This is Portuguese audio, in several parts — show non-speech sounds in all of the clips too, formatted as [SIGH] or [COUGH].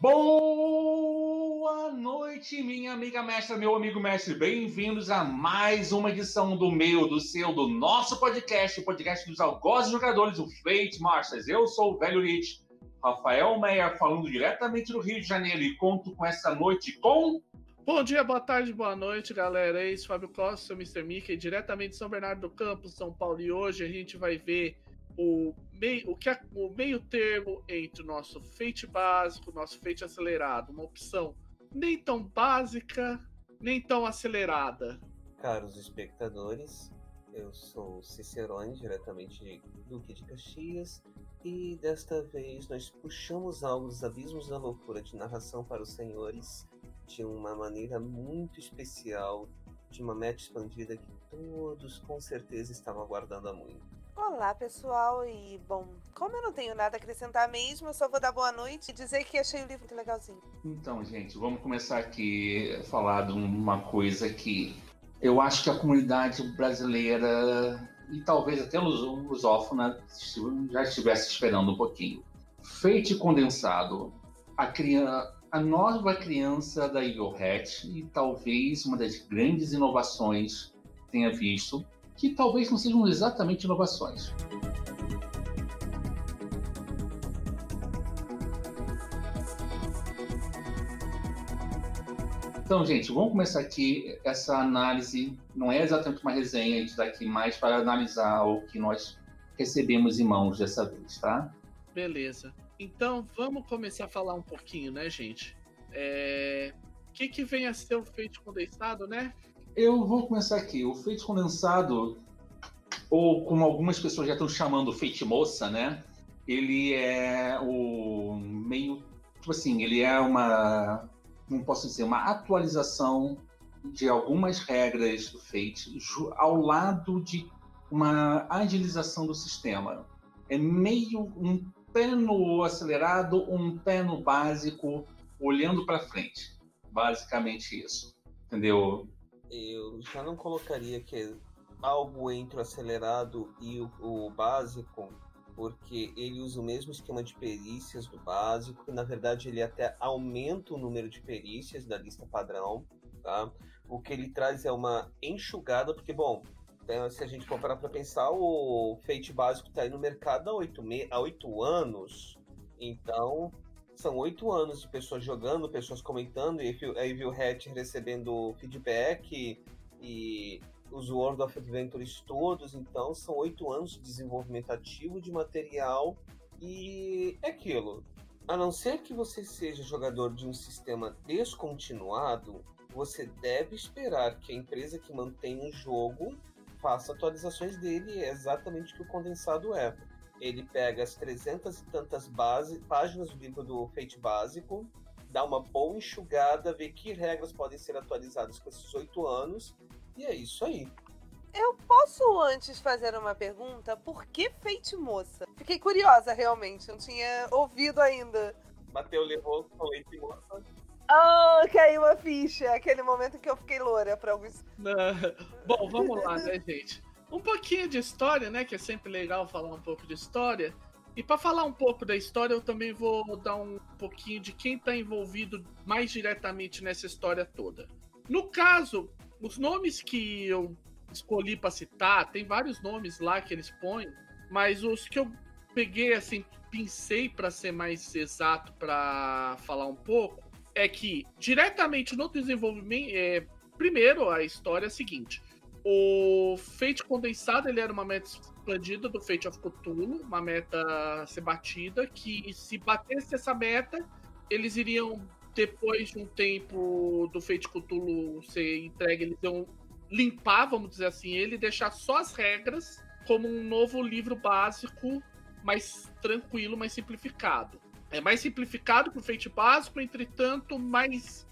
Boa noite, minha amiga mestra, meu amigo mestre. Bem-vindos a mais uma edição do meu, do seu, do nosso podcast, o podcast dos algozes jogadores, o Fate Masters. Eu sou o velho Rich, Rafael Meyer, falando diretamente do Rio de Janeiro e conto com essa noite com. Bom dia, boa tarde, boa noite, galera. É Fábio Costa, Mr. Mickey, diretamente de São Bernardo do Campo, São Paulo. E hoje a gente vai ver o meio, o, que é, o meio termo entre o nosso fate básico, nosso fate acelerado, uma opção nem tão básica, nem tão acelerada. Caros espectadores, eu sou Cicerone, diretamente do Duque de Caxias, e desta vez nós puxamos algo dos abismos da loucura de narração para os senhores de uma maneira muito especial, de uma meta expandida que todos com certeza estavam aguardando há muito. Olá, pessoal, e bom, como eu não tenho nada a acrescentar mesmo, eu só vou dar boa noite e dizer que achei o livro muito legalzinho. Então, gente, vamos começar aqui a falar de uma coisa que eu acho que a comunidade brasileira e talvez até os lusófona já estivesse esperando um pouquinho. Feite condensado, a, criança, a nova criança da Hat e talvez uma das grandes inovações que tenha visto que talvez não sejam exatamente inovações. Então, gente, vamos começar aqui essa análise. Não é exatamente uma resenha, a gente está aqui mais para analisar o que nós recebemos em mãos dessa vez, tá? Beleza. Então, vamos começar a falar um pouquinho, né, gente? É... O que, que vem a ser o feito condensado, né? Eu vou começar aqui. O feito condensado, ou como algumas pessoas já estão chamando feito moça, né? Ele é o meio. Tipo assim, ele é uma. Não posso dizer, uma atualização de algumas regras do Fate ao lado de uma agilização do sistema. É meio um pé no acelerado, um pé no básico, olhando para frente. Basicamente isso. Entendeu? Eu já não colocaria que é algo entre o acelerado e o, o, básico, porque ele usa o mesmo esquema de perícias do básico, e na verdade ele até aumenta o número de perícias da lista padrão, tá? O que ele traz é uma enxugada, porque, bom, é, se a gente for parar para pensar, o Fate básico está aí no mercado há oito, me... há oito anos, então são oito anos de pessoas jogando, pessoas comentando, e a Evil Hat recebendo feedback e os World of Adventures todos, então são oito anos de desenvolvimento ativo de material e é aquilo. A não ser que você seja jogador de um sistema descontinuado, você deve esperar que a empresa que mantém o jogo faça atualizações dele, é exatamente o que o condensado é ele pega as 300 e tantas base, páginas do livro do Fate básico, dá uma boa enxugada, vê que regras podem ser atualizadas com esses oito anos, e é isso aí. Eu posso antes fazer uma pergunta? Por que Fate Moça? Fiquei curiosa, realmente, não tinha ouvido ainda. Bateu, levou, com Fate Moça. Ah, oh, caiu uma ficha. Aquele momento que eu fiquei loura para alguns. Bom, vamos lá, né, gente? Um pouquinho de história, né? Que é sempre legal falar um pouco de história. E para falar um pouco da história, eu também vou dar um pouquinho de quem está envolvido mais diretamente nessa história toda. No caso, os nomes que eu escolhi para citar, tem vários nomes lá que eles põem, mas os que eu peguei assim, pincei para ser mais exato para falar um pouco, é que diretamente no desenvolvimento, é, primeiro a história é a seguinte: o Fate condensado ele era uma meta expandida do Fate of Cthulhu, uma meta a ser batida, que se batesse essa meta, eles iriam, depois de um tempo do Fate Cthulhu ser entregue, eles iam limpar, vamos dizer assim, ele e deixar só as regras como um novo livro básico, mais tranquilo, mais simplificado. É mais simplificado que o Fate básico, entretanto, mais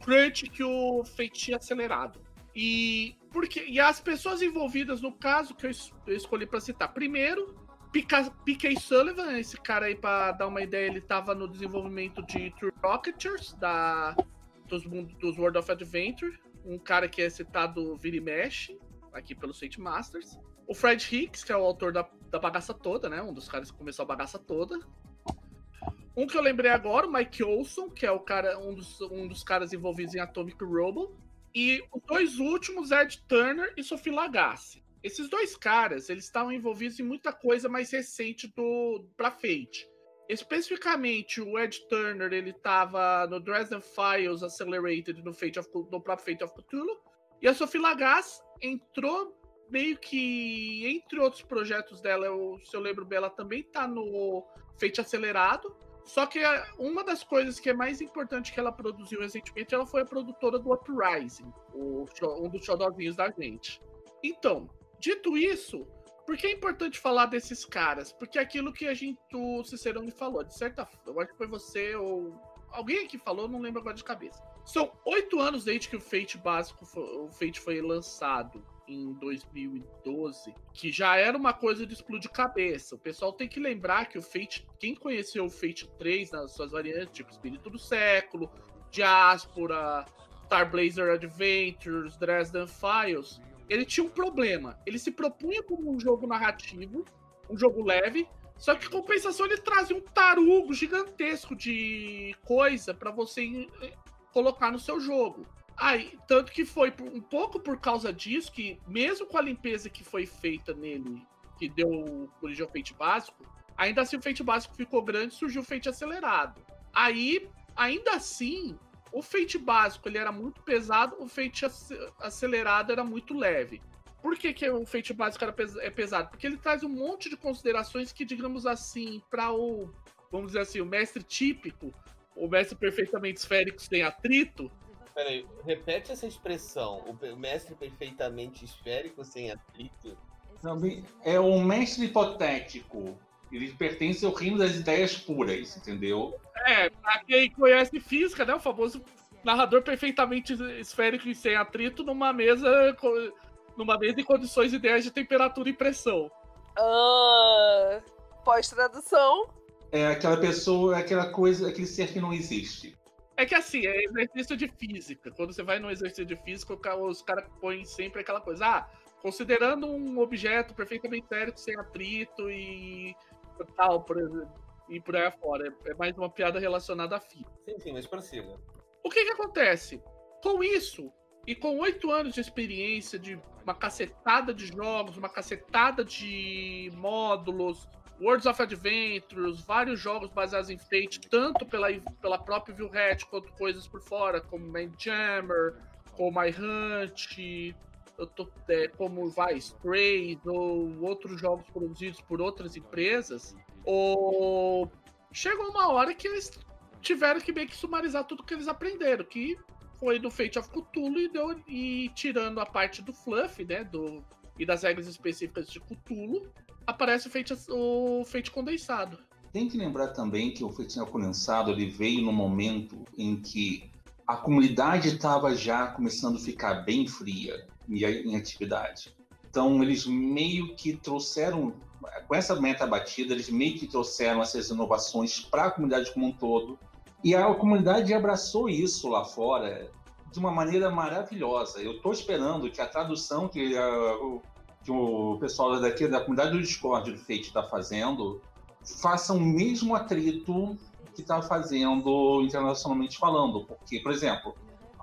crunch que o Fate acelerado. E porque e as pessoas envolvidas no caso que eu, eu escolhi para citar, primeiro, P.K. Sullivan, esse cara aí para dar uma ideia, ele estava no desenvolvimento de True Rocketers da dos, dos World of Adventure, um cara que é citado vira e mexe aqui pelo Saint Masters. O Fred Hicks, que é o autor da, da bagaça toda, né? Um dos caras que começou a bagaça toda. Um que eu lembrei agora, o Mike Olson, que é o cara, um dos, um dos caras envolvidos em Atomic Robo. E os dois últimos, Ed Turner e Sophie Lagasse. Esses dois caras, eles estavam envolvidos em muita coisa mais recente do pra Fate. Especificamente, o Ed Turner, ele estava no Dresden Files Accelerated no, Fate of, no próprio Fate of Cthulhu. E a Sophie Lagasse entrou meio que, entre outros projetos dela, eu, se eu lembro bem, ela também tá no Fate Acelerado. Só que uma das coisas que é mais importante que ela produziu recentemente, ela foi a produtora do Uprising, o, um dos xodózinhos da gente. Então, dito isso, por que é importante falar desses caras? Porque é aquilo que a gente, o Cicerone falou, de certa forma, eu acho que foi você ou alguém aqui falou, não lembro agora de cabeça. São oito anos desde que o Fate básico, o Fate foi lançado em 2012, que já era uma coisa de explodir cabeça. O pessoal tem que lembrar que o Fate, quem conheceu o Fate 3 nas suas variantes, tipo Espírito do Século, Diáspora, Star Blazer Adventures, Dresden Files, ele tinha um problema. Ele se propunha como um jogo narrativo, um jogo leve, só que compensação ele trazia um tarugo gigantesco de coisa para você eh, colocar no seu jogo. Aí, tanto que foi um pouco por causa disso que, mesmo com a limpeza que foi feita nele, que deu origem ao feito básico, ainda assim o feito básico ficou grande surgiu o feito acelerado. Aí, ainda assim, o feito básico ele era muito pesado, o feito acelerado era muito leve. Por que, que o feito básico era pes é pesado? Porque ele traz um monte de considerações que, digamos assim, para o, vamos dizer assim, o mestre típico, o mestre perfeitamente esférico sem atrito, Peraí, repete essa expressão. O mestre perfeitamente esférico sem atrito. É o mestre hipotético. Ele pertence ao reino das ideias puras, entendeu? É, pra quem conhece física, né? O famoso narrador perfeitamente esférico e sem atrito numa mesa numa mesa em condições ideais de temperatura e pressão. Uh, Pós-tradução. É aquela pessoa, é aquela coisa, aquele ser que não existe. É que assim, é exercício de física. Quando você vai no exercício de física, os caras põem sempre aquela coisa. Ah, considerando um objeto perfeitamente sério, sem atrito e tal, por exemplo, e por aí afora. É mais uma piada relacionada à física. Sim, sim, mas prossiga. O que que acontece? Com isso, e com oito anos de experiência, de uma cacetada de jogos, uma cacetada de módulos, Worlds of Adventures, vários jogos baseados em Fate, tanto pela, pela própria Viewhat quanto coisas por fora, como Jammer, como iHunt, é, como vai, Strays, ou outros jogos produzidos por outras empresas, ou... chegou uma hora que eles tiveram que meio que sumarizar tudo que eles aprenderam, que foi do Fate of Cthulhu e, deu, e tirando a parte do fluff, né, do, e das regras específicas de Cthulhu, aparece o feito, o condensado. Tem que lembrar também que o feitiço condensado ele veio no momento em que a comunidade estava já começando a ficar bem fria em atividade. Então eles meio que trouxeram, com essa meta batida, eles meio que trouxeram essas inovações para a comunidade como um todo. E a comunidade abraçou isso lá fora de uma maneira maravilhosa. Eu estou esperando que a tradução que a, que o pessoal daqui da comunidade do Discord do Fate está fazendo faça o mesmo atrito que está fazendo internacionalmente falando. Porque, por exemplo,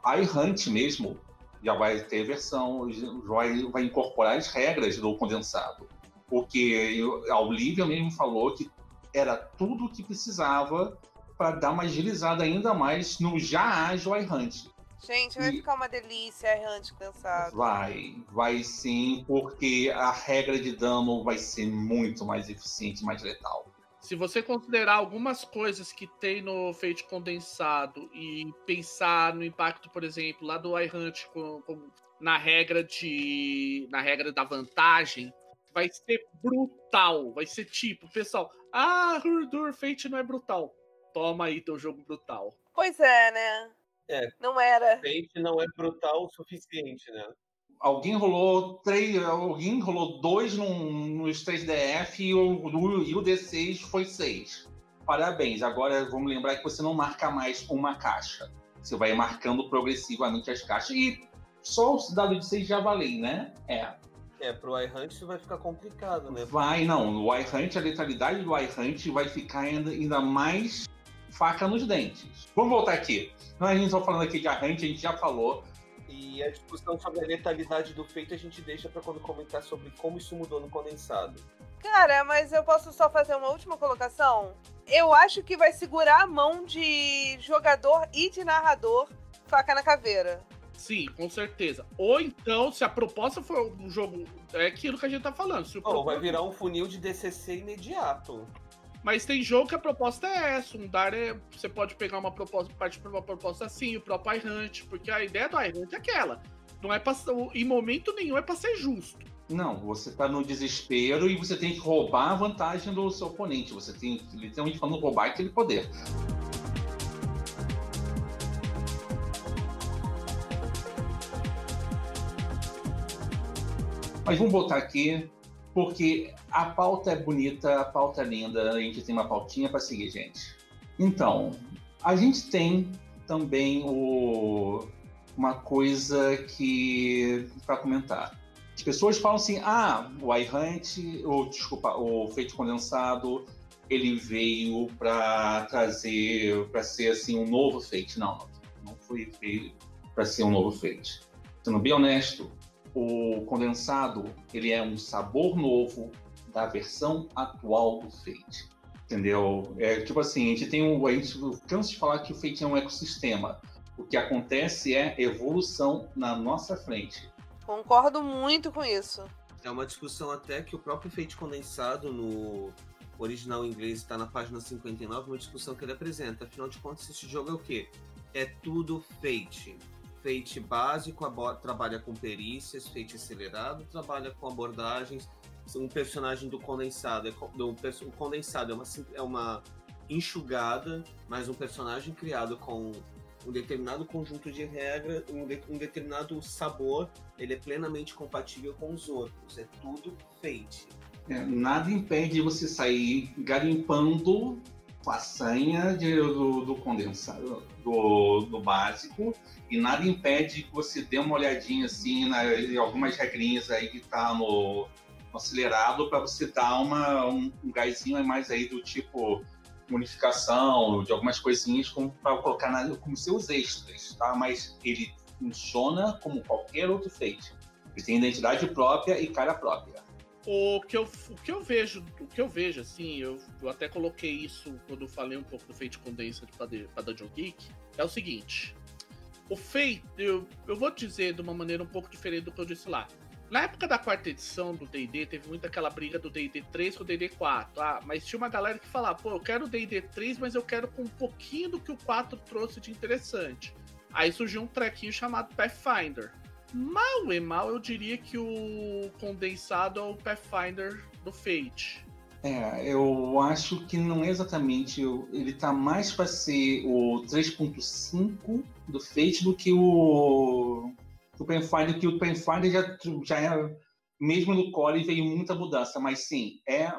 a iHunt mesmo já vai ter versão, vai, vai incorporar as regras do condensado. Porque a Olivia mesmo falou que era tudo o que precisava para dar uma agilizada ainda mais no já ágil iHunt. Gente, vai e... ficar uma delícia errante cansado. Vai, vai sim, porque a regra de dano vai ser muito mais eficiente, mais letal. Se você considerar algumas coisas que tem no feito condensado e pensar no impacto, por exemplo, lá do iHunt com, com, na regra de. na regra da vantagem, vai ser brutal. Vai ser tipo, pessoal, ah, Hurdur Fate não é brutal. Toma aí teu jogo brutal. Pois é, né? É, não era. Não é brutal o suficiente, né? Alguém rolou três, alguém rolou dois num, nos 3DF e o, e o D6 foi seis. Parabéns. Agora vamos lembrar que você não marca mais uma caixa. Você vai marcando progressivamente as caixas. E só o dado de 6 já valei, né? É. É, pro iHunt isso vai ficar complicado, né? Vai, não. No iHunt, a letalidade do iHunt vai ficar ainda, ainda mais faca nos dentes. Vamos voltar aqui. Não, a gente está falando aqui de arranque, a gente já falou. E a discussão sobre a letalidade do feito a gente deixa para quando comentar sobre como isso mudou no condensado. Cara, mas eu posso só fazer uma última colocação? Eu acho que vai segurar a mão de jogador e de narrador faca na caveira. Sim, com certeza. Ou então, se a proposta for um jogo. É aquilo que a gente tá falando. Se o Ou vai virar um funil de DCC imediato. Mas tem jogo que a proposta é essa. Um dar é. Você pode pegar uma proposta, partir para uma proposta assim, o próprio iHunt, porque a ideia do iHunt é aquela. Não é pra, em momento nenhum é pra ser justo. Não, você está no desespero e você tem que roubar a vantagem do seu oponente. Você tem literalmente falando roubar aquele poder. Mas vamos voltar aqui, porque a pauta é bonita, a pauta é linda, a gente tem uma pautinha para seguir, gente. Então, a gente tem também o, uma coisa que para comentar. As pessoas falam assim: ah, o iHunt, ou desculpa, o feito condensado, ele veio para trazer, para ser assim um novo Fate. Não, não, foi feito para ser um novo Fate. Sendo bem honesto, o condensado ele é um sabor novo da versão atual do Fate. Entendeu? É tipo assim, a gente tem um. A gente cansa de falar que o Fate é um ecossistema. O que acontece é evolução na nossa frente. Concordo muito com isso. É uma discussão até que o próprio Fate condensado no original inglês está na página 59, uma discussão que ele apresenta. Afinal de contas, esse jogo é o quê? É tudo Fate. Fate básico trabalha com perícias, Fate acelerado trabalha com abordagens. Um personagem do condensado, é, do, o condensado é uma, é uma enxugada, mas um personagem criado com um determinado conjunto de regras, um, de- um determinado sabor, ele é plenamente compatível com os outros. É tudo Fate. É, nada impede você sair garimpando façanha de- do, do condensado, do, do básico, e nada impede que você dê uma olhadinha assim na, em algumas regrinhas aí que tá no, no acelerado para você dar uma, um, um gásinho mais aí do tipo unificação, de algumas coisinhas para colocar na, como seus extras, tá? Mas ele funciona como qualquer outro feito. Ele tem identidade própria e cara própria. O que eu, o que eu vejo, o que eu vejo, assim, eu, eu até coloquei isso quando eu falei um pouco do Fate Condensed para Dungeon Geek, é o seguinte. O Fate, eu, eu vou dizer de uma maneira um pouco diferente do que eu disse lá. Na época da quarta edição do D&D, teve muito aquela briga do D&D 3 com o D&D 4. Ah, mas tinha uma galera que falava, pô, eu quero o D&D 3, mas eu quero com um pouquinho do que o 4 trouxe de interessante. Aí surgiu um trequinho chamado Pathfinder. Mal e mal, eu diria que o condensado é o Pathfinder do Fate. É, eu acho que não é exatamente. Ele tá mais para ser o 3.5 do Fate do que o. O Pathfinder, que o Pathfinder já, já é. Mesmo no core veio muita mudança, mas sim, é.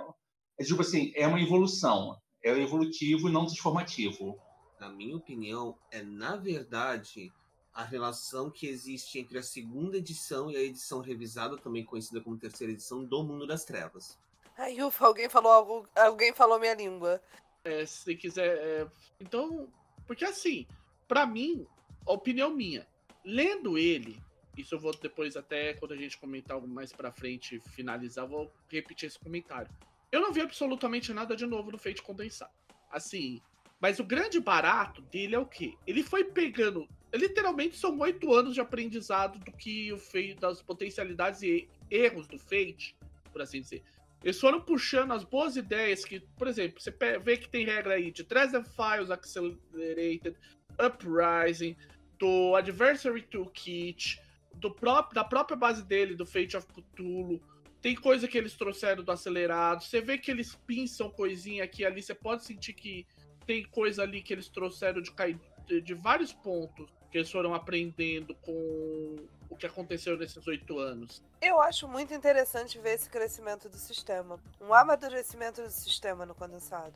é tipo assim, é uma evolução. É evolutivo e não transformativo. Na minha opinião, é na verdade a relação que existe entre a segunda edição e a edição revisada, também conhecida como terceira edição, do Mundo das Trevas. Ai, ufa, alguém falou algo. Alguém falou minha língua. É, se quiser. é, Então. Porque assim, pra mim, a opinião minha, lendo ele, isso eu vou depois, até quando a gente comentar algo mais pra frente, finalizar, eu vou repetir esse comentário. Eu não vi absolutamente nada de novo no Fate Condensado. Assim. Mas o grande barato dele é o quê? Ele foi pegando. Literalmente são oito anos de aprendizado do que o Fate, das potencialidades e erros do Fate, por assim dizer. Eles foram puxando as boas ideias que, por exemplo, você vê que tem regra aí de Treasure Files Accelerated, Uprising, do Adversary Toolkit, do próprio, da própria base dele, do Fate of Cthulhu. Tem coisa que eles trouxeram do acelerado. Você vê que eles pinçam coisinha aqui ali. Você pode sentir que tem coisa ali que eles trouxeram de, de vários pontos que eles foram aprendendo com o que aconteceu nesses oito anos. Eu acho muito interessante ver esse crescimento do sistema. Um amadurecimento do sistema no condensado.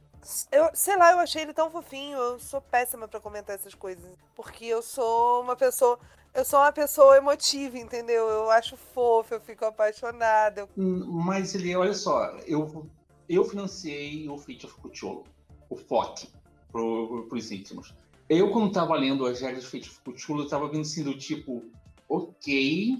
Eu, sei lá, eu achei ele tão fofinho. Eu sou péssima pra comentar essas coisas. Porque eu sou uma pessoa. Eu sou uma pessoa emotiva, entendeu? Eu acho fofo, eu fico apaixonada. eu- Hum, Mas ele, olha só, eu, eu financiei o Fate of Cthulhu, o FOC. pro, pros íntimos. Eu, quando estava lendo as regras de Fate Cthulhu, tava vendo assim do tipo, ok.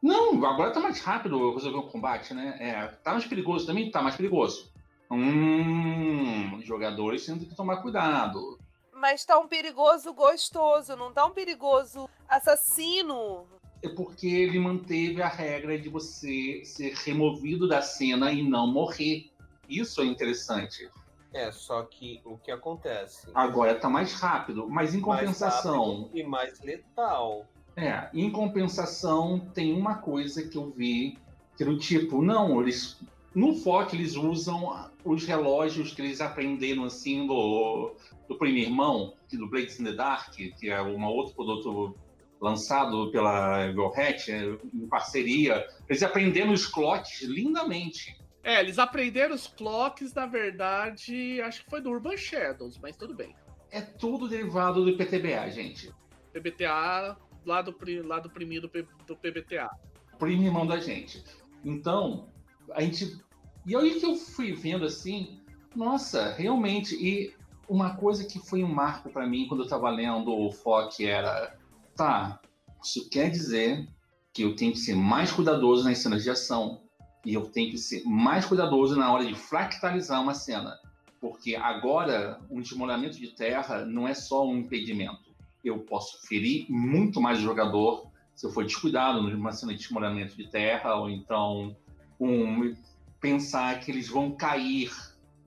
Não, agora tá mais rápido resolver o combate, né? É, tá mais perigoso também? Tá mais perigoso. Hum, jogadores têm que tomar cuidado. Mas tá um perigoso gostoso, não tá um perigoso assassino. É porque ele manteve a regra de você ser removido da cena e não morrer. Isso é interessante. É, só que o que acontece? Agora tá mais rápido, mas em compensação. Mais e mais letal. É, em compensação, tem uma coisa que eu vi que do tipo, não, eles. No FOC eles usam os relógios que eles aprenderam assim do, do primeiro irmão, do Blades in the Dark, que é um outro produto lançado pela Gorhat, em parceria. Eles aprenderam os clocks lindamente. É, eles aprenderam os clocks, na verdade, acho que foi do Urban Shadows, mas tudo bem. É tudo derivado do PTBA, gente. PBTA, lá do, lá do primeiro do PBTA. Primo irmão da gente. Então, a gente. E aí que eu fui vendo assim, nossa, realmente. E uma coisa que foi um marco para mim quando eu estava lendo o FOC era: tá, isso quer dizer que eu tenho que ser mais cuidadoso nas cenas de ação e eu tenho que ser mais cuidadoso na hora de fractalizar uma cena. Porque agora, um desmoronamento de terra não é só um impedimento. Eu posso ferir muito mais o jogador se eu for descuidado numa cena de desmoronamento de terra, ou então um, pensar que eles vão cair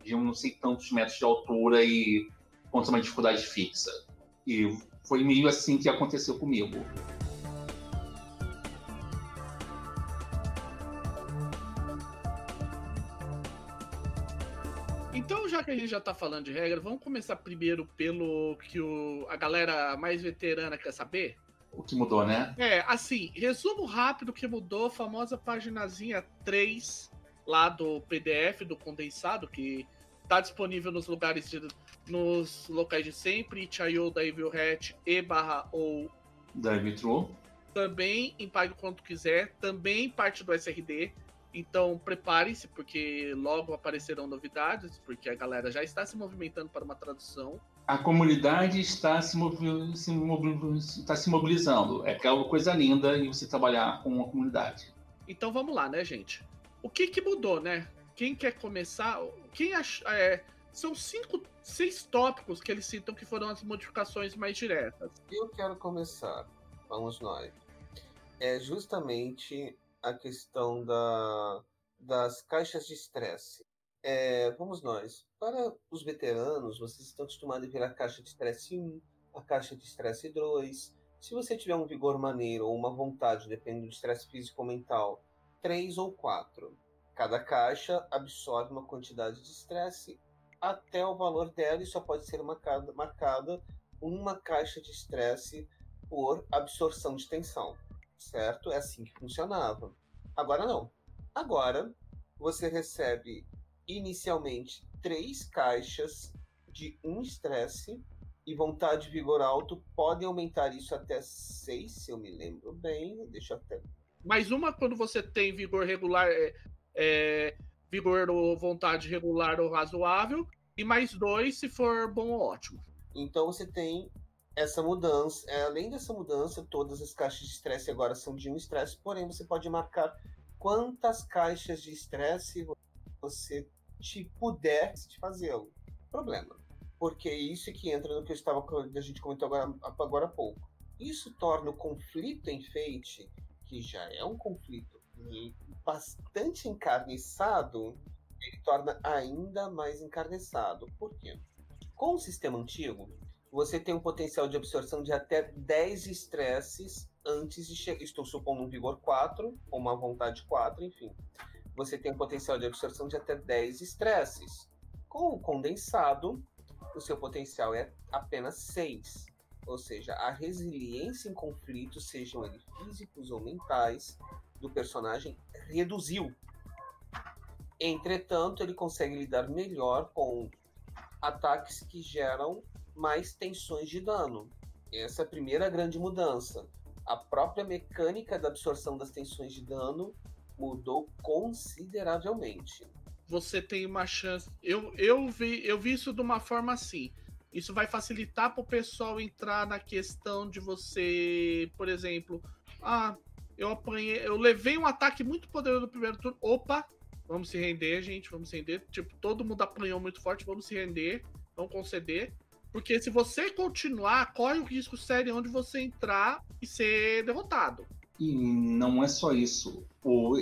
de um não sei tantos metros de altura e contra uma dificuldade fixa. E foi meio assim que aconteceu comigo. Já que a gente já tá falando de regra, vamos começar primeiro pelo que o, a galera mais veterana quer saber? O que mudou, né? É, assim, resumo rápido que mudou, famosa paginazinha 3 lá do PDF do condensado, que tá disponível nos lugares de, nos locais de sempre, itch.io da Evil Hat e barra ou da Evil Também em Pague Quanto Quiser, também parte do SRD. Então prepare-se, porque logo aparecerão novidades, porque a galera já está se movimentando para uma tradução. A comunidade está se, se, está se mobilizando. É aquela coisa linda em você trabalhar com a comunidade. Então vamos lá, né, gente? O que, que mudou, né? Quem quer começar? Quem ach... é... São cinco, seis tópicos que eles citam que foram as modificações mais diretas. Eu quero começar. Vamos nós. É justamente a questão da, das caixas de estresse. É, vamos nós. Para os veteranos, vocês estão acostumados a ver a caixa de estresse 1, a caixa de estresse 2. Se você tiver um vigor maneiro ou uma vontade, dependendo do estresse físico ou mental, 3 ou 4. Cada caixa absorve uma quantidade de estresse até o valor dela e só pode ser marcada, marcada uma caixa de estresse por absorção de tensão certo? É assim que funcionava. Agora não. Agora você recebe inicialmente três caixas de um estresse e vontade e vigor alto podem aumentar isso até seis, se eu me lembro bem. Deixa eu até. Mais uma quando você tem vigor regular, é, é, vigor ou vontade regular ou razoável, e mais dois se for bom ou ótimo. Então você tem essa mudança, é, além dessa mudança, todas as caixas de estresse agora são de um estresse, porém você pode marcar quantas caixas de estresse você te puder te fazê-lo. Problema. Porque é isso que entra no que eu estava a gente comentou agora, agora há pouco. Isso torna o conflito em Fate, que já é um conflito bastante encarniçado, ele torna ainda mais encarniçado. Por quê? Com o sistema antigo, você tem um potencial de absorção de até 10 estresses antes de chegar. Estou supondo um vigor 4, ou uma vontade 4, enfim. Você tem um potencial de absorção de até 10 estresses. Com o condensado, o seu potencial é apenas 6. Ou seja, a resiliência em conflitos, sejam eles físicos ou mentais, do personagem reduziu. Entretanto, ele consegue lidar melhor com ataques que geram mais tensões de dano. Essa é a primeira grande mudança. A própria mecânica da absorção das tensões de dano mudou consideravelmente. Você tem uma chance. Eu, eu, vi, eu vi isso de uma forma assim. Isso vai facilitar para o pessoal entrar na questão de você, por exemplo, ah, eu apanhei, eu levei um ataque muito poderoso no primeiro turno. Opa, vamos se render, gente, vamos se render. Tipo, todo mundo apanhou muito forte, vamos se render, vamos conceder. Porque se você continuar, corre o risco sério onde você entrar e ser derrotado. E não é só isso. O...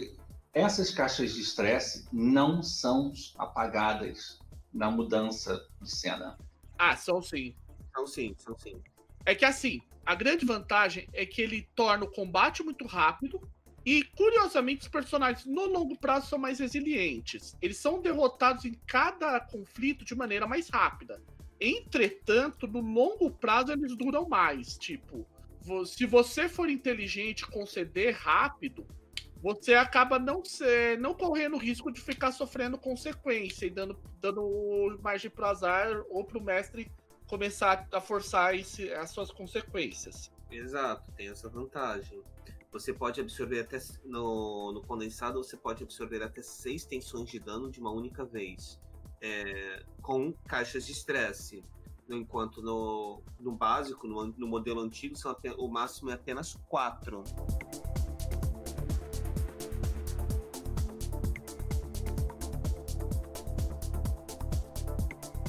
Essas caixas de estresse não são apagadas na mudança de cena. Ah, são sim. São sim, são sim. É que assim, a grande vantagem é que ele torna o combate muito rápido. E, curiosamente, os personagens no longo prazo são mais resilientes. Eles são derrotados em cada conflito de maneira mais rápida. Entretanto, no longo prazo eles duram mais. Tipo, se você for inteligente conceder rápido, você acaba não ser, não correndo risco de ficar sofrendo consequência e dando, dando margem para azar ou para o mestre começar a forçar esse, as suas consequências. Exato, tem essa vantagem. Você pode absorver até no, no condensado, você pode absorver até seis tensões de dano de uma única vez, é, com caixas de estresse. Enquanto no, no básico, no, no modelo antigo, são apenas, o máximo é apenas quatro.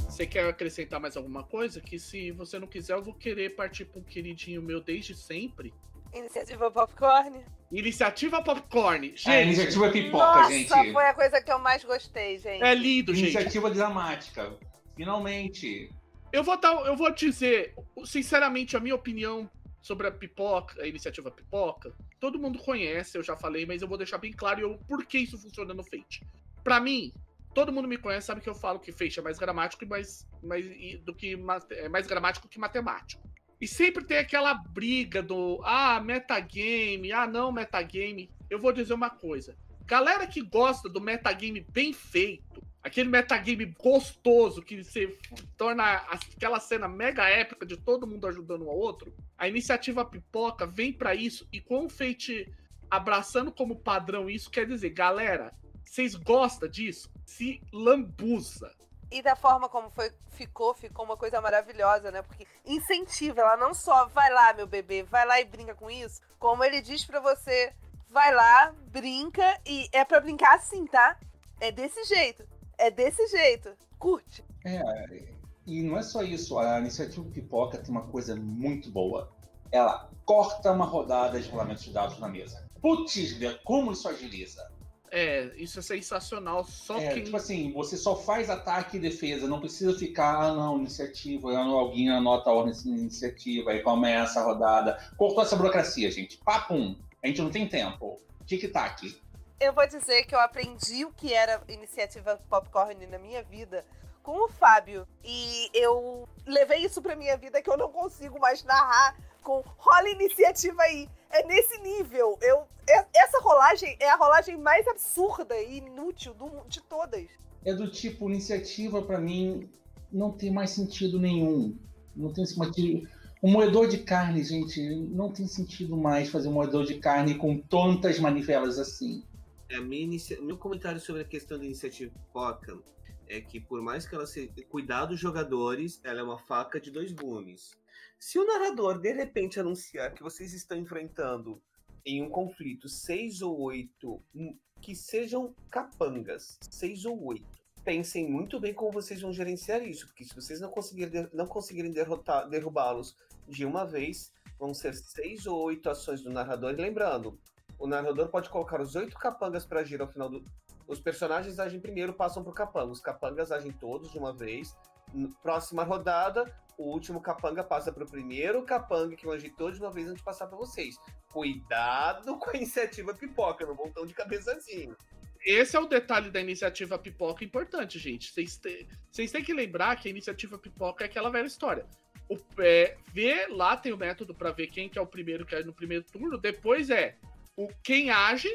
Você quer acrescentar mais alguma coisa? Que se você não quiser, eu vou querer partir para um queridinho meu desde sempre. Iniciativa Popcorn. Iniciativa Popcorn. Gente, é, iniciativa Pipoca, Nossa, gente. foi a coisa que eu mais gostei, gente. É lindo, gente. Iniciativa dramática. Finalmente. Eu vou, dar, eu vou dizer, sinceramente, a minha opinião sobre a pipoca, a iniciativa pipoca, todo mundo conhece, eu já falei, mas eu vou deixar bem claro o por que isso funciona no Fate. Para mim, todo mundo me conhece, sabe que eu falo que Feixe é mais gramático e mais, mais, do que é mais gramático que matemático. E sempre tem aquela briga do ah, metagame, ah, não, metagame. Eu vou dizer uma coisa. Galera que gosta do metagame bem feito, aquele metagame gostoso que se torna aquela cena mega épica de todo mundo ajudando ao outro, a iniciativa Pipoca vem para isso e com o Fate abraçando como padrão isso, quer dizer, galera, vocês gostam disso? Se lambuza. E da forma como foi, ficou, ficou uma coisa maravilhosa, né? Porque incentiva, ela não só vai lá, meu bebê, vai lá e brinca com isso, como ele diz para você, vai lá, brinca e é para brincar assim, tá? É desse jeito. É desse jeito. Curte. É, e não é só isso, a iniciativa Pipoca tem uma coisa muito boa. Ela corta uma rodada de rolamentos de dados na mesa. Putz, como isso agiliza? É, isso é sensacional. Só é, que. Tipo assim, você só faz ataque e defesa, não precisa ficar, ah, não, iniciativa, alguém anota a ordem de iniciativa, aí começa a rodada. Cortou essa burocracia, gente. Papum. A gente não tem tempo. Tic-tac. Eu vou dizer que eu aprendi o que era iniciativa Popcorn na minha vida com o Fábio. E eu levei isso pra minha vida que eu não consigo mais narrar com rola iniciativa aí. É nesse nível. Eu, essa rolagem é a rolagem mais absurda e inútil do, de todas. É do tipo, iniciativa para mim não tem mais sentido nenhum. Não tem sentido. Um moedor de carne, gente, não tem sentido mais fazer um moedor de carne com tantas manivelas assim. É, inicia... Meu comentário sobre a questão da iniciativa Poca é que, por mais que ela se cuidar dos jogadores, ela é uma faca de dois gumes. Se o narrador de repente anunciar que vocês estão enfrentando em um conflito seis ou oito hum, que sejam capangas, seis ou oito, pensem muito bem como vocês vão gerenciar isso, porque se vocês não conseguirem, não conseguirem derrotar, derrubá-los de uma vez, vão ser seis ou oito ações do narrador. E lembrando, o narrador pode colocar os oito capangas para agir ao final do. Os personagens agem primeiro, passam pro capanga. Os capangas agem todos de uma vez. Próxima rodada, o último capanga passa para o primeiro capanga que eu agitou de uma vez antes de passar para vocês. Cuidado com a iniciativa pipoca, não vão tão de cabeçazinho. Esse é o detalhe da iniciativa pipoca importante, gente. Vocês têm, vocês têm que lembrar que a iniciativa pipoca é aquela velha história. O, é, ver lá tem o método para ver quem que é o primeiro que é no primeiro turno. Depois é o quem age,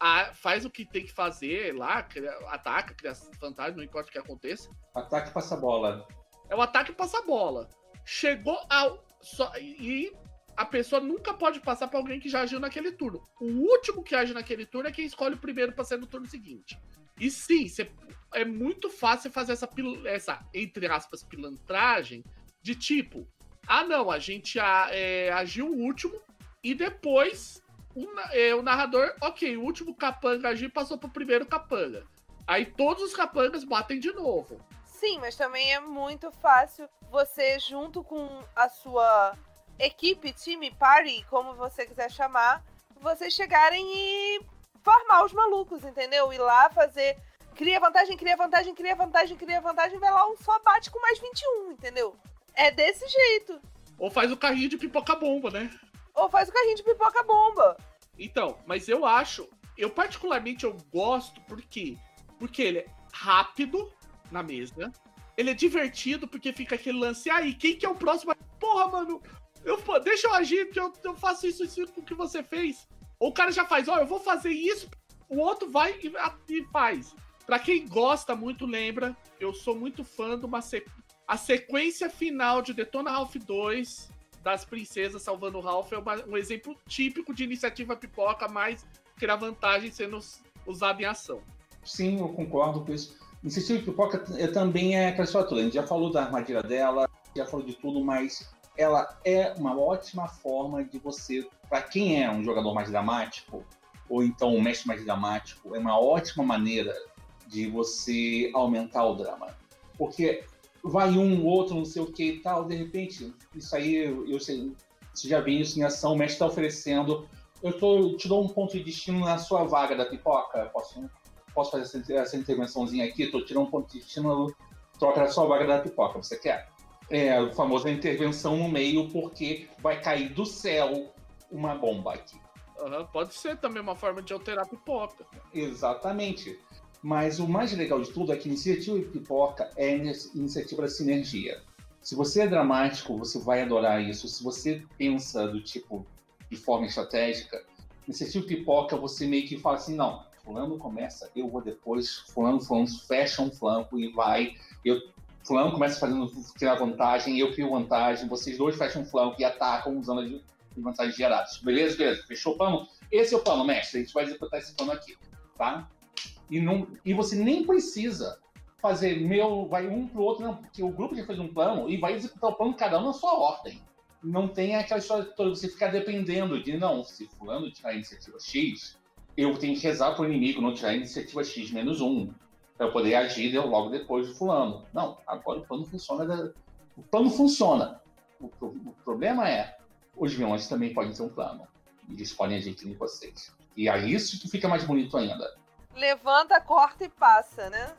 a, faz o que tem que fazer lá, cria, ataca, cria vantagem, não importa o que aconteça. Ataque passa bola. É o ataque passa a bola. Chegou ao. Só, e a pessoa nunca pode passar para alguém que já agiu naquele turno. O último que age naquele turno é quem escolhe o primeiro para ser no turno seguinte. E sim, cê, é muito fácil fazer essa, essa, entre aspas, pilantragem De tipo, ah não, a gente é, agiu o último e depois o, é, o narrador, ok, o último capanga agiu passou pro primeiro capanga. Aí todos os capangas batem de novo. Sim, mas também é muito fácil você, junto com a sua equipe, time, party, como você quiser chamar, vocês chegarem e formar os malucos, entendeu? Ir lá fazer. Cria vantagem, cria vantagem, cria vantagem, cria vantagem, vai lá um só bate com mais 21, entendeu? É desse jeito. Ou faz o carrinho de pipoca-bomba, né? Ou faz o carrinho de pipoca-bomba. Então, mas eu acho, eu particularmente eu gosto porque porque ele é rápido na mesa. Ele é divertido porque fica aquele lance aí, quem que é o próximo? Porra, mano, eu, deixa eu agir, porque eu, eu faço isso, isso com o que você fez. Ou o cara já faz, ó, oh, eu vou fazer isso, o outro vai e, e faz. Pra quem gosta muito, lembra, eu sou muito fã de uma sequência. A sequência final de Detona Ralph 2 das princesas salvando o Ralph é uma, um exemplo típico de iniciativa pipoca, que a vantagem sendo usada em ação. Sim, eu concordo com isso. Iniciativa pipoca também é aquela história. A gente já falou da armadilha dela, já falou de tudo, mas ela é uma ótima forma de você, para quem é um jogador mais dramático, ou então um mestre mais dramático, é uma ótima maneira de você aumentar o drama. Porque vai um, outro, não sei o que e tal, de repente, isso aí, eu sei, você já viu isso em ação, o mestre está oferecendo, eu tô, te dou um ponto de destino na sua vaga da pipoca, posso, posso fazer essa, essa intervençãozinha aqui, estou tirando um ponto de destino, troca da sua vaga da pipoca, você quer? É, o famoso intervenção no meio, porque vai cair do céu uma bomba aqui. Uhum, pode ser também uma forma de alterar a pipoca. Exatamente. Mas o mais legal de tudo é que iniciativa de pipoca é iniciativa da sinergia. Se você é dramático, você vai adorar isso. Se você pensa do tipo de forma estratégica, iniciativa pipoca você meio que fala assim, não, fulano começa, eu vou depois, fulano, fulano fecha um flanco e vai, eu fulano começa fazendo criar vantagem, eu crio vantagem, vocês dois fecham um flanco e atacam usando as vantagens geradas. Beleza, beleza. Fechou o plano? Esse é o plano, mestre. A gente vai executar esse plano aqui, tá? E, não, e você nem precisa fazer meu, vai um pro outro, não, porque o grupo já fez um plano e vai executar o plano cada um na sua ordem. Não tem aquela história toda, você ficar dependendo de, não, se fulano tirar a iniciativa X, eu tenho que rezar pro inimigo não tirar a iniciativa X menos um para eu poder agir logo depois do fulano. Não, agora o plano funciona. Da... O plano funciona. O, o, problema é, os vilões também podem ter um plano. Eles podem agir em vocês. E é isso que fica mais bonito ainda. Levanta, corta e passa, né?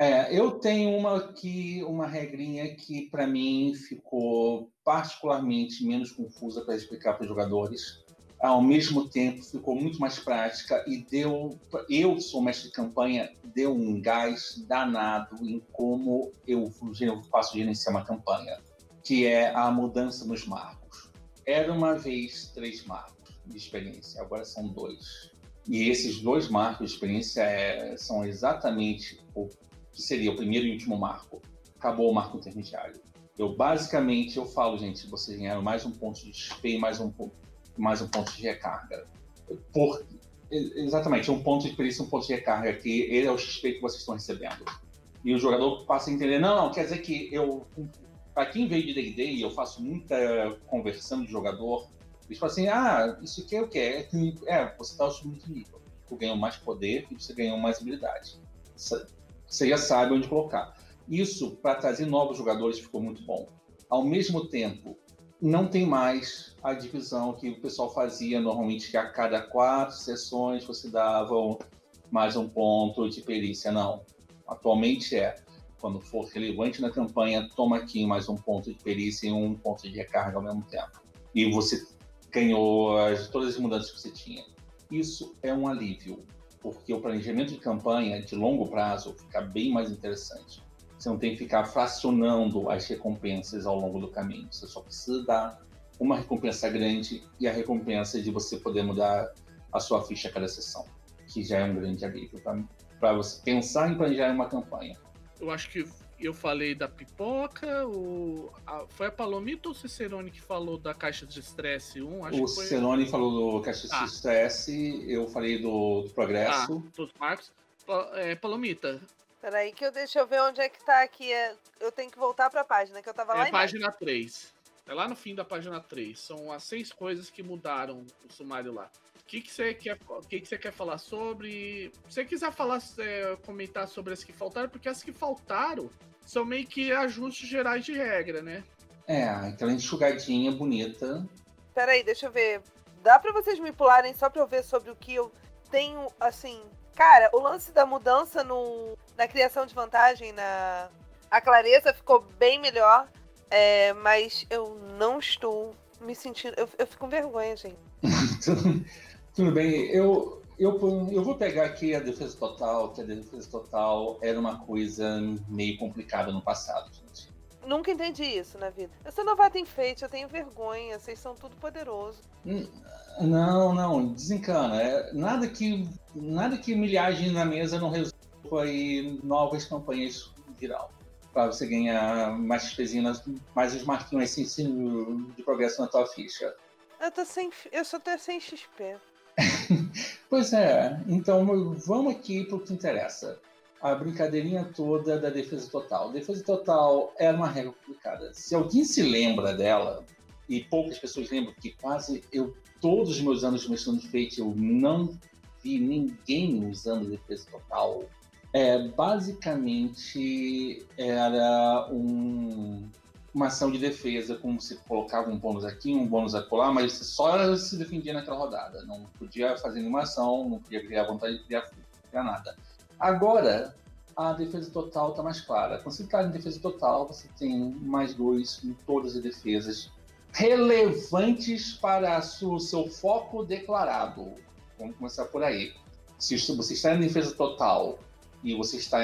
É, eu tenho uma que uma regrinha que para mim ficou particularmente menos confusa para explicar para os jogadores. Ao mesmo tempo, ficou muito mais prática e deu. Eu sou mestre de campanha, deu um gás danado em como eu faço gerenciar uma campanha, que é a mudança nos marcos. Era uma vez três marcos de experiência, agora são dois. E esses dois marcos de experiência é, são exatamente o que seria o primeiro e último marco. Acabou o marco intermediário. Eu basicamente eu falo, gente, vocês ganharam mais um ponto de XP e mais um, mais um ponto de recarga. Por, exatamente, um ponto de perícia, um ponto de recarga, que ele é o XP que vocês estão recebendo. E o jogador passa a entender, não, não quer dizer que eu, para quem veio de D&D, eu faço muita conversão de jogador, eles falam assim, ah, isso aqui é o quê? É, é você está subindo de nível. Tu ganhou mais poder e você ganhou mais habilidade você já sabe onde colocar. Isso, para trazer novos jogadores, ficou muito bom. Ao mesmo tempo, não tem mais a divisão que o pessoal fazia normalmente, que a cada quatro sessões você dava mais um ponto de perícia. Não. Atualmente é, quando for relevante na campanha, toma aqui mais um ponto de perícia e um ponto de recarga ao mesmo tempo. E você ganhou as, todas as mudanças que você tinha. Isso é um alívio porque o planejamento de campanha de longo prazo fica bem mais interessante. Você não tem que ficar fracionando as recompensas ao longo do caminho. Você só precisa dar uma recompensa grande e a recompensa de você poder mudar a sua ficha a cada sessão, que já é um grande alívio para você pensar em planejar uma campanha. Eu acho que eu falei da pipoca, o, a, foi a Palomita ou o Cicerone que falou da caixa de estresse 1? Acho o Cicerone falou do caixa de ah. estresse, eu falei do, do progresso. Ah, dos marcos. É, Palomita. Peraí, que eu deixa eu ver onde é que tá aqui. É, eu tenho que voltar pra página, que eu tava lá É página 3. É lá no fim da página 3. São as seis coisas que mudaram o sumário lá. O que, que você quer, que, que você quer falar sobre? Se você quiser falar, é, comentar sobre as que faltaram, porque as que faltaram são meio que ajustes gerais de regra, né? É, aquela enxugadinha bonita. Peraí, deixa eu ver. Dá para vocês me pularem só pra eu ver sobre o que eu tenho, assim. Cara, o lance da mudança no, na criação de vantagem, na. A clareza ficou bem melhor. É, mas eu não estou me sentindo. Eu, eu fico com vergonha, gente. [LAUGHS] Tudo bem. Eu, eu, eu vou pegar aqui a defesa total, que a defesa total era uma coisa meio complicada no passado, gente. Nunca entendi isso na vida. Eu sou novata em feito, eu tenho vergonha, vocês são tudo poderoso. Hum, não, não, desencana. É, nada que nada que milhagem na mesa não resolva aí novas campanhas viral. Para você ganhar mais pezinhas, mais os marquinhos assim, de progresso na tua ficha. Eu tô sem. Eu só tô sem XP. [LAUGHS] pois é, então vamos aqui para o que interessa. A brincadeirinha toda da defesa total. Defesa total é uma regra complicada. Se alguém se lembra dela, e poucas pessoas lembram, porque quase eu, todos os meus anos mestrando feito, eu não vi ninguém usando defesa total. É, basicamente era um, uma ação de defesa, como se colocava um bônus aqui, um bônus acolá, mas você só se defendia naquela rodada. Não podia fazer nenhuma ação, não podia criar vontade de criar, criar nada. Agora, a defesa total está mais clara. Quando você está em defesa total, você tem mais dois em todas as defesas relevantes para o seu foco declarado. Vamos começar por aí. Se você está em defesa total e você está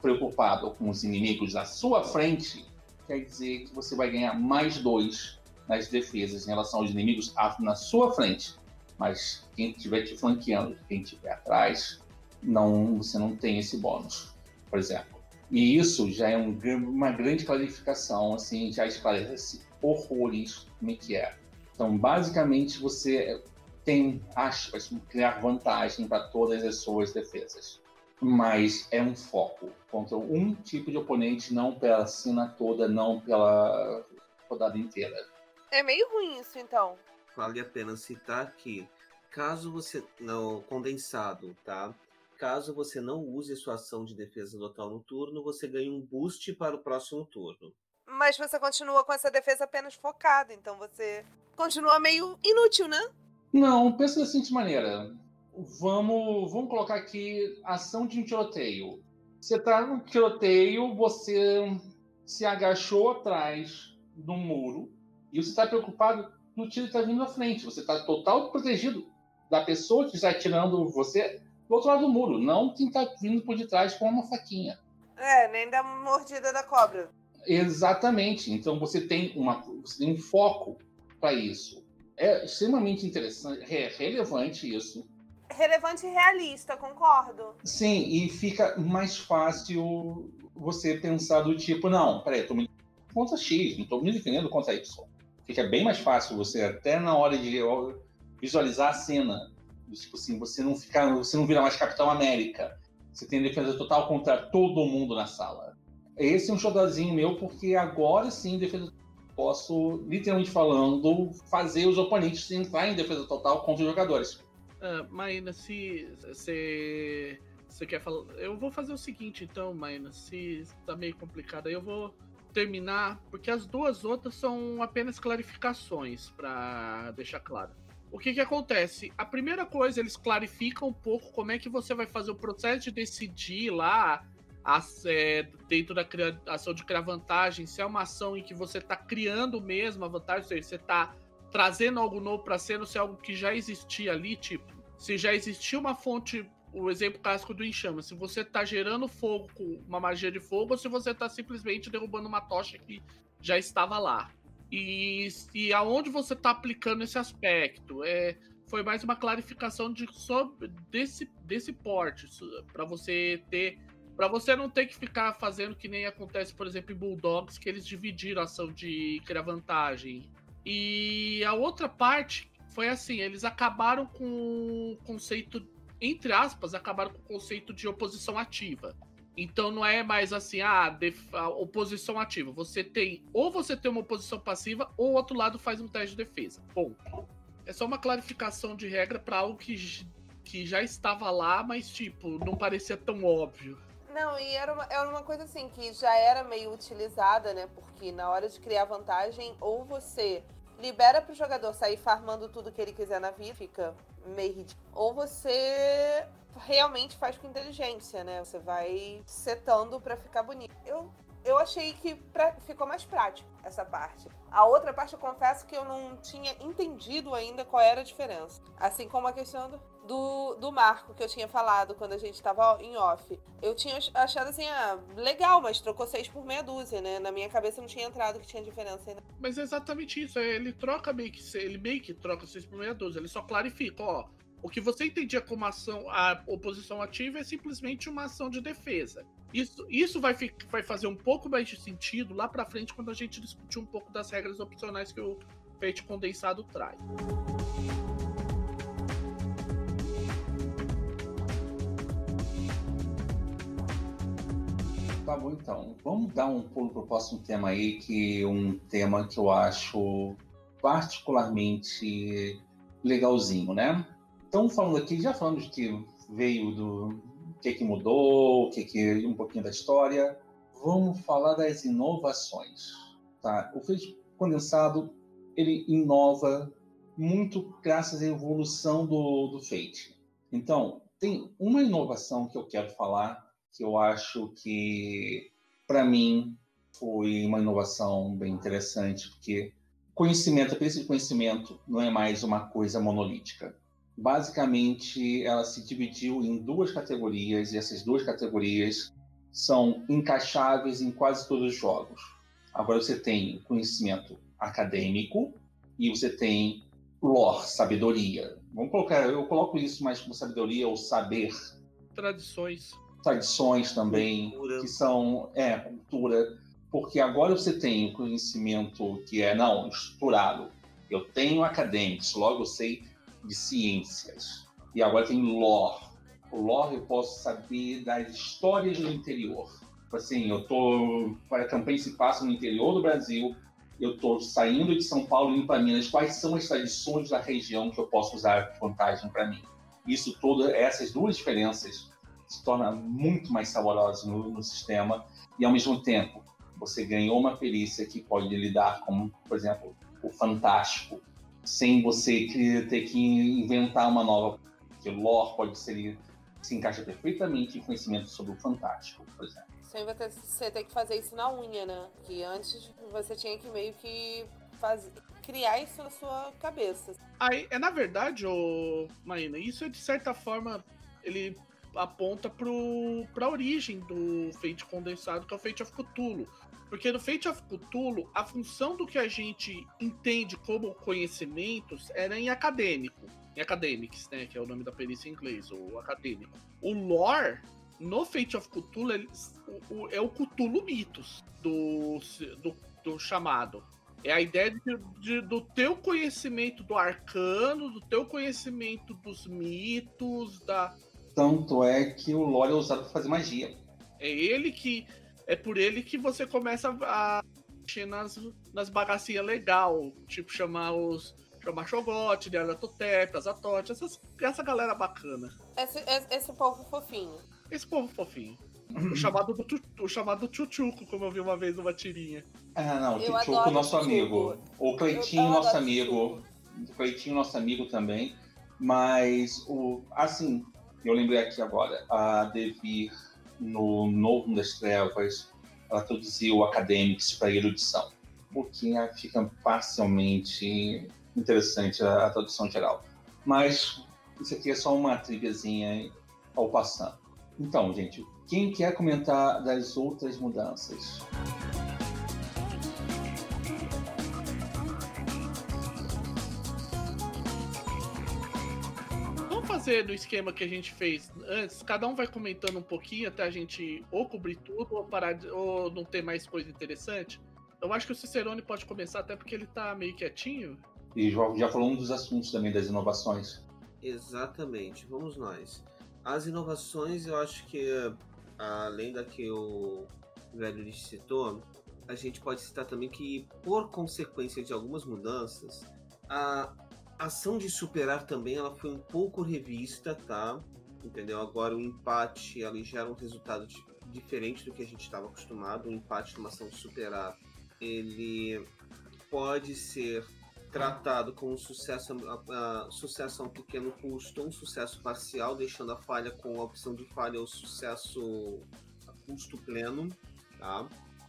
preocupado com os inimigos à sua frente, quer dizer que você vai ganhar mais dois nas defesas em relação aos inimigos na sua frente. Mas quem estiver te flanqueando, quem estiver atrás, não, você não tem esse bônus, por exemplo. E isso já é um, uma grande clarificação, assim, já esclarece horrores como é que é. Então, basicamente, você tem, aspas, criar vantagem para todas as suas defesas mas é um foco contra um tipo de oponente, não pela cena toda, não pela rodada inteira. É meio ruim isso, então. Vale a pena citar que, caso você não condensado, tá? Caso você não use sua ação de defesa total no turno, você ganha um boost para o próximo turno. Mas você continua com essa defesa apenas focada, então você continua meio inútil, né? Não, pensa da seguinte maneira vamos, vamos colocar aqui ação de um tiroteio. Você está no tiroteio, você se agachou atrás um muro e você está preocupado no tiro que está vindo à frente. Você está total protegido da pessoa que está atirando você do outro lado do muro, não quem está vindo por detrás com uma faquinha. É, nem da mordida da cobra. Exatamente. Então você tem, uma, você tem um foco para isso. É extremamente interessante, é relevante isso relevante e realista, concordo. Sim, e fica mais fácil você pensar do tipo, não, peraí, eu tô me contra X, não tô me defendendo contra Y. Fica bem mais fácil você, até na hora de visualizar a cena, tipo assim, você não fica, você não vira mais Capitão América. Você tem defesa total contra todo mundo na sala. Esse é um showzinho meu, porque agora sim, defesa posso, literalmente falando, fazer os oponentes entrar em defesa total contra os jogadores. Uh, Maína, se você quer falar. Eu vou fazer o seguinte, então, Maína, se tá meio complicado aí, eu vou terminar, porque as duas outras são apenas clarificações, para deixar claro. O que que acontece? A primeira coisa, eles clarificam um pouco como é que você vai fazer o processo de decidir lá as, é, dentro da ação de criar vantagem, se é uma ação em que você está criando mesmo a vantagem, ou seja, você está trazendo algo novo para cena, se é algo que já existia ali, tipo, se já existia uma fonte, o exemplo clássico do enxame, se você tá gerando fogo com uma magia de fogo ou se você tá simplesmente derrubando uma tocha que já estava lá. E, e aonde você tá aplicando esse aspecto? É, foi mais uma clarificação de, sobre, desse, desse porte, para você ter Pra você não ter que ficar fazendo que nem acontece, por exemplo, em Bulldogs, que eles dividiram a ação de criar vantagem. E a outra parte foi assim, eles acabaram com o conceito, entre aspas, acabaram com o conceito de oposição ativa. Então não é mais assim, ah, a oposição ativa. Você tem, ou você tem uma oposição passiva, ou o outro lado faz um teste de defesa. Ponto. É só uma clarificação de regra para algo que, que já estava lá, mas tipo, não parecia tão óbvio. Não, e era uma, era uma coisa assim que já era meio utilizada, né? Porque na hora de criar vantagem, ou você libera pro jogador sair farmando tudo que ele quiser na vida, fica meio ridículo. Ou você realmente faz com inteligência, né? Você vai setando pra ficar bonito. Eu, eu achei que pra- ficou mais prático essa parte. A outra parte eu confesso que eu não tinha entendido ainda qual era a diferença. Assim como a questão do, do, do marco que eu tinha falado quando a gente tava em off. Eu tinha achado assim, ah, legal, mas trocou seis por meia dúzia, né? Na minha cabeça não tinha entrado que tinha diferença ainda. Mas é exatamente isso. é, Ele troca meio que. Ele meio que troca 6 por meia dúzia. Ele só clarifica, ó. O que você entendia como ação, a oposição ativa é simplesmente uma ação de defesa. Isso, isso vai, vai fazer um pouco mais de sentido lá pra frente quando a gente discutir um pouco das regras opcionais que o Fate condensado traz. Tá bom, então. Vamos dar um pulo pro próximo tema aí, que é um tema que eu acho particularmente legalzinho, né? Então, falando aqui, já falamos de que veio do que, que mudou, que, que um pouquinho da história. Vamos falar das inovações. Tá? O feito condensado ele inova muito graças à evolução do, do Fate. Então, tem uma inovação que eu quero falar que eu acho que, para mim, foi uma inovação bem interessante, porque conhecimento, a perícia de conhecimento não é mais uma coisa monolítica. Basicamente, ela se dividiu em duas categorias, e essas duas categorias são encaixáveis em quase todos os jogos. Agora você tem conhecimento acadêmico e você tem lore, sabedoria. Vamos colocar, eu coloco isso mais como sabedoria ou saber Tradições. Tradições também, Cultura. que são é, cultura, porque agora você tem o conhecimento que é não estruturado. Eu tenho acadêmicos, logo eu sei de ciências. E agora tem lore. O lore eu posso saber das histórias do interior. Tipo Assim, eu tô para a campanha se passa no interior do Brasil, eu tô saindo de São Paulo indo para Minas. Quais são as tradições da região que eu posso usar vantagem para mim? Isso todas essas duas diferenças se torna muito mais saborosa no, no sistema e ao mesmo tempo você ganhou uma perícia que pode lidar com, por exemplo, o fantástico, sem você ter que inventar uma nova. Porque o lore pode ser se encaixa perfeitamente em conhecimento sobre o fantástico, por exemplo. Sem você- ter que fazer isso na unha, né? Que antes você tinha que meio que fazer, criar isso na sua cabeça. Aí, é na verdade, ô Maína, isso é de certa forma ele aponta pro, pra origem do Fate condensado, que é o Fate of Cthulhu. Porque no Fate of Cthulhu, a função do que a gente entende como conhecimentos era em acadêmico. Em academics, né? Que é o nome da perícia em inglês, o acadêmico. O lore, no Fate of Cthulhu, o- o- é o Cthulhu Mitos do, do, do chamado. É a ideia de- de- do teu conhecimento do arcano, do teu conhecimento dos mitos, da. Tanto é que o lore é usado para fazer magia. É ele que. É por ele que você começa a mexer nas, nas bagacinhas legal. Tipo, chamar os. Chamar Shogot, Neratotep, Azatote, essas, essa galera bacana. Esse, esse, esse povo fofinho. Esse povo fofinho. O chamado, do, tu- o chamado Chuchuco, como eu vi uma vez numa tirinha. Ah, não, o Tchutchuco, nosso amigo. O Cleitinho, nosso amigo. O Cleitinho, nosso amigo também. Mas, o, assim, eu lembrei aqui agora, a Devir, no Novo das Trevas, ela traduziu Academics para erudição. O que fica parcialmente interessante a, a tradução geral. Mas isso aqui é só uma triviazinha ao passando. Então, gente, quem quer comentar das outras mudanças? Fazer no esquema que a gente fez antes. Cada um vai comentando um pouquinho até a gente ou cobrir tudo ou parar de, ou não ter mais coisa interessante. Eu acho que o Cicerone pode começar até porque ele tá meio quietinho. E já, já falou um dos assuntos também das inovações. Exatamente, vamos nós. As inovações, eu acho que, além da que o velho citou, a gente pode citar também que, por consequência de algumas mudanças, a ação de superar também ela foi um pouco revista, tá? Entendeu? Agora o empate ali gera um resultado diferente do que a gente estava acostumado. O empate numa ação de superar, ele pode ser tratado como um sucesso, uh, sucesso a um pequeno custo, um sucesso parcial, deixando a falha com a opção de falha ou sucesso a custo pleno, tá?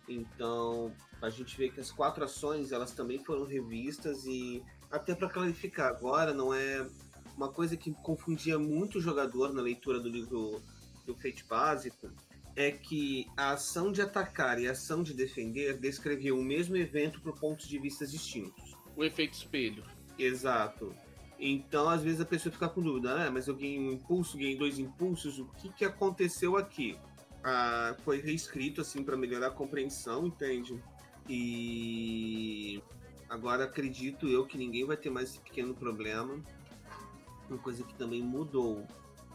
Então, a gente vê que as quatro ações, elas também foram revistas e até para clarificar agora, não é uma coisa que confundia muito o jogador na leitura do livro do Fate Básico, é que a ação de atacar e a ação de defender descreviam o mesmo evento por pontos de vista distintos. O efeito espelho. Exato. Então, às vezes a pessoa fica com dúvida, ah, mas eu ganhei um impulso, ganhei dois impulsos, o que, que aconteceu aqui? Ah, foi reescrito assim para melhorar a compreensão, entende? E Agora acredito eu que ninguém vai ter mais esse pequeno problema. Uma coisa que também mudou,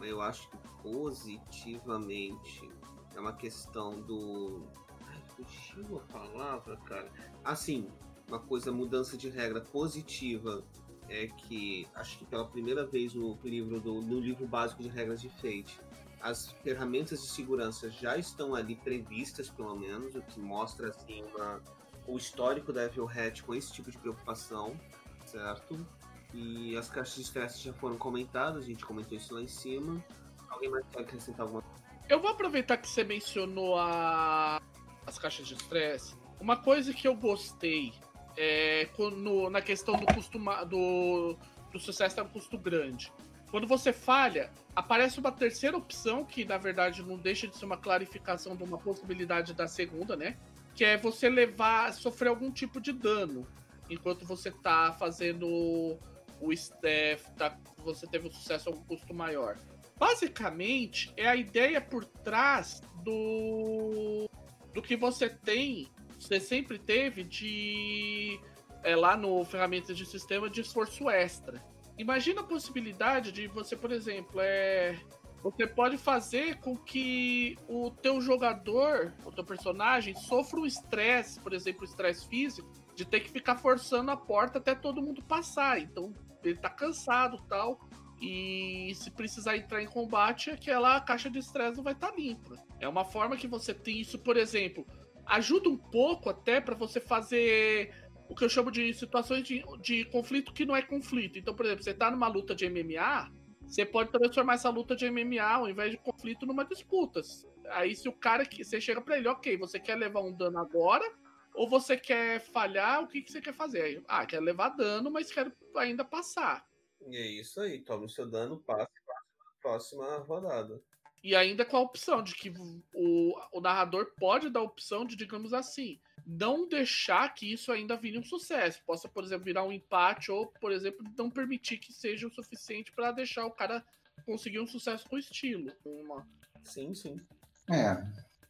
eu acho que positivamente, é uma questão do. Ai, fugiu a palavra, cara. Assim, uma coisa, mudança de regra positiva é que acho que pela primeira vez no livro do no livro básico de regras de Fate, as ferramentas de segurança já estão ali previstas, pelo menos, o que mostra assim uma o histórico da Evil Hat com esse tipo de preocupação, certo? E as caixas de estresse já foram comentadas, a gente comentou isso lá em cima. Alguém mais quer acrescentar alguma coisa? Eu vou aproveitar que você mencionou a... as caixas de estresse. Uma coisa que eu gostei é no, na questão do custo do, do sucesso a um custo grande. Quando você falha, aparece uma terceira opção, que na verdade não deixa de ser uma clarificação de uma possibilidade da segunda, né? Que é você levar, sofrer algum tipo de dano enquanto você tá fazendo o staff, tá, você teve um sucesso a um custo maior. Basicamente, é a ideia por trás do, do que você tem, você sempre teve de é, lá no ferramenta de sistema de esforço extra. Imagina a possibilidade de você, por exemplo, é você pode fazer com que o teu jogador, o teu personagem, sofra um estresse, por exemplo, estresse físico, de ter que ficar forçando a porta até todo mundo passar. Então, ele tá cansado tal. E se precisar entrar em combate, aquela caixa de estresse não vai estar tá limpa. É uma forma que você tem isso, por exemplo, ajuda um pouco até para você fazer o que eu chamo de situações de, de conflito que não é conflito. Então, por exemplo, você tá numa luta de MMA, você pode transformar essa luta de MMA ao invés de conflito numa disputa. Aí se o cara que você chega para ele, ok, você quer levar um dano agora ou você quer falhar? O que, que você quer fazer? Ah, quer levar dano, mas quero ainda passar. E é isso aí, toma o seu dano, passe para a próxima rodada. E ainda com a opção de que o, o narrador pode dar a opção de, digamos assim, não deixar que isso ainda vire um sucesso. Possa, por exemplo, virar um empate ou, por exemplo, não permitir que seja o suficiente para deixar o cara conseguir um sucesso com estilo. Uma... Sim, sim. É, a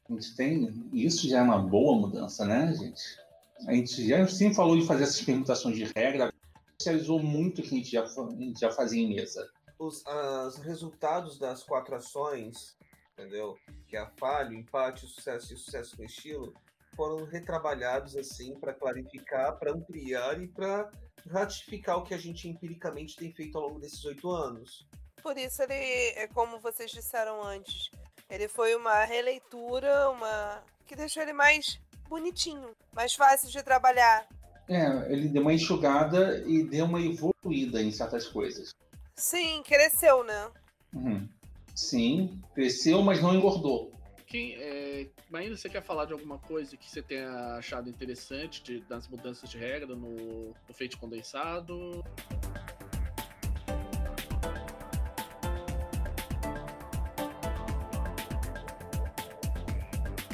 gente tem. Isso já é uma boa mudança, né, gente? A gente já sim falou de fazer essas permutações de regra, especializou muito o que a gente já, a gente já fazia em mesa. Os as resultados das quatro ações, entendeu? Que é a falha, o empate, o sucesso e o sucesso com estilo, foram retrabalhados assim para clarificar, para ampliar e para ratificar o que a gente empiricamente tem feito ao longo desses oito anos. Por isso ele, é como vocês disseram antes, ele foi uma releitura, uma que deixou ele mais bonitinho, mais fácil de trabalhar. É, ele deu uma enxugada e deu uma evoluída em certas coisas. Sim, cresceu, né? Uhum. Sim, cresceu, mas não engordou. Quem, é, ainda você quer falar de alguma coisa que você tenha achado interessante de, das mudanças de regra no, no feito condensado?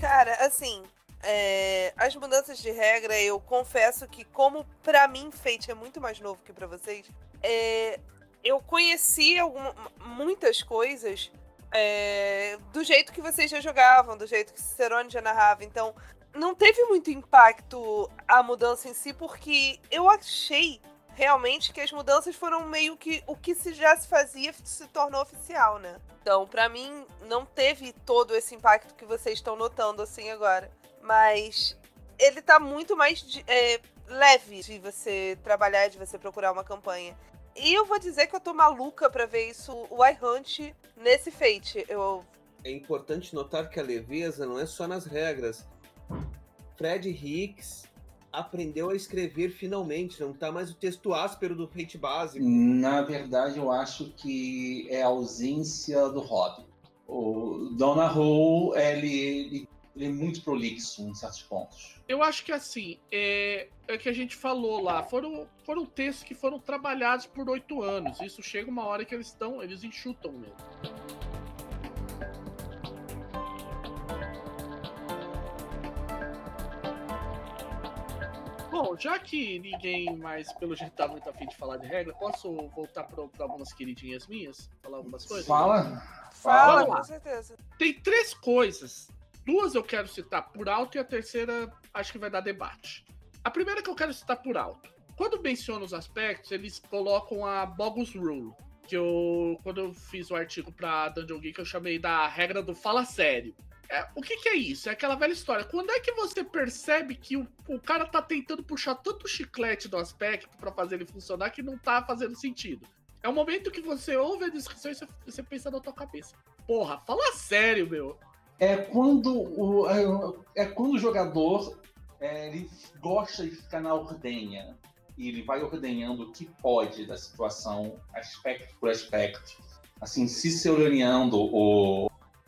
Cara, assim, é, as mudanças de regra, eu confesso que, como para mim, Fate é muito mais novo que para vocês, é, eu conheci alguma, muitas coisas é, do jeito que vocês já jogavam, do jeito que Cicerone já narrava. Então, não teve muito impacto a mudança em si, porque eu achei realmente que as mudanças foram meio que o que se já se fazia se tornou oficial, né? Então, para mim, não teve todo esse impacto que vocês estão notando assim agora. Mas ele tá muito mais é, leve de você trabalhar, de você procurar uma campanha. E eu vou dizer que eu tô maluca pra ver isso, o iHunt, nesse Fate. Eu... É importante notar que a leveza não é só nas regras. Fred Hicks aprendeu a escrever finalmente, não tá mais o texto áspero do Fate básico. Na verdade, eu acho que é a ausência do Rob. O Donna Who, ele, ele, ele é muito prolixo em certos pontos. Eu acho que assim, é, é que a gente falou lá, foram, foram textos que foram trabalhados por oito anos. Isso chega uma hora que eles estão, eles enxutam mesmo. Bom, já que ninguém mais, pelo jeito, tá muito afim de falar de regra, posso voltar para algumas queridinhas minhas? Falar algumas coisas? Fala! Fala, Fala com certeza. Tem três coisas Duas eu quero citar por alto e a terceira acho que vai dar debate. A primeira que eu quero citar por alto. Quando menciono os aspectos, eles colocam a Bogus Rule, que eu, quando eu fiz o artigo pra Dungeon Geek, eu chamei da regra do fala sério. É, o que, que, é isso? É aquela velha história. Quando é que você percebe que o, o cara tá tentando puxar tanto chiclete do aspecto para fazer ele funcionar que não tá fazendo sentido? É o momento que você ouve a descrição e você, você pensa na tua cabeça. Porra, fala sério, meu é quando o, é, é quando o jogador é, ele gosta de ficar na ordenha e ele vai ordenhando o que pode da situação, aspecto por aspecto, assim, ciceroneando o,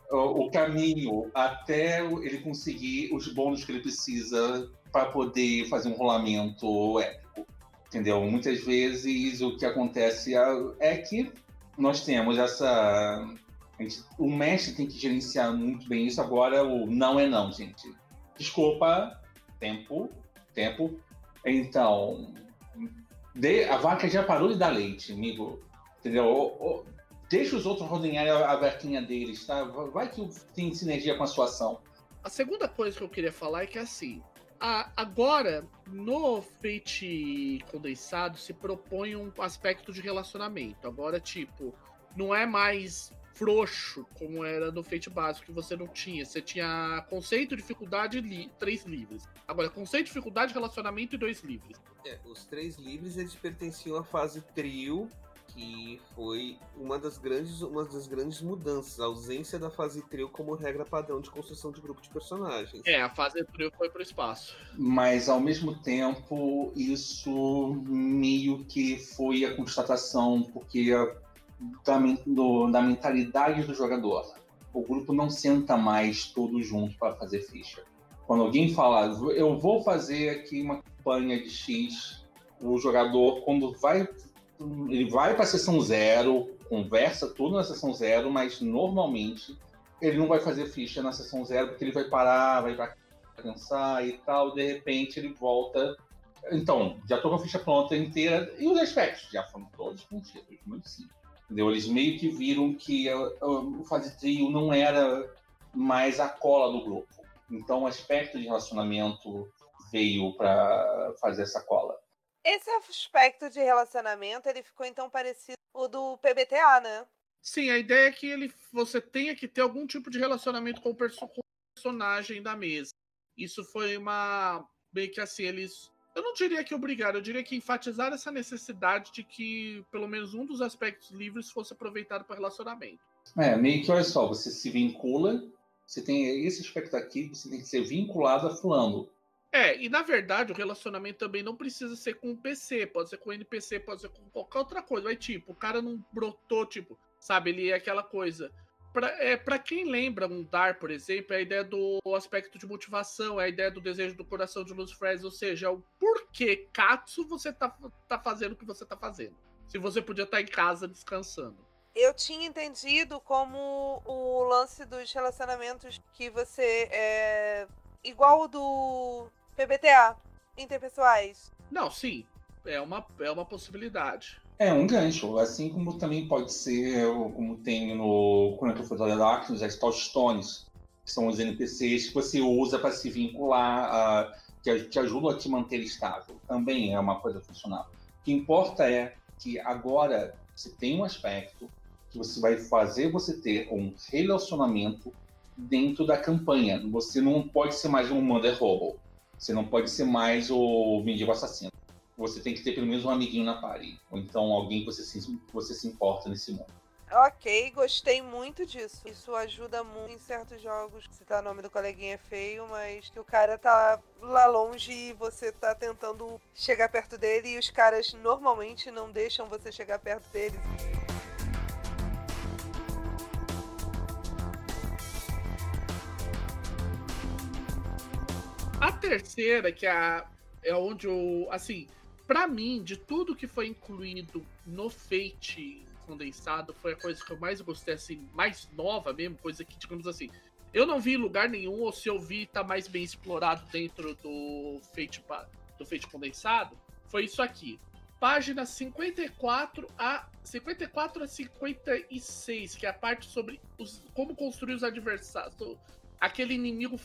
o, o caminho até ele conseguir os bônus que ele precisa para poder fazer um rolamento épico. Entendeu? Muitas vezes o que acontece é, é que nós temos essa Gente, o mestre tem que gerenciar muito bem isso. Agora, o não é não, gente. Desculpa, tempo, tempo. Então, de, a vaca já parou de dar leite, amigo. Entendeu? O, o, deixa os outros rodearem a, a vaquinha deles, tá? Vai que tem sinergia com a sua ação. A segunda coisa que eu queria falar é que, assim, a, agora, no Fate condensado, se propõe um aspecto de relacionamento. Agora, tipo, não é mais frouxo, como era no Fate básico, que você não tinha. Você tinha conceito, dificuldade e li três livres. Agora, conceito, dificuldade, relacionamento e dois livres. É, os três livres eles pertenciam à fase trio, que foi uma das grandes, uma das grandes mudanças, a ausência da fase trio como regra padrão de construção de grupo de personagens. É, a fase trio foi para o espaço. Mas ao mesmo tempo, isso meio que foi a constatação, porque da, do, da mentalidade do jogador. O grupo não senta mais todos juntos para fazer ficha. Quando alguém fala, eu vou fazer aqui uma campanha de X, o jogador, quando vai, ele vai para a sessão zero, conversa tudo na sessão zero, mas normalmente ele não vai fazer ficha na sessão zero porque ele vai parar, vai pensar e tal, de repente ele volta. Então, já estou com a ficha pronta inteira e os aspectos já foram todos contidos, muito simples. Entendeu? Eles meio que viram que o fase trio não era mais a cola do grupo. Então o aspecto de relacionamento veio para fazer essa cola. Esse aspecto de relacionamento, ele ficou então parecido o do PBTA, né? Sim, a ideia é que ele, você tenha que ter algum tipo de relacionamento com o, perso com o personagem da mesa. Isso foi uma. Meio que assim, eles eu não diria que obrigar, eu diria que enfatizar essa necessidade de que pelo menos um dos aspectos livres fosse aproveitado para relacionamento. É, meio que olha só, você se vincula, você tem esse aspecto aqui, você tem que ser vinculado a fulano. É, e na verdade o relacionamento também não precisa ser com o PC, pode ser com o NPC, pode ser com qualquer outra coisa. Vai tipo, o cara não brotou, tipo, sabe, ele é aquela coisa Pra, é, pra quem lembra um Dar, por exemplo, é a ideia do aspecto de motivação, é a ideia do desejo do coração de Luz Fres, ou seja, o porquê Katsu você tá, tá fazendo o que você tá fazendo. Se você podia estar tá em casa descansando. Eu tinha entendido como o lance dos relacionamentos que você é igual o do PBTA, interpessoais. Não, sim. É uma, é uma possibilidade. É um gancho, assim como também pode ser, como tem no Chronicle of the Darkness, as Stones, que são os NPCs que você usa para se vincular, que te ajudam a te manter estável. Também é uma coisa funcional. O que importa é que agora você tem um aspecto que você vai fazer você ter um relacionamento dentro da campanha. Você não pode ser mais um Mother Robo. Você não pode ser mais o mendigo assassino. Você tem que ter pelo menos um amiguinho na party. Ou então alguém que você se, você se importa nesse mundo. Ok, gostei muito disso. Isso ajuda muito em certos jogos. Citar o nome do coleguinha é feio, mas que o cara tá lá longe e você tá tentando chegar perto dele e os caras normalmente não deixam você chegar perto deles. A terceira, que é, a, é onde o. Assim, para mim, de tudo que foi incluído no Fate condensado foi a coisa que eu mais gostei, assim, mais nova mesmo, coisa que, digamos assim, eu não vi em lugar nenhum, ou se eu vi, tá mais bem explorado dentro do Fate, do Fate condensado, foi isso aqui. Página 54 a 54 a 56, que é a parte sobre os, como construir os adversários. Aquele inimigo.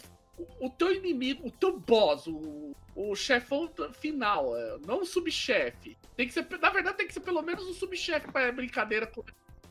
O, teu inimigo, o teu boss, o, o chefão final, é, não o subchefe. Tem que ser, na verdade, tem que ser pelo menos o subchefe para brincadeira.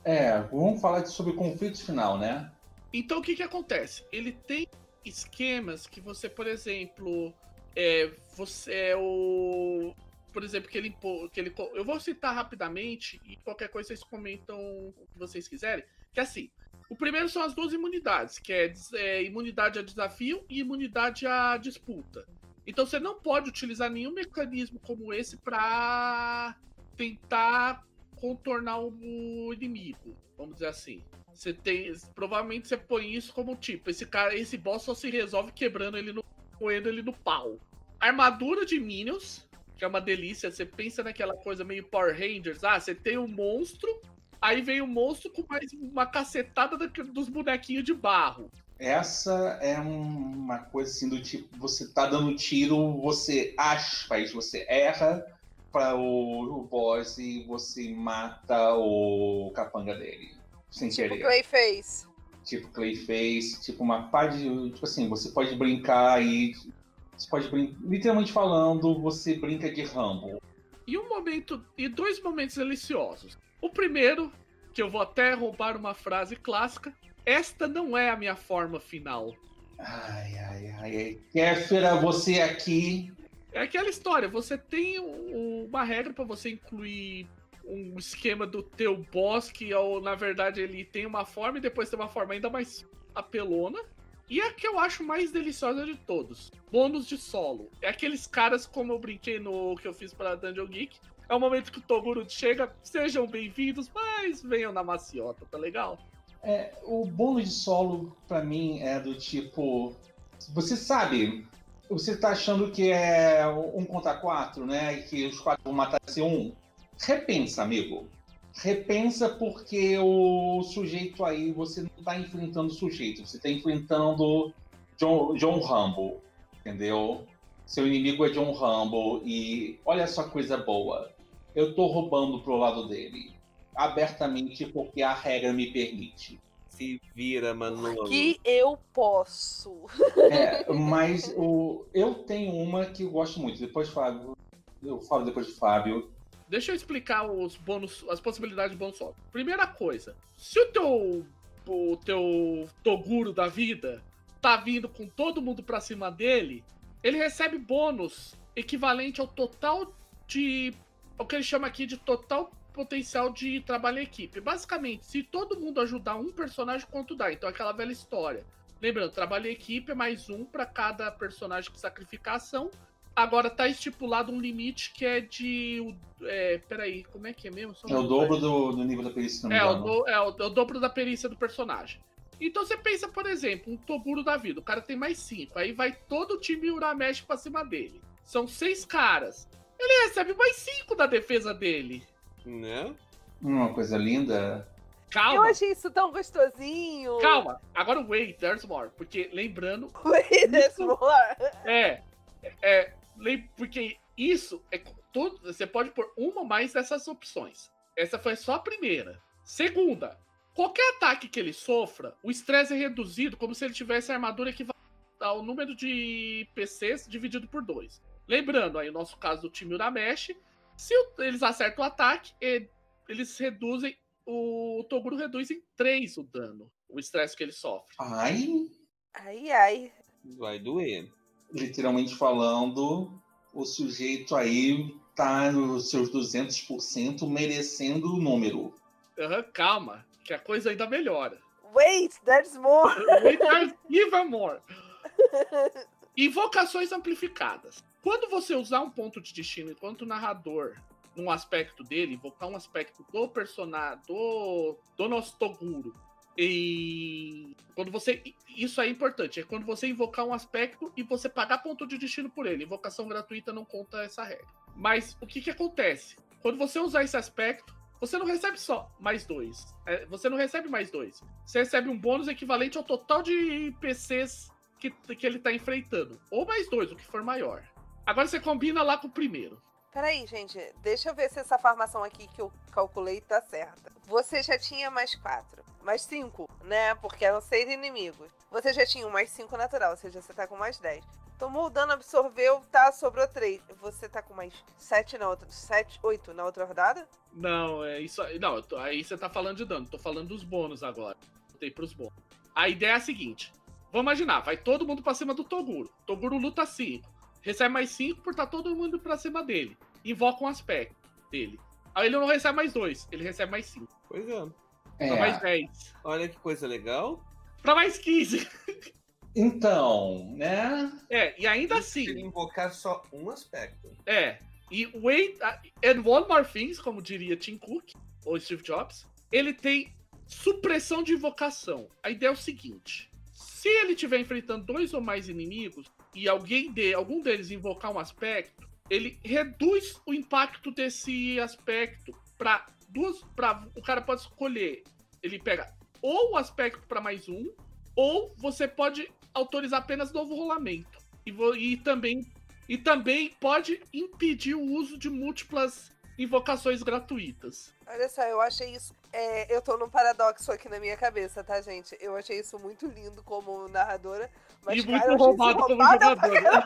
É, vamos falar sobre conflito final, né? Então o que que acontece? Ele tem esquemas que você, por exemplo, é, você é o por exemplo, que ele, que ele. Eu vou citar rapidamente e qualquer coisa vocês comentam o que vocês quiserem. Que é assim. O primeiro são as duas imunidades, que é, é imunidade a desafio e imunidade à disputa. Então você não pode utilizar nenhum mecanismo como esse para tentar contornar o inimigo, vamos dizer assim. Você tem, provavelmente você põe isso como tipo, esse cara, esse boss só se resolve quebrando ele no, coendo ele no pau. Armadura de minions, que é uma delícia. Você pensa naquela coisa meio Power Rangers, ah, você tem um monstro, aí vem o monstro com mais uma cacetada dos bonequinhos de barro essa é uma coisa assim do tipo, você tá dando tiro, você aspas, você erra para o, o boss e você mata o capanga dele. Sem tipo querer. Clayface. Tipo Clayface, tipo uma parte de. Tipo assim, você pode brincar e. Você pode brincar. Literalmente falando, você brinca de Rambo. E um momento. E dois momentos deliciosos. O primeiro, que eu vou até roubar uma frase clássica, esta não é a minha forma final. Ai, ai, ai. Kéfera, você aqui. É aquela história, você tem uma regra para você incluir um esquema do teu boss, que na verdade ele tem uma forma e depois tem uma forma ainda mais apelona. E a que eu acho mais deliciosa de todos, bônus de solo. É aqueles caras, como eu brinquei no que eu fiz para Dungeon Geek. É o momento que o Toguro chega, sejam bem-vindos, mas venham na maciota, tá legal? É, o bônus de solo, para mim, é do tipo. Você sabe, você tá achando que é um contra quatro, né? E que os quatro vão matar esse um. Repensa, amigo. Repensa porque o sujeito aí, você não tá enfrentando o sujeito, você tá enfrentando John, John Rambo, entendeu? Seu inimigo é John Rambo e olha só coisa boa. Eu tô roubando pro lado dele abertamente porque a regra me permite. Se vira, mano. Que eu posso. É, mas o, eu tenho uma que eu gosto muito. Depois, Fábio. Eu falo depois de Fábio. Deixa eu explicar os bônus, as possibilidades de bônus solo. Primeira coisa, se o teu o teu Toguro da vida tá vindo com todo mundo pra cima dele, ele recebe bônus equivalente ao total de. O que ele chama aqui de total potencial de trabalho em equipe. Basicamente, se todo mundo ajudar um personagem, quanto dá? Então, aquela velha história. Lembrando, trabalho em equipe é mais um para cada personagem que sacrificar ação. Agora tá estipulado um limite que é de. É, peraí, como é que é mesmo? Só é o dobro do, do, nível da perícia. É, o do, é, o, é o dobro da perícia do personagem. Então você pensa, por exemplo, um Toguro da vida. O cara tem mais cinco. Aí vai todo o time Uramesh pra cima dele. São seis caras. Ele recebe mais cinco da defesa dele. Né? Uma coisa linda. Calma. Eu achei isso tão gostosinho. Calma. Agora wait, there's more. Porque lembrando. [LAUGHS] Wait, there's more. É. É. Porque isso é todo. Você pode pôr uma ou mais dessas opções. Essa foi só a primeira. Segunda, qualquer ataque que ele sofra, o estresse é reduzido como se ele tivesse a armadura equivalente ao número de PCs dividido por 2. Lembrando aí o nosso caso do time Uramesh, se eles acertam o ataque, eles reduzem. O Toguro reduz em 3 o dano, o estresse que ele sofre. Ai. Ai, ai. Vai doer. Literalmente falando, o sujeito aí tá nos seus 200% merecendo o número. Uhum, calma, que a coisa ainda melhora. Wait, there's more. Wait, there's even more. [LAUGHS] Invocações amplificadas. Quando você usar um ponto de destino enquanto narrador num aspecto dele, invocar um aspecto do personagem, do, do nosso Toguro, e quando você. Isso é importante. É quando você invocar um aspecto e você pagar ponto de destino por ele. Invocação gratuita não conta essa regra. Mas o que, que acontece? Quando você usar esse aspecto, você não recebe só mais dois. É, você não recebe mais dois. Você recebe um bônus equivalente ao total de PCs que, que ele está enfrentando. Ou mais dois, o que for maior. Agora você combina lá com o primeiro. Peraí, gente, deixa eu ver se essa formação aqui que eu calculei tá certa. Você já tinha mais quatro, mais cinco, né? Porque eram seis inimigos. Você já tinha um mais cinco natural, ou seja, você tá com mais dez. Tomou o dano, absorveu, tá, sobrou três. Você tá com mais sete na outra. Sete, oito na outra rodada? Não, é isso aí. Não, aí você tá falando de dano. Tô falando dos bônus agora. Botei pros bônus. A ideia é a seguinte: vamos imaginar, vai todo mundo pra cima do Toguro. Toguro luta cinco recebe mais 5 por estar tá todo mundo pra cima dele. Invoca um aspecto dele. Aí ele não recebe mais 2, ele recebe mais 5. Pois é. é. Pra mais 10. Olha que coisa legal. Pra mais 15. Então, né? É, e ainda assim. Ele invocar só um aspecto. É. E wait. And one more thing, como diria Tim Cook, ou Steve Jobs, ele tem supressão de invocação. A ideia é o seguinte: se ele estiver enfrentando dois ou mais inimigos, e alguém de algum deles invocar um aspecto, ele reduz o impacto desse aspecto para duas, para o cara pode escolher, ele pega ou o aspecto para mais um, ou você pode autorizar apenas novo rolamento. E, e também e também pode impedir o uso de múltiplas invocações gratuitas. Olha só, eu achei isso. É, eu tô num paradoxo aqui na minha cabeça, tá, gente? Eu achei isso muito lindo como narradora. Mas, e cara, muito roubado como jogador.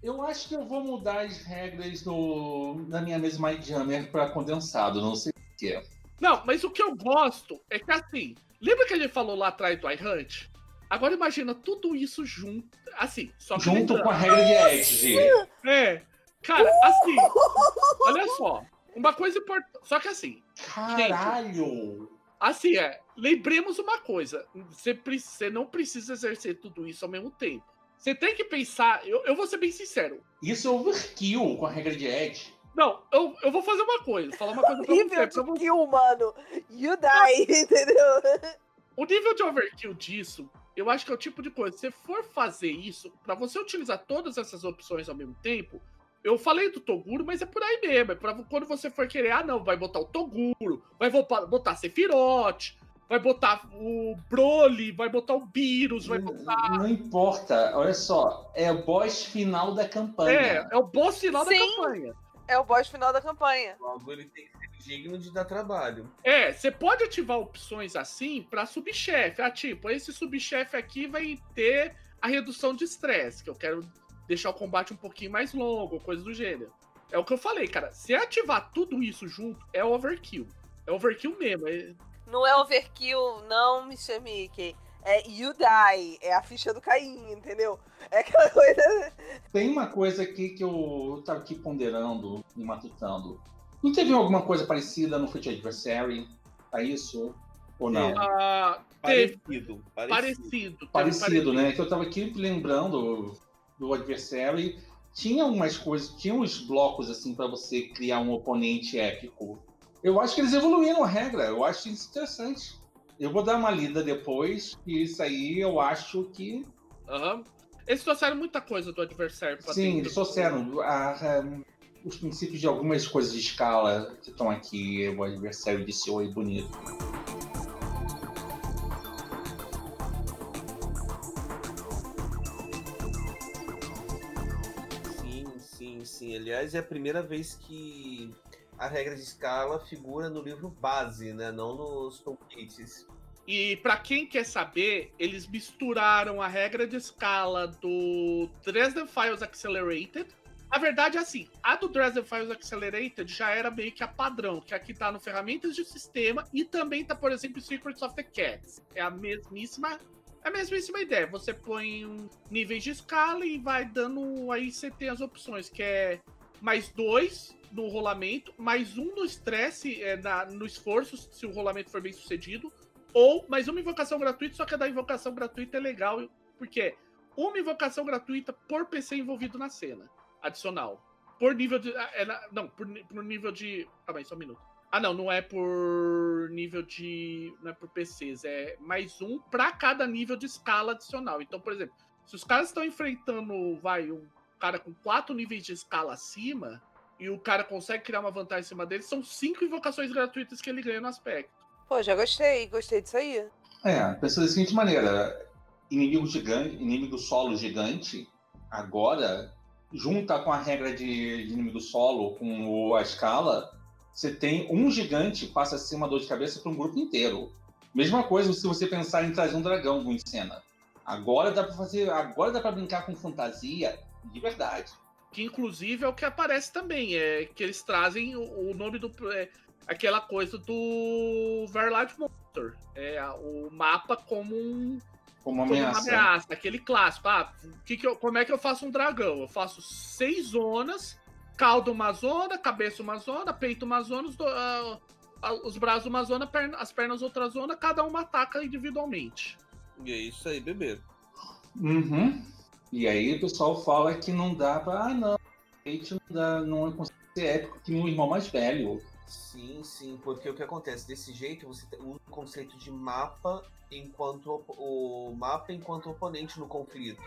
Eu acho que eu vou mudar as regras do, na minha mesa My Jammer pra condensado, não sei o que é. Não, mas o que eu gosto é que assim. Lembra que a gente falou lá atrás do iHunt? Agora imagina tudo isso junto. Assim, só que. Junto com a regra de Edge. É. Cara, assim, [LAUGHS] olha só. Uma coisa importante. Só que assim. Caralho! Gente, assim, é. Lembremos uma coisa: você, você não precisa exercer tudo isso ao mesmo tempo. Você tem que pensar. Eu, eu vou ser bem sincero. Isso é overkill com a regra de Edge. Não, eu, eu vou fazer uma coisa, falar uma coisa pra você. Nível de overkill, mano. You die, [LAUGHS] entendeu? O nível de overkill disso, eu acho que é o tipo de coisa. Se for fazer isso, para você utilizar todas essas opções ao mesmo tempo, eu falei do Toguro, mas é por aí mesmo. É pra quando você for querer, ah, não, vai botar o Toguro, vai botar Sephiroth, vai botar o Broly, vai botar o Beerus, vai botar. Não importa, olha só, é o boss final da campanha. É, é o boss final Sim, da campanha. É o boss final da campanha. Logo ele tem que ser digno de dar trabalho. É, você pode ativar opções assim para subchefe. Ah, tipo, esse subchefe aqui vai ter a redução de estresse, que eu quero deixar o combate um pouquinho mais longo, coisa do gênero. É o que eu falei, cara. Se ativar tudo isso junto, é overkill. É overkill mesmo. É... Não é overkill, não, Mr. Mickey. É You Die, é a ficha do Caim, entendeu? É aquela [LAUGHS] coisa. Tem uma coisa aqui que eu tava aqui ponderando e matutando. Não teve alguma coisa parecida no Fate Adversary? A isso? Ou não? Uh, parecido, parecido. Parecido, parecido, né? Que eu tava aqui lembrando do adversário tinha umas coisas, tinha uns blocos assim para você criar um oponente épico. Eu acho que eles evoluíram a regra, eu acho isso interessante. Eu vou dar uma lida depois, e isso aí eu acho que. Uhum. Eles trouxeram muita coisa do adversário pra Sim, eles trouxeram a, os princípios de algumas coisas de escala que estão aqui, o adversário disse oi bonito. Aliás, é a primeira vez que a regra de escala figura no livro base, né? Não nos toolkits. E para quem quer saber, eles misturaram a regra de escala do Dresden Files Accelerated. A verdade é assim, a do Dresden Files Accelerated já era meio que a padrão, que aqui tá no ferramentas de sistema e também tá, por exemplo, em Secrets of the Cats. É a mesmíssima é a mesmíssima ideia. Você põe um níveis de escala e vai dando. Aí você tem as opções, que é mais dois no rolamento, mais um no estresse, é, na, no esforço, se o rolamento for bem sucedido, ou mais uma invocação gratuita, só que a da invocação gratuita é legal, porque é uma invocação gratuita por PC envolvido na cena, adicional. Por nível de. É, não, por, por nível de. Calma aí, só um minuto. Ah, não, não é por nível de. Não é por PCs, é mais um para cada nível de escala adicional. Então, por exemplo, se os caras estão enfrentando, vai, um cara com quatro níveis de escala acima, e o cara consegue criar uma vantagem em cima dele, são cinco invocações gratuitas que ele ganha no aspecto. Pô, já gostei, gostei disso aí. É, pensa da seguinte maneira: inimigo gigante, inimigo solo gigante, agora, junta com a regra de, de inimigo solo com o, a escala você tem um gigante passa a ser uma dor de cabeça para um grupo inteiro. Mesma coisa se você pensar em trazer um dragão em cena. Agora dá para fazer, agora dá para brincar com fantasia de verdade. Que inclusive é o que aparece também, é que eles trazem o, o nome do é, aquela coisa do Very Life Monster, é o mapa como um como uma ameaça. Como uma ameaça, aquele clássico. Ah, que que eu, como é que eu faço um dragão? Eu faço seis zonas caldo uma zona, cabeça uma zona, peito uma zona, os, uh, os braços uma zona, perna, as pernas outra zona, cada uma ataca individualmente. E é isso aí, bebê. Uhum. E aí o pessoal fala que não dá pra. Ah, não. Não dá, não é ser épico que o irmão mais velho. Sim, sim, porque o que acontece? Desse jeito você usa o conceito de mapa enquanto o mapa enquanto oponente no conflito.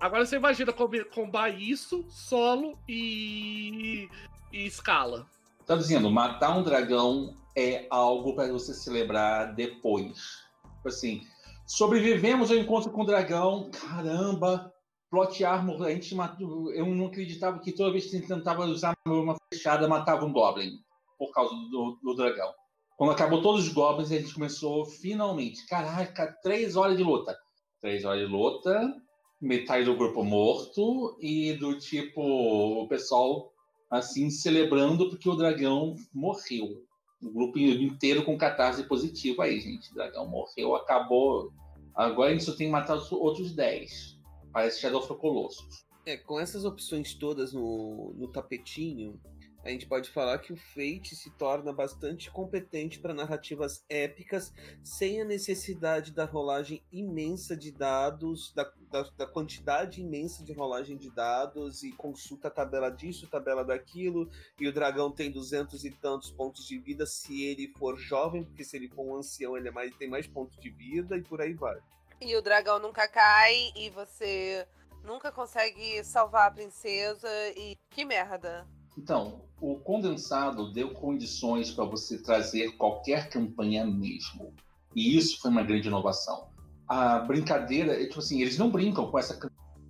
Agora você imagina combar isso, solo e, e escala. Tá dizendo, matar um dragão é algo para você celebrar depois. Tipo assim, sobrevivemos ao encontro com o dragão, caramba, plot armor, a gente matou, eu não acreditava que toda vez que a gente tentava usar uma flechada, matava um goblin, por causa do, do dragão. Quando acabou todos os goblins, a gente começou finalmente, caraca, três horas de luta. Três horas de luta, metade do grupo morto e do tipo o pessoal assim celebrando porque o dragão morreu. O grupo inteiro com catarse positivo aí, gente. O dragão morreu, acabou. Agora a gente só tem que matar os outros 10. Parece Shadow of Colossus. É, com essas opções todas no, no tapetinho, a gente pode falar que o Fate se torna bastante competente para narrativas épicas, sem a necessidade da rolagem imensa de dados, da, da, da, quantidade imensa de rolagem de dados e consulta a tabela disso, tabela daquilo, e o dragão tem duzentos e tantos pontos de vida se ele for jovem, porque se ele for um ancião ele é mais, tem mais pontos de vida e por aí vai. E o dragão nunca cai e você nunca consegue salvar a princesa e que merda. Então, o condensado deu condições para você trazer qualquer campanha mesmo. E isso foi uma grande inovação. A brincadeira, é, tipo assim, eles não brincam com essa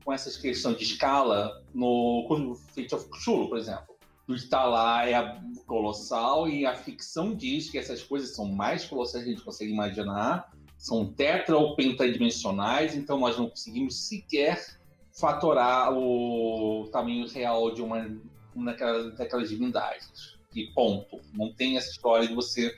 com essas questões de escala no Fate of Cthulhu, por exemplo. O que está lá é colossal e a ficção diz que essas coisas são mais colossais que a gente consegue imaginar, são tetra ou pentadimensionais, então nós não conseguimos sequer fatorar o tamanho real de uma naquelas, naquelas divindades. E ponto. Não tem essa história de você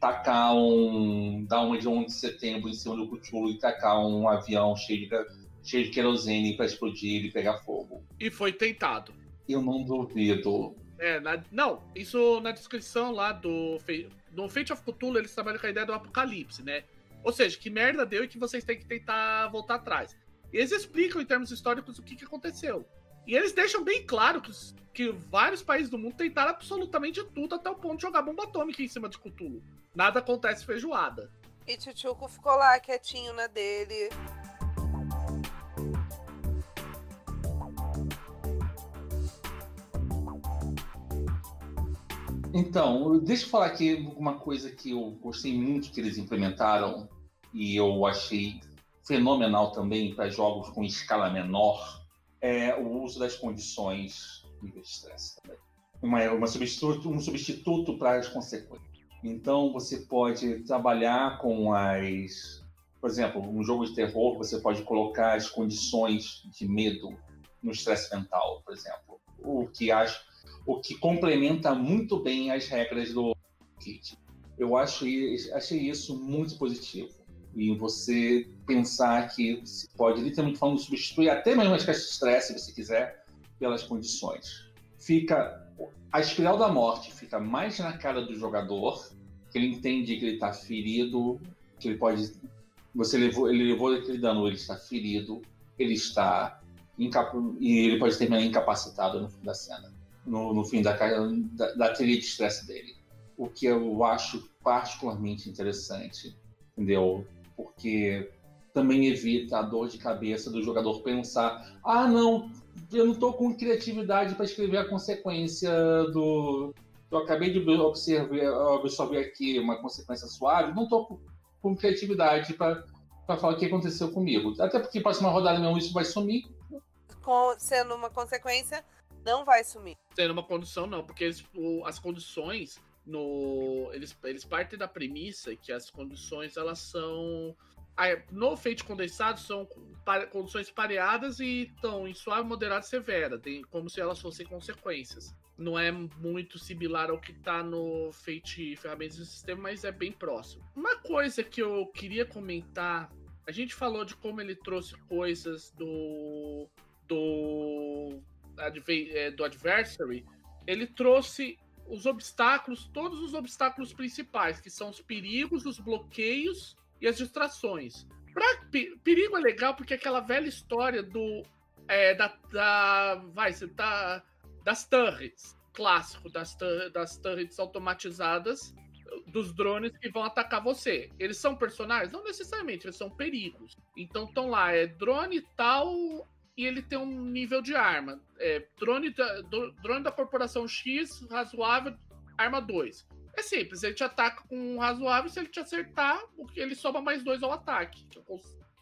tacar um. dar uma de 11 de setembro em cima do Cthulhu e tacar um avião cheio de, cheio de querosene para explodir e pegar fogo. E foi tentado. Eu não duvido. É, na, não, isso na descrição lá do, do Fate of Cthulhu, eles trabalham com a ideia do apocalipse, né? Ou seja, que merda deu e que vocês têm que tentar voltar atrás. E eles explicam em termos históricos o que, que aconteceu. E eles deixam bem claro que, que vários países do mundo tentaram absolutamente tudo até o ponto de jogar bomba atômica em cima de Cthulhu. Nada acontece feijoada. E Tchutchuco ficou lá quietinho na dele. Então, deixa eu falar aqui uma coisa que eu gostei muito que eles implementaram e eu achei fenomenal também para jogos com escala menor é o uso das condições de estresse também. uma, uma substituto, um substituto para as consequências. Então você pode trabalhar com as. Por exemplo, um jogo de terror, você pode colocar as condições de medo no estresse mental, por exemplo. O que acho, o que complementa muito bem as regras do kit. Eu acho, achei isso muito positivo. E você pensar que você pode, literalmente falando, substituir até mesmo as caixas de estresse, se você quiser, pelas condições. Fica. A espiral da morte fica mais na cara do jogador, que ele entende que ele está ferido, que ele pode. Você levou, ele levou aquele dano, ele está ferido, ele está. Incap... E ele pode terminar incapacitado no fim da cena, no, no fim da, da, da de estresse dele. O que eu acho particularmente interessante, entendeu? Porque também evita a dor de cabeça do jogador pensar: ah, não, eu não estou com criatividade para escrever a consequência do. Eu acabei de observar, absorver aqui uma consequência suave, não estou com, criatividade para falar o que aconteceu comigo. Até porque próxima rodada mesmo isso vai sumir. Com, sendo uma consequência, não vai sumir. Sendo uma condição, não, porque as condições no. Eles, eles partem da premissa que as condições elas são no feito condensado são condições pareadas e estão em suave, moderada e severa, tem, como se elas fossem consequências. Não é muito similar ao que está no feite ferramentas do sistema, mas é bem próximo. Uma coisa que eu queria comentar, a gente falou de como ele trouxe coisas do do é, do adversary, ele trouxe os obstáculos, todos os obstáculos principais, que são os perigos, os bloqueios e as distrações. Pra, perigo é legal porque é aquela velha história do. É, da, da. Vai, você tá. Das turrets. Clássico, das, das turrets automatizadas dos drones que vão atacar você. Eles são personagens? Não necessariamente, eles são perigos. Então estão lá, é drone tal e ele tem um nível de arma. É, drone, da, drone da corporação X, razoável, arma 2. É simples, ele te ataca com um razoável, se ele te acertar, ele soma mais dois ao ataque.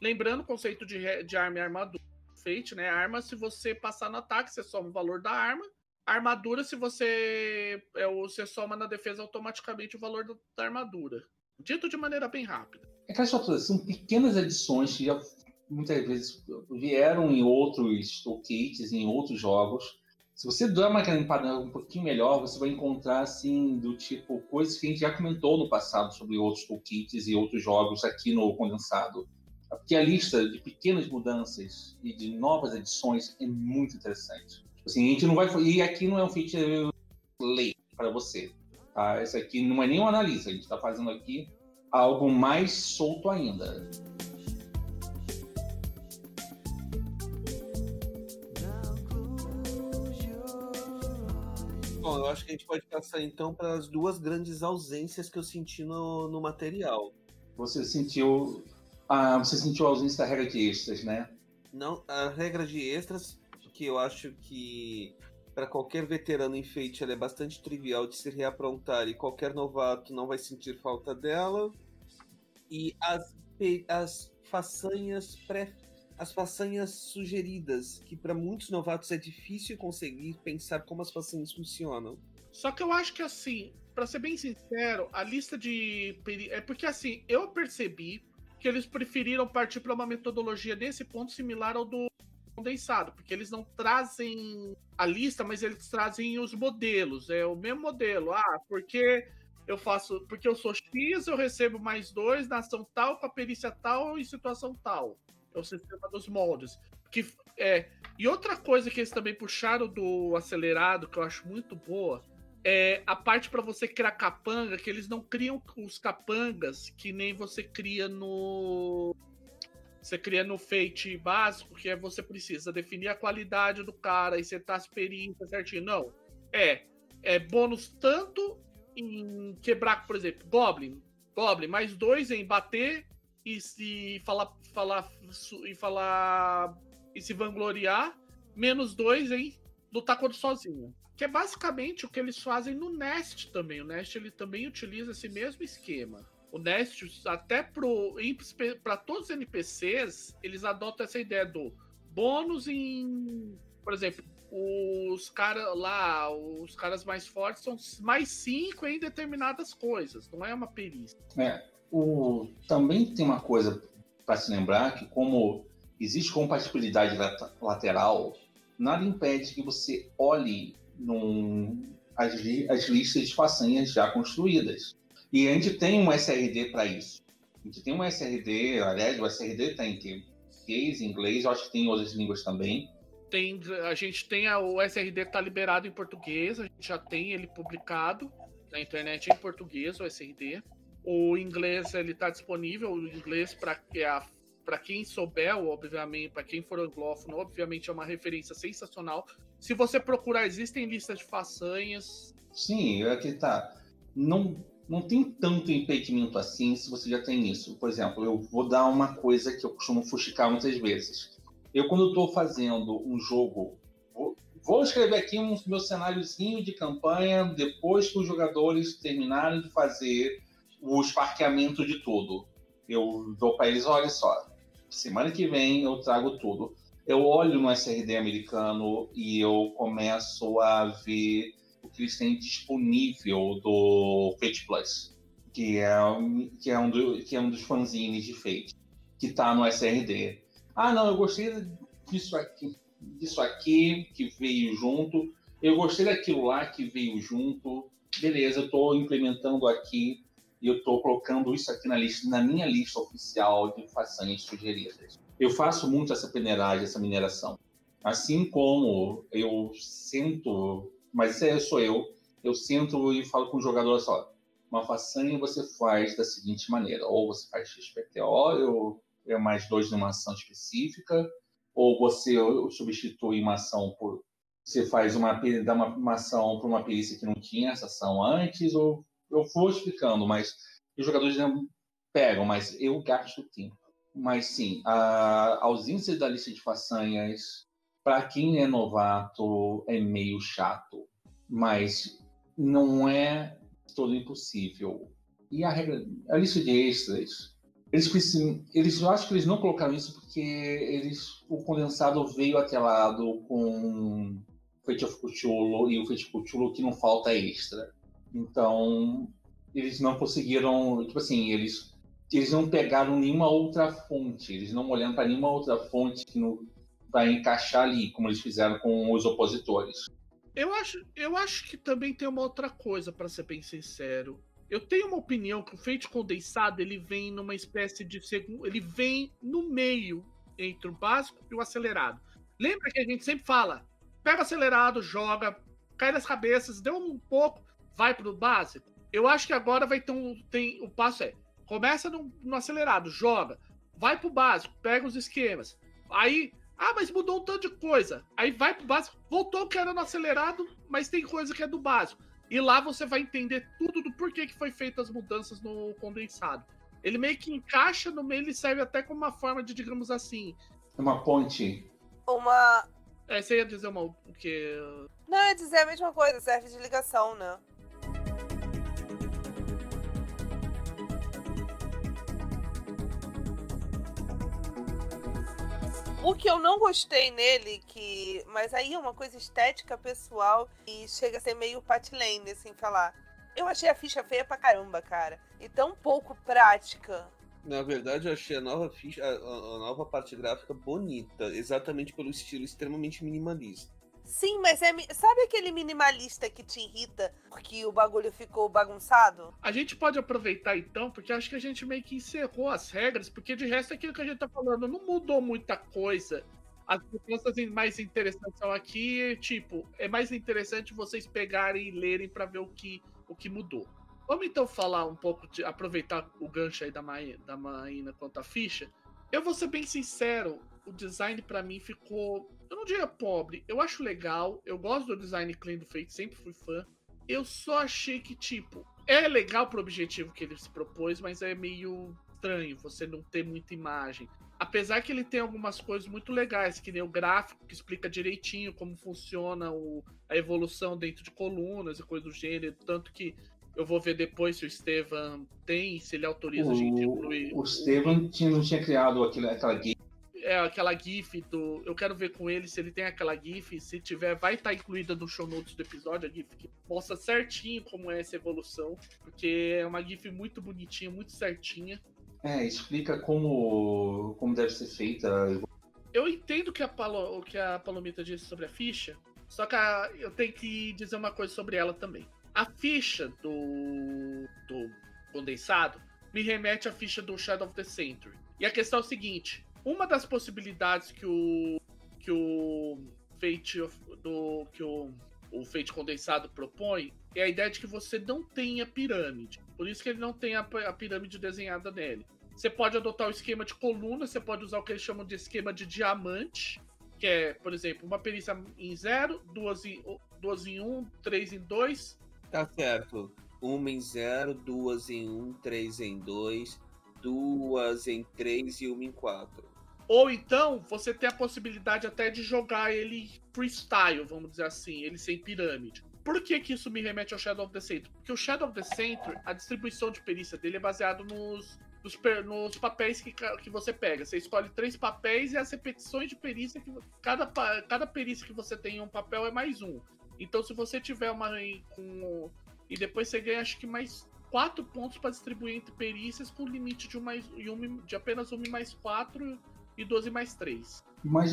Lembrando o conceito de, de arma e armadura. Fate, né? Arma, se você passar no ataque, você soma o valor da arma. Armadura, se você, é, você soma na defesa automaticamente o valor da, da armadura. Dito de maneira bem rápida. É que são pequenas adições que já muitas vezes vieram em outros toolkits, em outros jogos, se você der uma grampada um pouquinho melhor, você vai encontrar, assim, do tipo, coisas que a gente já comentou no passado sobre outros toolkits e outros jogos aqui no condensado. Porque a lista de pequenas mudanças e de novas edições é muito interessante. Tipo assim, a gente não vai. E aqui não é um feature lei para você. Tá? Esse aqui não é nem um analista, a gente está fazendo aqui algo mais solto ainda. Eu acho que a gente pode passar então para as duas grandes ausências que eu senti no, no material. Você sentiu. Ah, você sentiu a ausência da regra de extras, né? Não, a regra de extras, que eu acho que para qualquer veterano enfeite ela é bastante trivial de se reaprontar e qualquer novato não vai sentir falta dela. E as, as façanhas pré as façanhas sugeridas, que para muitos novatos é difícil conseguir pensar como as façanhas funcionam. Só que eu acho que assim, para ser bem sincero, a lista de é porque assim, eu percebi que eles preferiram partir para uma metodologia nesse ponto similar ao do condensado, porque eles não trazem a lista, mas eles trazem os modelos, é o mesmo modelo. Ah, porque eu faço, porque eu sou X, eu recebo mais dois na ação tal, com a perícia tal e situação tal é o sistema dos moldes. Que, é, e outra coisa que eles também puxaram do acelerado, que eu acho muito boa, é a parte para você criar capanga, que eles não criam os capangas que nem você cria no. Você cria no Fate básico, que é você precisa definir a qualidade do cara e setar as perícias certinho. Não. É, é bônus tanto em quebrar, por exemplo, Goblin. Goblin, mais dois em bater e se falar, falar e falar e se vangloriar, menos dois em lutar contra sozinho. Que é basicamente o que eles fazem no Nest também. O Nest ele também utiliza esse mesmo esquema. O Nest, até para todos os NPCs, eles adotam essa ideia do bônus em. Por exemplo, os caras lá, os caras mais fortes são mais cinco em determinadas coisas, não é uma perícia. É, o, também tem uma coisa para se lembrar que como existe compatibilidade lateral, nada impede que você olhe num, as, as listas de façanhas já construídas. E a gente tem um SRD para isso. A gente tem um SRD, aliás, o SRD tem que português, inglês, eu acho que tem outras línguas também. Tem, a gente tem a, o SRD está liberado em português, a gente já tem ele publicado na internet em português, o SRD. O inglês ele está disponível, o inglês para quem souber, obviamente, para quem for anglófono, obviamente é uma referência sensacional. Se você procurar, existem listas de façanhas. Sim, é que tá. Não não tem tanto impedimento assim se você já tem isso. Por exemplo, eu vou dar uma coisa que eu costumo fuxicar muitas vezes. Eu, quando estou fazendo um jogo, vou, vou, escrever aqui um meu cenáriozinho de campanha depois que os jogadores terminarem de fazer o esparqueamento de tudo. Eu dou para eles, olha só, semana que vem eu trago tudo. Eu olho no SRD americano e eu começo a ver o que eles têm disponível do Fate Plus, que é, que é, um, do, que é um dos fanzines de Fate, que está no SRD. Ah, não, eu gostei disso aqui, disso aqui que veio junto, eu gostei daquilo lá que veio junto, beleza, eu estou implementando aqui e eu estou colocando isso aqui na lista, na minha lista oficial de façanhas sugeridas. Eu faço muito essa peneiragem, essa mineração. Assim como eu sinto mas aí sou eu. Eu sinto e falo com o jogador só. Uma façanha você faz da seguinte maneira: ou você faz XPTO, ou é mais dois numa ação específica, ou você substitui uma ação por. Você faz uma, dá uma, uma ação para uma perícia que não tinha essa ação antes, ou eu vou explicando, mas os jogadores não pegam, mas eu gasto tempo. Mas sim, a ausência da lista de façanhas para quem é novato é meio chato, mas não é todo impossível. E a regra, a lista de extras, eles eles eu acho que eles não colocaram isso porque eles o condensado veio atrelado com Fate of Cthulhu e o Fate of Cthulhu que não falta extra. Então, eles não conseguiram, tipo assim, eles eles não pegaram nenhuma outra fonte, eles não olhando para nenhuma outra fonte que no, vai encaixar ali, como eles fizeram com os opositores. Eu acho, eu acho que também tem uma outra coisa, para ser bem sincero. Eu tenho uma opinião que o feito condensado ele vem numa espécie de segundo. Ele vem no meio entre o básico e o acelerado. Lembra que a gente sempre fala: pega o acelerado, joga, cai nas cabeças, deu um pouco, vai pro básico. Eu acho que agora vai ter um. Tem, o passo é: começa no, no acelerado, joga, vai pro básico, pega os esquemas. Aí ah, mas mudou um tanto de coisa. Aí vai pro básico, voltou que era no acelerado, mas tem coisa que é do básico. E lá você vai entender tudo do porquê que foi feitas as mudanças no condensado. Ele meio que encaixa no meio, ele serve até como uma forma de, digamos assim. Uma ponte. Uma. É, você ia dizer uma, o que. Não, ia dizer a mesma coisa, serve de ligação, né? O que eu não gostei nele, que. Mas aí é uma coisa estética pessoal e chega a ser meio patlane, assim, falar. Eu achei a ficha feia pra caramba, cara. E tão pouco prática. Na verdade, eu achei a nova ficha, a, a nova parte gráfica bonita, exatamente pelo estilo extremamente minimalista. Sim, mas é. Sabe aquele minimalista que te irrita porque o bagulho ficou bagunçado? A gente pode aproveitar então, porque acho que a gente meio que encerrou as regras, porque de resto aquilo que a gente tá falando não mudou muita coisa. As mudanças mais interessantes são aqui, tipo, é mais interessante vocês pegarem e lerem para ver o que, o que mudou. Vamos então falar um pouco, de aproveitar o gancho aí da, Maína, da Maína quanto à ficha. Eu vou ser bem sincero, o design para mim ficou. Eu não diria pobre, eu acho legal, eu gosto do design clean do Fate, sempre fui fã. Eu só achei que, tipo, é legal pro objetivo que ele se propôs, mas é meio estranho você não ter muita imagem. Apesar que ele tem algumas coisas muito legais, que nem o gráfico que explica direitinho como funciona o, a evolução dentro de colunas e coisa do gênero, tanto que eu vou ver depois se o Estevam tem, se ele autoriza o, a gente incluir. O Estevam tinha, não tinha criado aquele, aquela é aquela GIF do. Eu quero ver com ele se ele tem aquela GIF. Se tiver, vai estar tá incluída no show notes do episódio, a GIF que mostra certinho como é essa evolução. Porque é uma GIF muito bonitinha, muito certinha. É, explica como, como deve ser feita. Eu entendo que a Palo, o que a Palomita disse sobre a ficha, só que a, eu tenho que dizer uma coisa sobre ela também. A ficha do, do condensado me remete à ficha do Shadow of the Century. E a questão é o seguinte: uma das possibilidades que o que o Fate do que o, o Fate condensado propõe é a ideia de que você não tenha pirâmide. Por isso que ele não tem a, a pirâmide desenhada nele. Você pode adotar o esquema de coluna, você pode usar o que eles chamam de esquema de diamante, que é, por exemplo, uma perícia em 0, duas em 1, duas em um, três em 2. Tá certo. Uma em 0, duas em 1, um, três em 2, duas em 3 e uma em 4. Ou então, você tem a possibilidade até de jogar ele freestyle, vamos dizer assim, ele sem pirâmide. Por que, que isso me remete ao Shadow of the Century? Porque o Shadow of the Century, a distribuição de perícia dele é baseado nos, nos, nos, papéis que, que você pega. Você escolhe três papéis e as repetições de perícia que cada, cada perícia que você tem em um papel é mais um. Então, se você tiver uma com e depois você ganha acho que mais quatro pontos para distribuir entre perícias com limite de, um mais, de apenas uma mais quatro e 12 mais três. Mas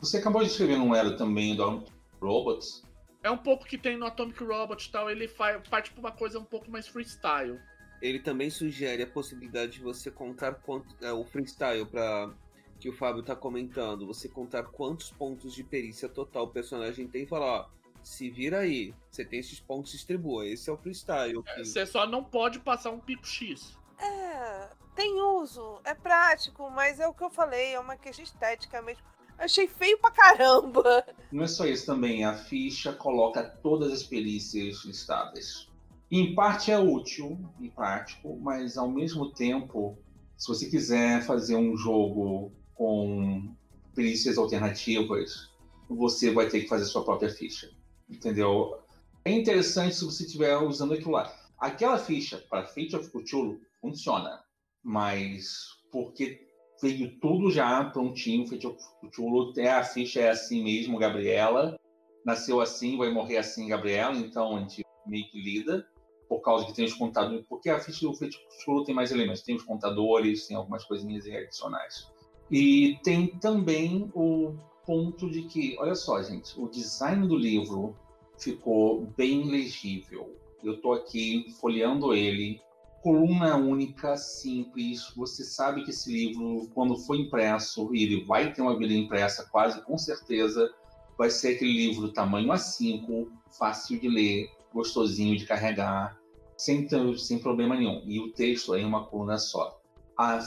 você acabou de escrever um era também do Robots. É um pouco que tem no Atomic Robot e tal, ele faz parte para uma coisa um pouco mais freestyle. Ele também sugere a possibilidade de você contar quanto, é, o freestyle para que o Fábio está comentando, você contar quantos pontos de perícia total o personagem tem e falar, ó, se vira aí, você tem esses pontos, distribua. Esse é o freestyle. É, você só não pode passar um pico X. É, tem uso, é prático, mas é o que eu falei, é uma questão estética mesmo. Achei feio pra caramba. Não é só isso também, a ficha coloca todas as perícias listadas. Em parte é útil e prático, mas ao mesmo tempo, se você quiser fazer um jogo com perícias alternativas, você vai ter que fazer sua própria ficha. Entendeu? É interessante se você estiver usando aquilo lá. Aquela ficha para Fate of Cthulhu funciona, mas porque veio tudo já prontinho, Fate of Cthulhu, é, a ficha é assim mesmo, Gabriela. Nasceu assim, vai morrer assim, Gabriela, então a gente meio que lida por causa que tem os contadores, porque a ficha do Cthulhu tem mais elementos, tem os contadores, tem algumas coisinhas adicionais. E tem também o ponto de que, olha só, gente, o design do livro ficou bem legível. Eu estou aqui folheando ele, coluna única, simples. Você sabe que esse livro, quando for impresso, ele vai ter uma vida impressa, quase com certeza. Vai ser aquele livro tamanho A5, fácil de ler, gostosinho de carregar, sem, sem problema nenhum. E o texto é uma coluna só. A,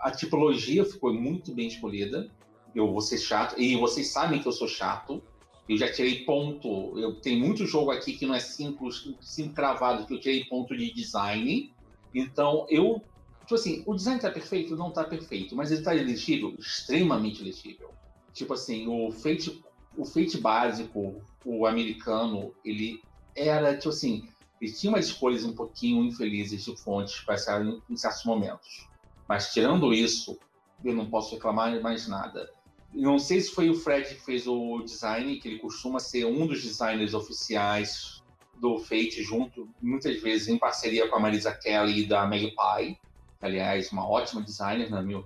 a tipologia ficou muito bem escolhida eu vou ser chato, e vocês sabem que eu sou chato. Eu já tirei ponto. Eu tenho muito jogo aqui que não é cinco, cinco cravado, que eu tirei ponto de design. Então, eu. Tipo assim, o design tá perfeito? Não tá perfeito, mas ele tá legível? Extremamente legível. Tipo assim, o Fate, o Fate básico, o americano, ele era, tipo assim, ele tinha umas escolhas um pouquinho infelizes de fontes para em certos momentos. Mas tirando isso, eu não posso reclamar mais nada. Não sei se foi o Fred que fez o design, que ele costuma ser um dos designers oficiais do Fate, junto, muitas vezes em parceria com a Marisa Kelly da Magpie. Aliás, uma ótima designer, na minha,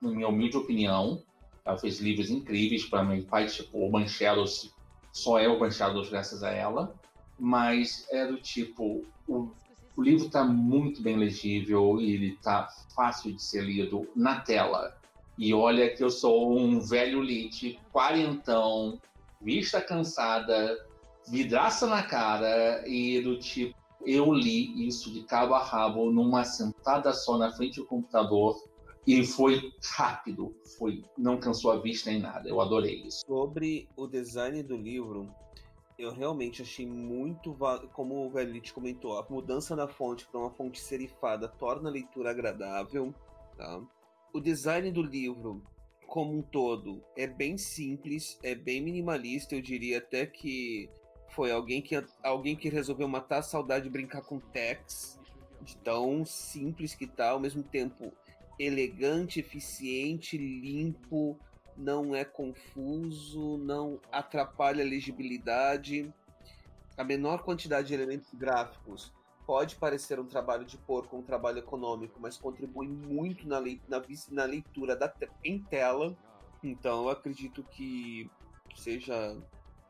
na minha humilde opinião. Ela fez livros incríveis para Magpie, tipo o Manchelos, só é o Manchelos graças a ela. Mas é do tipo, o, o livro está muito bem legível e ele está fácil de ser lido na tela. E olha que eu sou um velho lit, quarentão, vista cansada, vidraça na cara e do tipo, eu li isso de cabo a rabo numa sentada só na frente do computador e foi rápido, foi não cansou a vista nem nada. Eu adorei isso. Sobre o design do livro, eu realmente achei muito, como o Velite comentou, a mudança na fonte para uma fonte serifada torna a leitura agradável, tá? o design do livro como um todo é bem simples, é bem minimalista, eu diria até que foi alguém que alguém que resolveu matar a saudade de brincar com text, de tão simples que tá, ao mesmo tempo elegante, eficiente, limpo, não é confuso, não atrapalha a legibilidade. A menor quantidade de elementos gráficos pode parecer um trabalho de porco, um trabalho econômico, mas contribui muito na, na, na leitura da te em tela. Então eu acredito que seja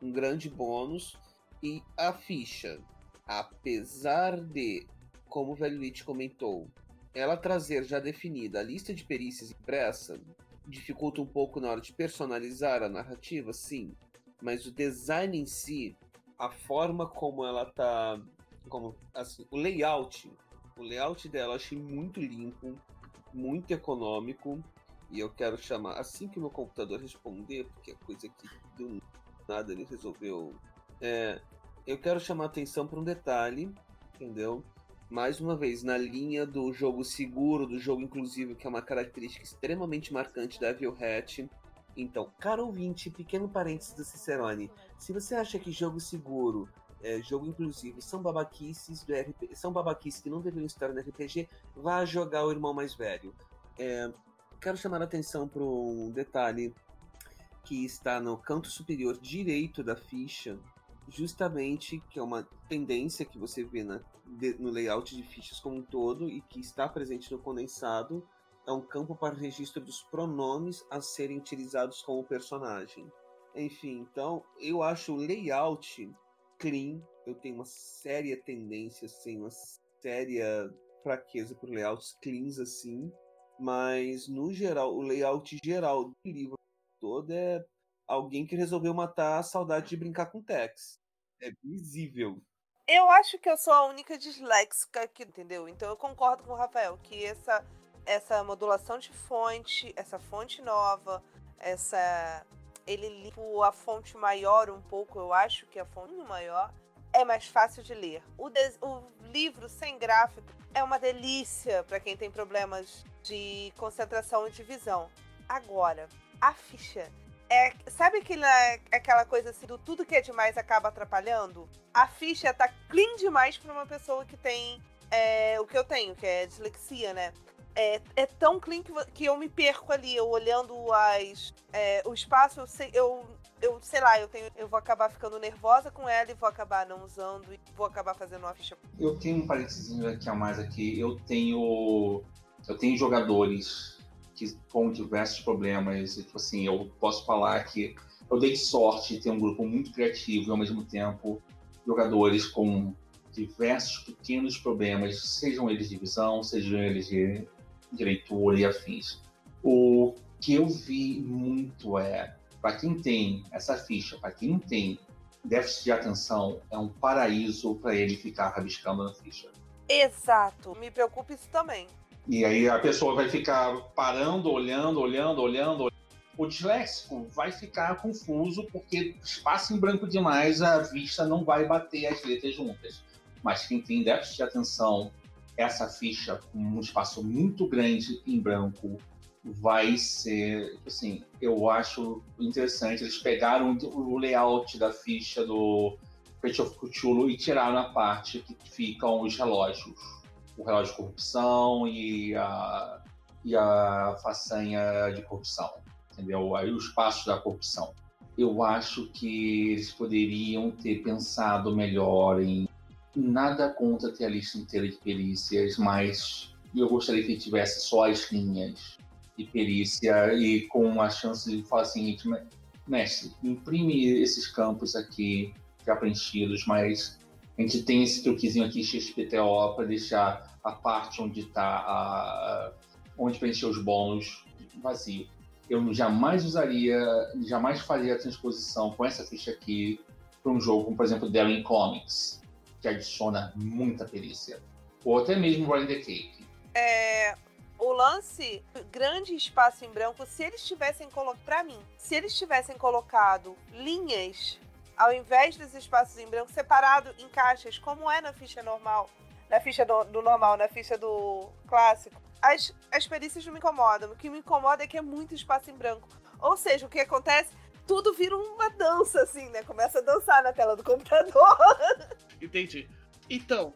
um grande bônus. E a ficha, apesar de, como o Velho Lich comentou, ela trazer já definida a lista de perícias impressa, dificulta um pouco na hora de personalizar a narrativa, sim. Mas o design em si, a forma como ela tá. Como, assim, o layout. O layout dela eu achei muito limpo, muito econômico. E eu quero chamar, assim que o meu computador responder, porque é coisa que do nada ele resolveu. É, eu quero chamar atenção para um detalhe, entendeu? Mais uma vez, na linha do jogo seguro, do jogo inclusivo, que é uma característica extremamente marcante da Evil Hat. Então, caro ouvinte, pequeno parênteses do Cicerone, se você acha que jogo seguro, é, jogo inclusivo, são babaquices do RPG, são babaquices que não deveriam estar no RPG, vá jogar o irmão mais velho. É, quero chamar a atenção para um detalhe que está no canto superior direito da ficha, justamente que é uma tendência que você vê na, de, no layout de fichas como um todo e que está presente no condensado, é um campo para registro dos pronomes a serem utilizados com o personagem. Enfim, então eu acho o layout clean, eu tenho uma séria tendência, assim, uma séria fraqueza por layouts cleans assim, mas no geral, o layout geral do livro todo é alguém que resolveu matar a saudade de brincar com Tex. É visível. Eu acho que eu sou a única disléxica aqui, entendeu? Então eu concordo com o Rafael que essa, essa modulação de fonte, essa fonte nova, essa. Ele limpa a fonte maior um pouco, eu acho que a fonte maior é mais fácil de ler. O, de... o livro sem gráfico é uma delícia para quem tem problemas de concentração e de visão. Agora, a ficha é, sabe aquela, aquela coisa assim do tudo que é demais acaba atrapalhando? A ficha tá clean demais pra uma pessoa que tem é, o que eu tenho, que é dislexia, né? É, é tão clean que, que eu me perco ali, eu olhando as, é, o espaço, eu sei, eu, eu sei lá, eu, tenho, eu vou acabar ficando nervosa com ela e vou acabar não usando e vou acabar fazendo uma ficha. Eu tenho um parênteses aqui a mais aqui. Eu tenho. Eu tenho jogadores que com diversos problemas. Tipo assim, eu posso falar que eu dei sorte de ter um grupo muito criativo e ao mesmo tempo jogadores com diversos pequenos problemas, sejam eles de visão, sejam eles de, de leitura e afins. O que eu vi muito é, para quem tem essa ficha, para quem tem déficit de atenção, é um paraíso para ele ficar rabiscando na ficha. Exato, me preocupa isso também. E aí a pessoa vai ficar parando, olhando, olhando, olhando. O disléxico vai ficar confuso porque espaço em branco demais, a vista não vai bater as letras juntas. Mas quem tem déficit de atenção, essa ficha com um espaço muito grande em branco vai ser, assim, eu acho interessante. Eles pegaram o layout da ficha do Fate of Cthulhu e tiraram a parte que ficam os relógios o relógio de corrupção e a, e a façanha de corrupção, entendeu? Aí os passos da corrupção. Eu acho que eles poderiam ter pensado melhor em nada contra ter a lista inteira de perícias, mas eu gostaria que tivesse só as linhas de perícia e com a chance de falar assim, mestre, imprime esses campos aqui já preenchidos, mas a gente tem esse truquezinho aqui XPTO para deixar a parte onde está onde preencher os bônus vazio. Eu jamais usaria, jamais faria a transposição com essa ficha aqui para um jogo como, por exemplo, Daring Comics, que adiciona muita perícia. Ou até mesmo Running the Cake. É, o lance, grande espaço em branco, se eles tivessem colocado, para mim, se eles tivessem colocado linhas ao invés dos espaços em branco separado em caixas, como é na ficha normal, na ficha do, do normal, na ficha do clássico, as, as perícias não me incomodam. O que me incomoda é que é muito espaço em branco. Ou seja, o que acontece? Tudo vira uma dança, assim, né? Começa a dançar na tela do computador. [LAUGHS] Entendi. Então,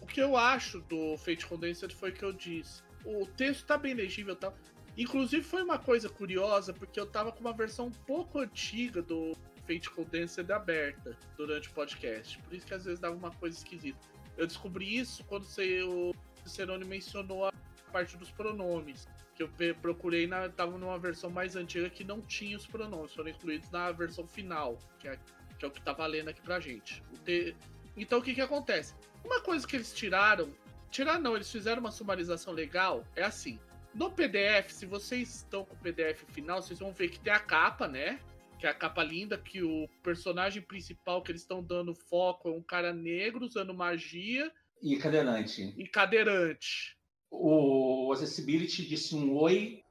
o que eu acho do Fate Condensed foi o que eu disse. o texto tá bem legível e tal. Inclusive foi uma coisa curiosa, porque eu tava com uma versão um pouco antiga do Fate Condensed aberta durante o podcast. Por isso que às vezes dava uma coisa esquisita. Eu descobri isso quando o Cicerone mencionou a parte dos pronomes. Que eu procurei, na, tava numa versão mais antiga que não tinha os pronomes, foram incluídos na versão final, que é, que é o que tá valendo aqui pra gente. O te... Então o que que acontece? Uma coisa que eles tiraram, tirar não, eles fizeram uma sumarização legal, é assim. No PDF, se vocês estão com o PDF final, vocês vão ver que tem a capa, né? Que é a capa linda, que o personagem principal que eles estão dando foco é um cara negro usando magia. E cadeirante. E cadeirante. O Accessibility disse um oi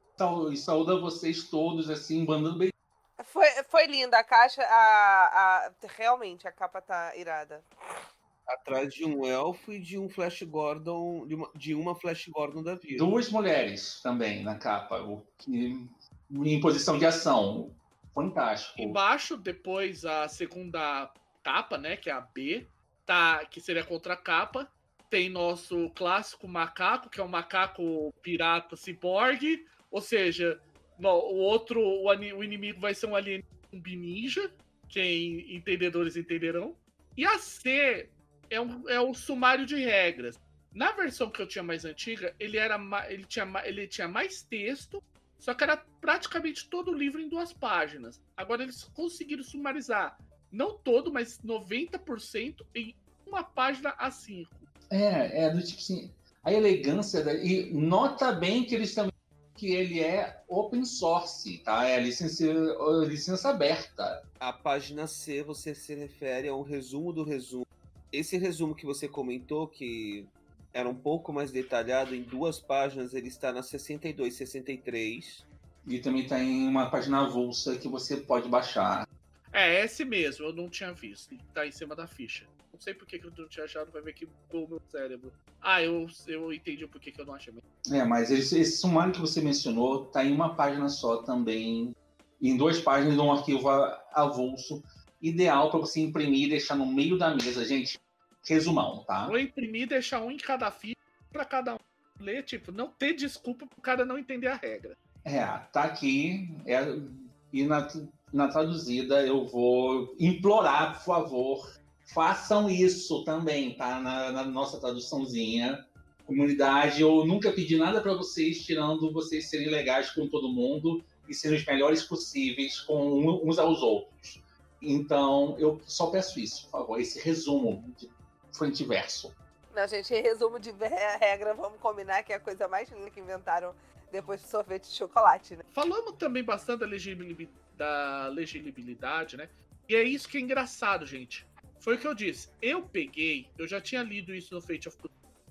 e saúda vocês todos, assim, mandando bem. Foi, foi linda a caixa, a, a, realmente a capa tá irada atrás de um elfo e de um Flash Gordon, de uma, de uma Flash Gordon da vida. Duas mulheres também na capa, o que, em posição de ação. Fantástico. Embaixo, depois a segunda capa, né, que é a B, tá, que seria a contracapa. Tem nosso clássico macaco, que é um macaco pirata ciborgue, ou seja, no, o outro, o, o, inimigo vai ser um alien um ninja, quem entendedores entenderão. E a C é, um, é o sumário de regras. Na versão que eu tinha mais antiga, ele, era, ele, tinha, ele tinha mais texto, só que era praticamente todo o livro em duas páginas. Agora eles conseguiram sumarizar, não todo, mas 90% em uma página a cinco. É, é do tipo assim, a elegância da, e nota bem que eles também que ele é open source, tá? É licença, licença aberta. A página C você se refere a um resumo do resumo esse resumo que você comentou, que era um pouco mais detalhado, em duas páginas, ele está na 62, 63. E também está em uma página avulsa que você pode baixar. É, esse mesmo, eu não tinha visto. Está em cima da ficha. Não sei por que, eu não tinha achado, vai ver que bugou o meu cérebro. Ah, eu, eu entendi por que, que eu não achei. É, mas esse, esse sumário que você mencionou está em uma página só também. Em duas páginas de um arquivo avulso ideal para você imprimir e deixar no meio da mesa, gente. Resumão, tá? Vou imprimir e deixar um em cada fila para cada um ler, tipo, não ter desculpa pro cara não entender a regra. É, tá aqui. É, e na, na traduzida eu vou implorar, por favor, façam isso também, tá? Na, na nossa traduçãozinha. Comunidade, eu nunca pedi nada para vocês, tirando vocês serem legais com todo mundo e serem os melhores possíveis com uns aos outros. Então, eu só peço isso, por favor, esse resumo de frente e verso. Não, gente, resumo de regra, vamos combinar que é a coisa mais linda que inventaram depois do sorvete de chocolate, né? Falamos também bastante da legibilidade, da legibilidade, né? E é isso que é engraçado, gente. Foi o que eu disse. Eu peguei, eu já tinha lido isso no Fate of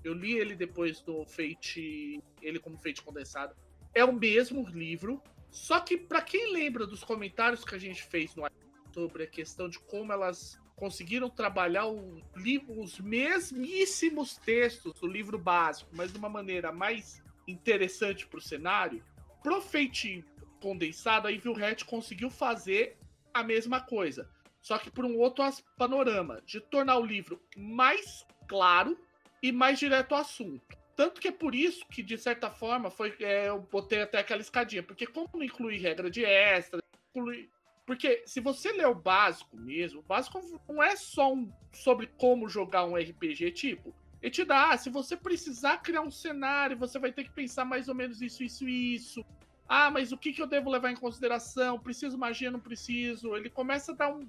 Eu li ele depois do Fate, ele como Fate condensado. É o mesmo livro, só que para quem lembra dos comentários que a gente fez no sobre a questão de como elas conseguiram trabalhar o livro, os mesmíssimos textos do livro básico, mas de uma maneira mais interessante para o cenário. Pro Fate condensado, a Evil Hat conseguiu fazer a mesma coisa, só que por um outro panorama, de tornar o livro mais claro e mais direto ao assunto. Tanto que é por isso que, de certa forma, foi, é, eu botei até aquela escadinha, porque como não inclui regra de extra, inclui porque se você ler o básico mesmo, o básico não é só um, sobre como jogar um RPG, tipo, ele te dá, ah, se você precisar criar um cenário, você vai ter que pensar mais ou menos isso, isso e isso. Ah, mas o que, que eu devo levar em consideração? Preciso magia, não preciso? Ele começa a dar um.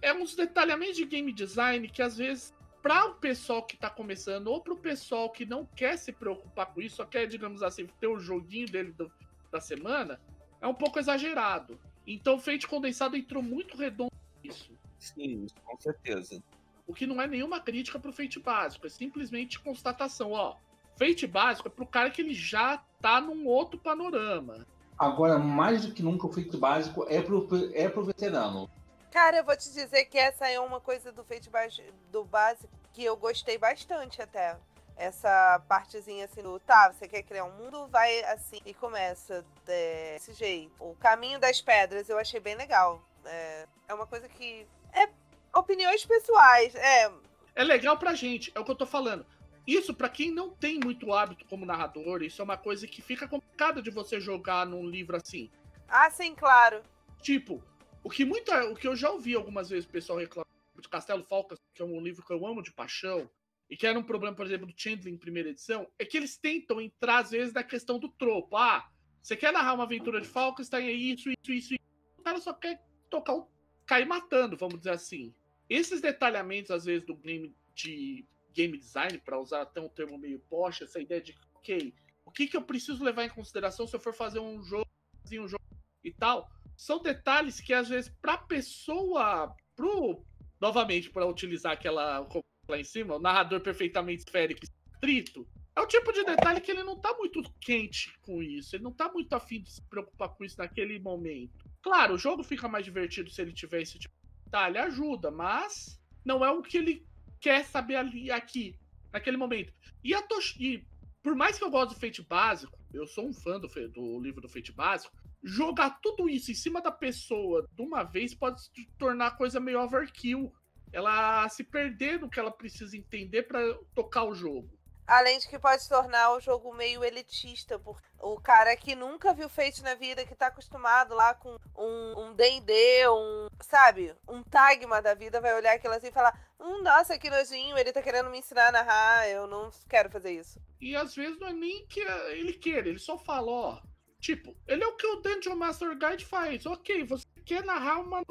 É uns detalhamentos de game design que às vezes, para o pessoal que está começando, ou para o pessoal que não quer se preocupar com isso, só quer, digamos assim, ter o joguinho dele do, da semana, é um pouco exagerado. Então o Fate condensado entrou muito redondo nisso. Sim, com certeza. O que não é nenhuma crítica pro Fate básico, é simplesmente constatação, ó. Fate básico é pro cara que ele já tá num outro panorama. Agora, mais do que nunca, o Fate básico é pro, é pro veterano. Cara, eu vou te dizer que essa é uma coisa do Fate do básico que eu gostei bastante até essa partezinha assim do tá, você quer criar um mundo, vai assim e começa desse jeito. O caminho das pedras eu achei bem legal. É, é uma coisa que. É opiniões pessoais. É. É legal pra gente, é o que eu tô falando. isso para quem não tem muito hábito como narrador, isso é uma coisa que fica complicada de você jogar num livro assim. Ah, sim, claro. Tipo, o que muita, o que eu já ouvi algumas vezes o pessoal reclamar de Castelo Falcas, que é um livro que eu amo de paixão, e que era um problema, por exemplo, do Chandler em primeira edição, é que eles tentam entrar às vezes na questão do tropo. Ah, você quer narrar uma aventura de tá aí isso, isso, isso, isso. O cara só quer tocar um cair matando, vamos dizer assim. Esses detalhamentos, às vezes, do game de game design, para usar até um termo meio poxa, essa ideia de, ok, o que, que eu preciso levar em consideração se eu for fazer um jogo, um jogo e tal, são detalhes que, às vezes, para pessoa, pro, novamente, para utilizar aquela lá em cima, o narrador perfeitamente esférico estrito, é o tipo de detalhe que ele não tá muito quente com isso, ele não tá muito afim de se preocupar com isso naquele momento. Claro, o jogo fica mais divertido se ele tiver esse tipo de detalhe, ajuda, mas não é o que ele quer saber ali, aqui, naquele momento. E, a Tosh... e por mais que eu goste do Fate básico, eu sou um fã do, do livro do Fate básico, jogar tudo isso em cima da pessoa de uma vez pode se tornar coisa meio overkill. Ela se perder no que ela precisa entender para tocar o jogo. Além de que pode tornar o jogo meio elitista, por o cara que nunca viu Fate na vida, que tá acostumado lá com um D&D, um, um, sabe, um Tagma da vida, vai olhar aquilo assim e falar, hum, nossa, que nojinho, ele tá querendo me ensinar a narrar, eu não quero fazer isso. E às vezes não é nem que ele queira, ele só fala, ó, tipo, ele é o que o Dungeon Master Guide faz, ok, você quer narrar uma,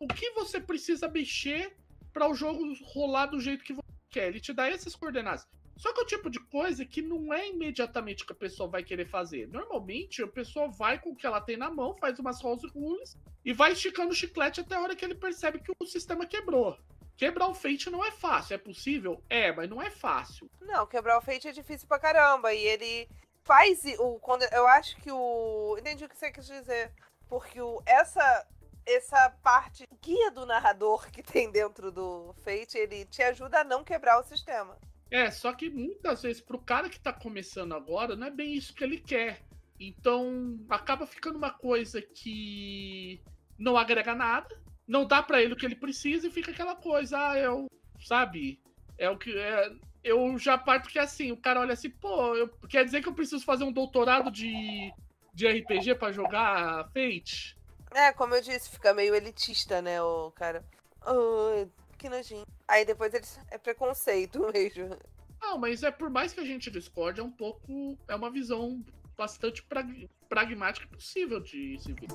o que você precisa mexer para o jogo rolar do jeito que você quer, ele te dá essas coordenadas. Só que é o tipo de coisa que não é imediatamente que a pessoa vai querer fazer. Normalmente, a pessoa vai com o que ela tem na mão, faz umas house rules e vai esticando o chiclete até a hora que ele percebe que o sistema quebrou. Quebrar o Fate não é fácil. É possível? É, mas não é fácil. Não, quebrar o Fate é difícil pra caramba. E ele faz o. Quando, eu acho que o. Entendi o que você quis dizer. Porque o, essa essa parte guia do narrador que tem dentro do Fate, ele te ajuda a não quebrar o sistema. É, só que muitas vezes pro cara que tá começando agora, não é bem isso que ele quer. Então, acaba ficando uma coisa que não agrega nada, não dá para ele o que ele precisa e fica aquela coisa, ah, eu, sabe? É o que é, eu já parto que é assim, o cara olha assim, pô, eu, quer dizer que eu preciso fazer um doutorado de, de RPG para jogar Fate? É, como eu disse, fica meio elitista, né, o cara. Oh, que nojinho. Aí depois eles. É preconceito [LAUGHS] mesmo. Não, mas é por mais que a gente discorde, é um pouco. É uma visão bastante prag pragmática e possível de se ver.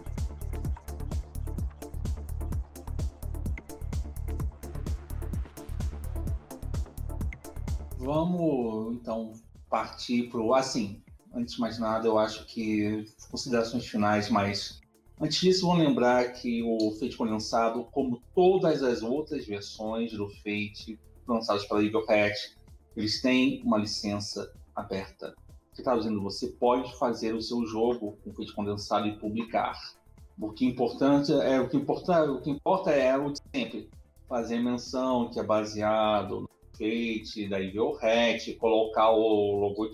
Vamos então partir pro. Assim, antes de mais nada, eu acho que considerações finais mais Antes disso, vamos lembrar que o Fate foi lançado, como todas as outras versões do Fate lançadas pela Eagle Hat, eles têm uma licença aberta. Que está dizendo você pode fazer o seu jogo com Fate condensado e publicar. O que, importante é, o, que importa, o que importa é o de sempre. Fazer menção que é baseado no Fate da Evil Hat, colocar o logo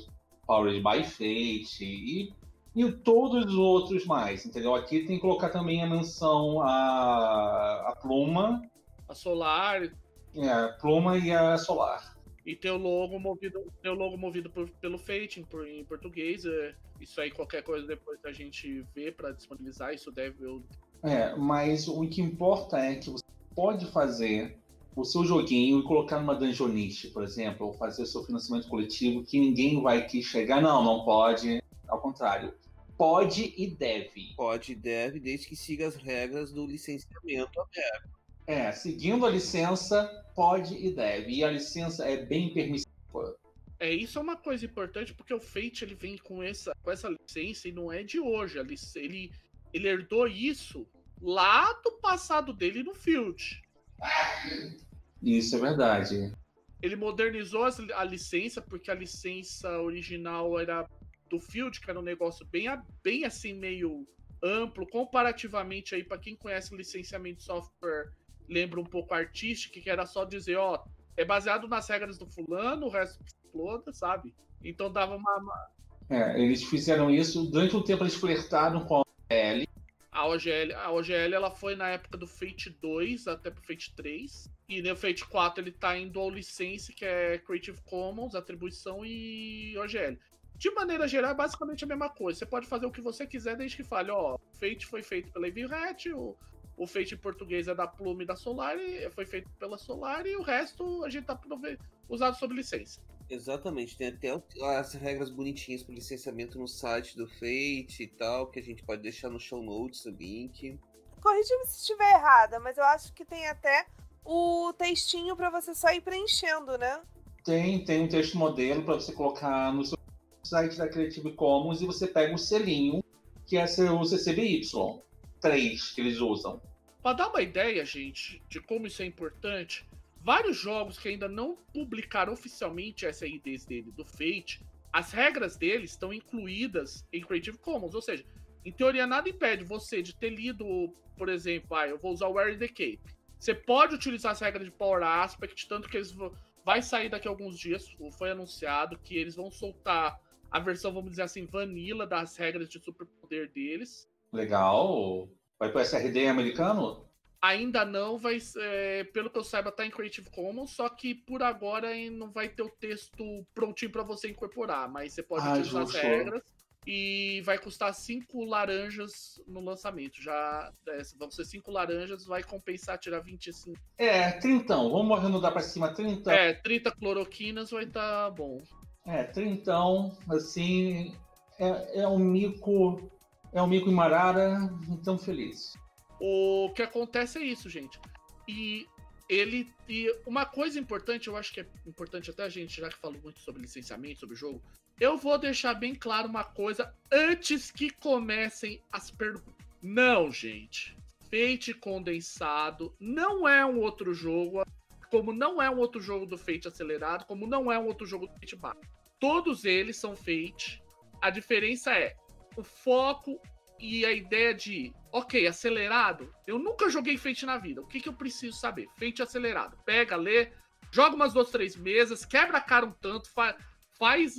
Powered by Fate e e todos os outros mais, entendeu? Aqui tem que colocar também a menção a, a Pluma. A Solar. É, a Pluma e a Solar. E tem o logo movido, tem o logo movido por, pelo Fate em, em português. É, isso aí, qualquer coisa depois a gente vê para disponibilizar, isso deve. Eu... É, mas o que importa é que você pode fazer o seu joguinho e colocar numa dungeonist, por exemplo, ou fazer o seu financiamento coletivo, que ninguém vai aqui chegar, não, não pode. Ao contrário, pode e deve. Pode e deve, desde que siga as regras do licenciamento aberto. É, seguindo a licença, pode e deve. E a licença é bem permissiva. É, isso é uma coisa importante, porque o Fate ele vem com essa, com essa licença e não é de hoje. Ele, ele herdou isso lá do passado dele no Field. Isso é verdade. Ele modernizou a licença, porque a licença original era do Field, que era um negócio bem, bem assim, meio amplo, comparativamente aí, para quem conhece licenciamento de software, lembra um pouco artístico, que era só dizer, ó, é baseado nas regras do fulano, o resto exploda, sabe? Então dava uma. É, eles fizeram isso, durante um tempo eles flertaram com a L, A OGL, a OGL ela foi na época do Fate 2 até pro Fate 3. E no Fate 4 ele tá em dual license, que é Creative Commons, atribuição e OGL. De maneira geral, é basicamente a mesma coisa. Você pode fazer o que você quiser desde que fale, ó, Fate foi feito pela Evil Hat, o, o Fate em português é da Plume da Solar, e foi feito pela Solar, e o resto a gente tá usado sob licença. Exatamente, tem até as regras bonitinhas para licenciamento no site do Fate e tal, que a gente pode deixar no show notes o link. Corrija-me se estiver errada, mas eu acho que tem até o textinho para você só ir preenchendo, né? Tem, tem um texto modelo para você colocar no seu site da Creative Commons e você pega o selinho, que é o CCBY 3 que eles usam. Para dar uma ideia, gente, de como isso é importante, vários jogos que ainda não publicaram oficialmente essa IDs dele do Fate, as regras deles estão incluídas em Creative Commons, ou seja, em teoria nada impede você de ter lido, por exemplo, ah, eu vou usar o Wear the Cape. Você pode utilizar as regras de Power Aspect, tanto que eles vai sair daqui a alguns dias, foi anunciado que eles vão soltar a versão, vamos dizer assim, vanilla das regras de superpoder deles. Legal. Vai para o SRD americano? Ainda não, vai, é, pelo que eu saiba, tá em Creative Commons, só que por agora não vai ter o texto prontinho para você incorporar, mas você pode ah, utilizar as regras e vai custar 5 laranjas no lançamento. Já é, vão ser 5 laranjas, vai compensar tirar 25. É, 30, vamos arredondar para cima, 30. É, 30 cloroquinas vai estar tá bom. É, 30, assim, é, é um mico, é um mico em Marara, então feliz. O que acontece é isso, gente. E ele. E uma coisa importante, eu acho que é importante até a gente, já que falou muito sobre licenciamento, sobre jogo, eu vou deixar bem claro uma coisa antes que comecem as perguntas. Não, gente. Fate condensado não é um outro jogo, como não é um outro jogo do Fate acelerado, como não é um outro jogo do Fate bar. Todos eles são Fate. A diferença é o foco e a ideia de, ok, acelerado, eu nunca joguei Fate na vida. O que, que eu preciso saber? Fate acelerado. Pega, lê, joga umas duas, três mesas, quebra a cara um tanto, fa faz,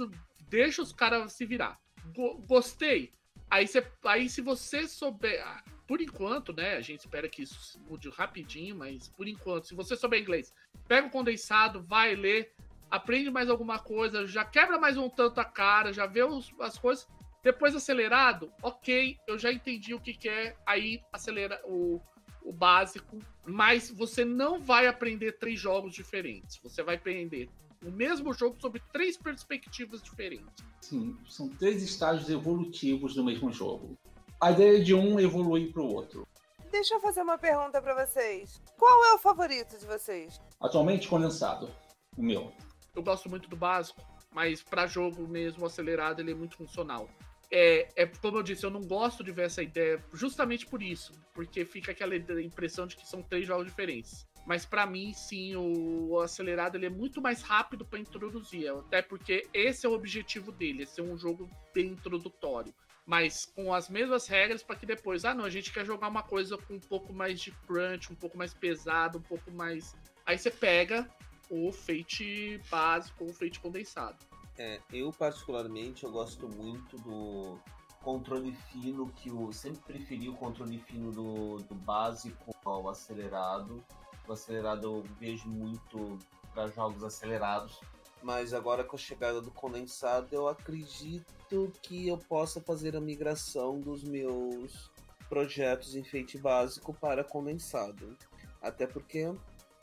deixa os caras se virar. Go gostei. Aí, cê, aí se você souber. Ah, por enquanto, né? A gente espera que isso mude rapidinho, mas por enquanto, se você souber inglês, pega o condensado, vai ler, aprende mais alguma coisa, já quebra mais um tanto a cara, já vê os, as coisas depois acelerado, ok, eu já entendi o que, que é aí acelera o, o básico, mas você não vai aprender três jogos diferentes. Você vai aprender o mesmo jogo sobre três perspectivas diferentes. Sim, são três estágios evolutivos do mesmo jogo. A ideia de um evolui para o outro. Deixa eu fazer uma pergunta para vocês. Qual é o favorito de vocês? Atualmente condensado, o meu. Eu gosto muito do básico, mas para jogo mesmo acelerado ele é muito funcional é, é como eu disse, eu não gosto de ver essa ideia justamente por isso, porque fica aquela impressão de que são três jogos diferentes. Mas para mim, sim, o, o, acelerado ele é muito mais rápido para introduzir, até porque esse é o objetivo dele, é ser um jogo bem introdutório, mas com as mesmas regras para que depois, ah, não, a gente quer jogar uma coisa com um pouco mais de crunch, um pouco mais pesado, um pouco mais. Aí você pega o Fate básico, o Fate condensado. É, eu particularmente eu gosto muito do controle fino, que eu sempre preferi o controle fino do, do básico ao acelerado. O acelerado eu vejo muito para jogos acelerados. Mas agora com a chegada do condensado, eu acredito que eu possa fazer a migração dos meus projetos em Fate básico para condensado. Até porque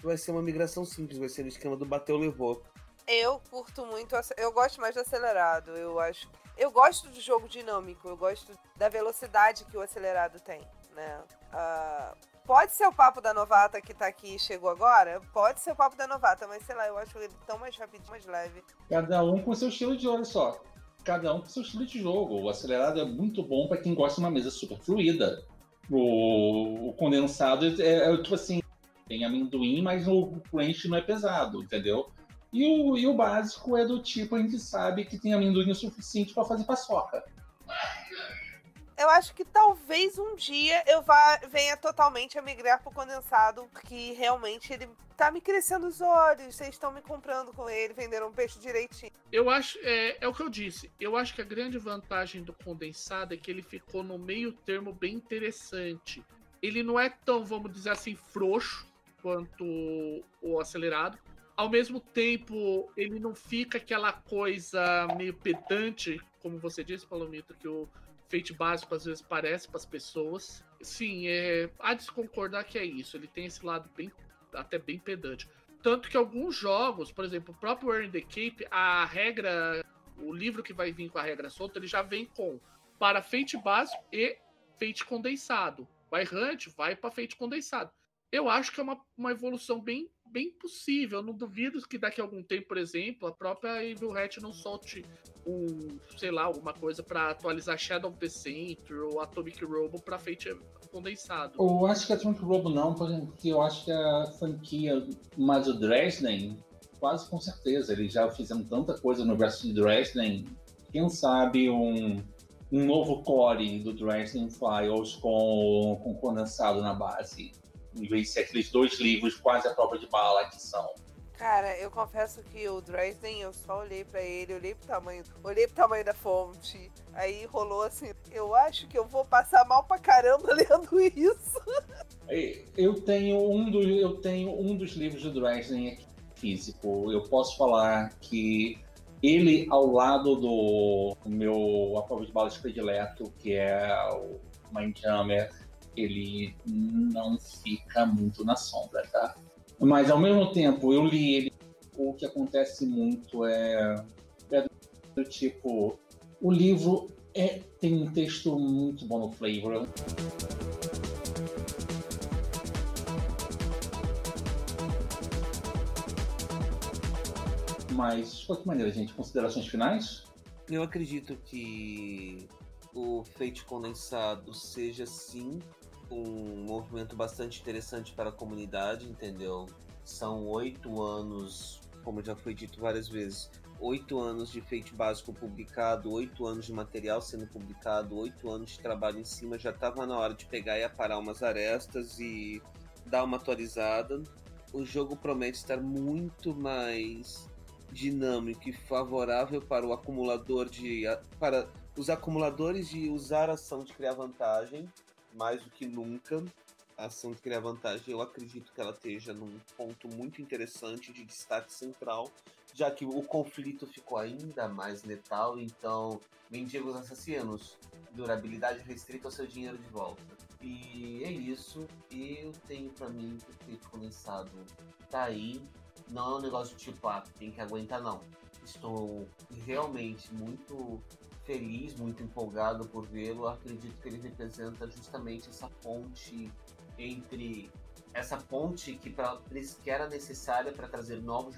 vai ser uma migração simples, vai ser no esquema do bateu levou. Eu curto muito, eu gosto mais do acelerado. Eu acho, eu gosto de jogo dinâmico. Eu gosto da velocidade que o acelerado tem, né? Uh, pode ser o papo da novata que tá aqui e chegou agora, pode ser o papo da novata, mas sei lá, eu acho ele tão mais rapidinho, mais leve. Cada um com seu estilo de olha só. Cada um com seu estilo de jogo. O acelerado é muito bom para quem gosta de uma mesa super fluida. O, o condensado é, é, tipo assim, tem amendoim, mas o crunch não é pesado, entendeu? E o, e o básico é do tipo, a gente sabe que tem amendoim o suficiente para fazer paçoca. eu acho que talvez um dia eu vá, venha totalmente a migrar pro condensado, porque realmente ele tá me crescendo os olhos, vocês estão me comprando com ele, venderam um peixe direitinho. Eu acho, é, é o que eu disse, eu acho que a grande vantagem do condensado é que ele ficou no meio termo bem interessante. Ele não é tão, vamos dizer assim, frouxo quanto o acelerado. Ao mesmo tempo, ele não fica aquela coisa meio pedante, como você disse, Palomito, que o Fate básico às vezes parece para as pessoas. Sim, é, há de se concordar que é isso. Ele tem esse lado bem, até bem pedante. Tanto que alguns jogos, por exemplo, o próprio Earn the Cape, a regra, o livro que vai vir com a regra solta, ele já vem com para Fate básico e Fate condensado. Vai Hunt, vai para Fate condensado. Eu acho que é uma, uma evolução bem bem possível. Eu não duvido que daqui a algum tempo, por exemplo, a própria Evil Hat não solte um, sei lá, alguma coisa para atualizar Shadow of the Century ou Atomic Robo para Fate condensado. Eu acho que Atomic Robo não, porque eu acho que a franquia, mas o Dresden, quase com certeza, eles já fizeram tanta coisa no universo de Dresden, quem sabe um, um novo core do Dresden Files com, com condensado na base em vez de ser aqueles dois livros quase a prova de bala que são. Cara, eu confesso que o Dresden, eu só olhei para ele, olhei pro tamanho, olhei pro tamanho da fonte, aí rolou assim, eu acho que eu vou passar mal pra caramba [LAUGHS] lendo isso. Eu tenho um, do, eu tenho um dos livros do Dresden aqui, físico. Eu posso falar que ele, ao lado do meu a prova de bala predileto, que é o Mindjammer, ele não fica muito na sombra, tá? Mas ao mesmo tempo, eu li ele. O que acontece muito é, é do tipo: o livro é, tem um texto muito bom no flavor. Mas, de qualquer maneira, gente, considerações finais? Eu acredito que o Fate Condensado seja sim um movimento bastante interessante para a comunidade, entendeu? São oito anos, como já foi dito várias vezes, oito anos de feito básico publicado, oito anos de material sendo publicado, oito anos de trabalho em cima. Já estava na hora de pegar e aparar umas arestas e dar uma atualizada. O jogo promete estar muito mais dinâmico e favorável para o acumulador de para os acumuladores de usar ação de criar vantagem mais do que nunca. A de criar vantagem, eu acredito que ela esteja num ponto muito interessante de destaque central, já que o conflito ficou ainda mais letal, então, mendigos assassinos, durabilidade restrita ao seu dinheiro de volta. E é isso, eu tenho para mim o efeito condensado tá aí, não é um negócio de tipo, ah, tem que aguentar, não. Estou realmente muito feliz, muito empolgado por vê-lo. Acredito que ele representa justamente essa ponte entre essa ponte que para eles que era necessária para trazer novos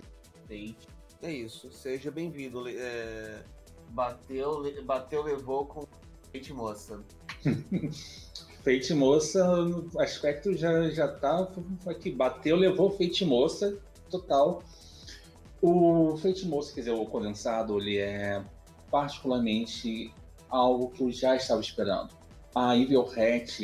Fate. É isso. Seja bem-vindo. É... Bateu, bateu, levou com Fate Moça. [LAUGHS] Fate Moça, o aspecto já já tá aqui. Bateu, levou Fate Moça, total. O Fate Moça, quer dizer, o condensado, ele é particularmente algo que eu já estava esperando. A Evil Hat,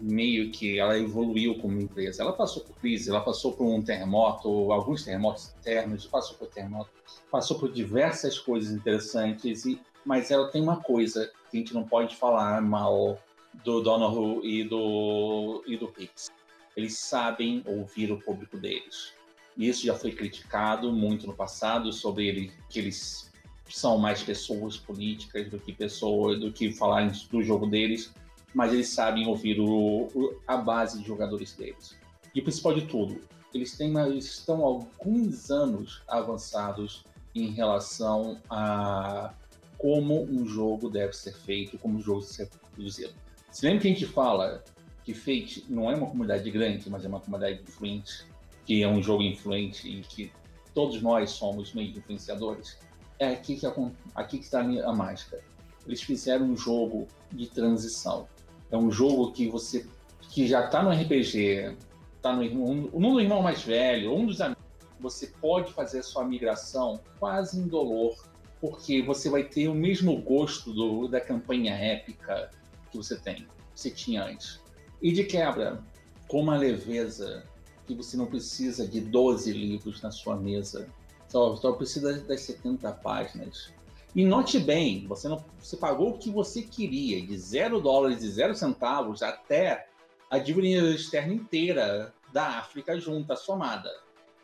meio que ela evoluiu como empresa. Ela passou por crise, ela passou por um terremoto, alguns terremotos internos, passou por terremoto, passou por diversas coisas interessantes, e, mas ela tem uma coisa que a gente não pode falar mal do Donoghue e do, e do Hicks. Eles sabem ouvir o público deles. Isso já foi criticado muito no passado sobre ele, que eles são mais pessoas políticas do que pessoas, do que falar do jogo deles, mas eles sabem ouvir o, o, a base de jogadores deles. E o principal de tudo, eles, têm, eles estão alguns anos avançados em relação a como um jogo deve ser feito, como um jogo deve ser produzido. Se lembra que a gente fala que Fate não é uma comunidade grande, mas é uma comunidade influente, que é um jogo influente e que todos nós somos meio influenciadores? É aqui que, aqui que está a mágica. Eles fizeram um jogo de transição. É um jogo que você que já está no RPG, está no um, um do irmão mais velho, um dos amigos, você pode fazer a sua migração quase indolor, porque você vai ter o mesmo gosto do, da campanha épica, que você tem, você tinha antes. E de quebra, com uma leveza que você não precisa de 12 livros na sua mesa, só, só precisa das 70 páginas. E note bem, você, não, você pagou o que você queria, de 0 dólares e 0 centavos até a dívida externa inteira da África junta, somada.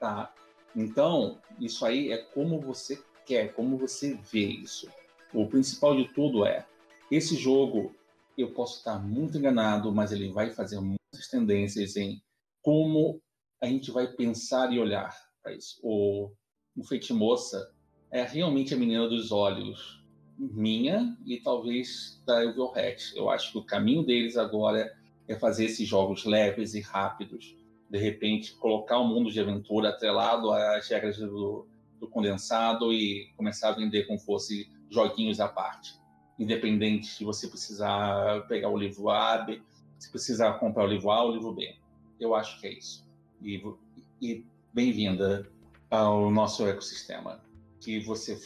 Tá? Então, isso aí é como você quer, como você vê isso. O principal de tudo é, esse jogo, eu posso estar muito enganado, mas ele vai fazer muitas tendências em como a gente vai pensar e olhar para isso. O, o Feite Moça é realmente a menina dos olhos minha e talvez da Evil Hat. Eu acho que o caminho deles agora é fazer esses jogos leves e rápidos. De repente, colocar o um mundo de aventura atrelado às regras do, do condensado e começar a vender como fosse joguinhos à parte. Independente de você precisar pegar o livro A, B, se precisar comprar o livro A ou o livro B. Eu acho que é isso. E, e bem-vinda ao nosso ecossistema. Que você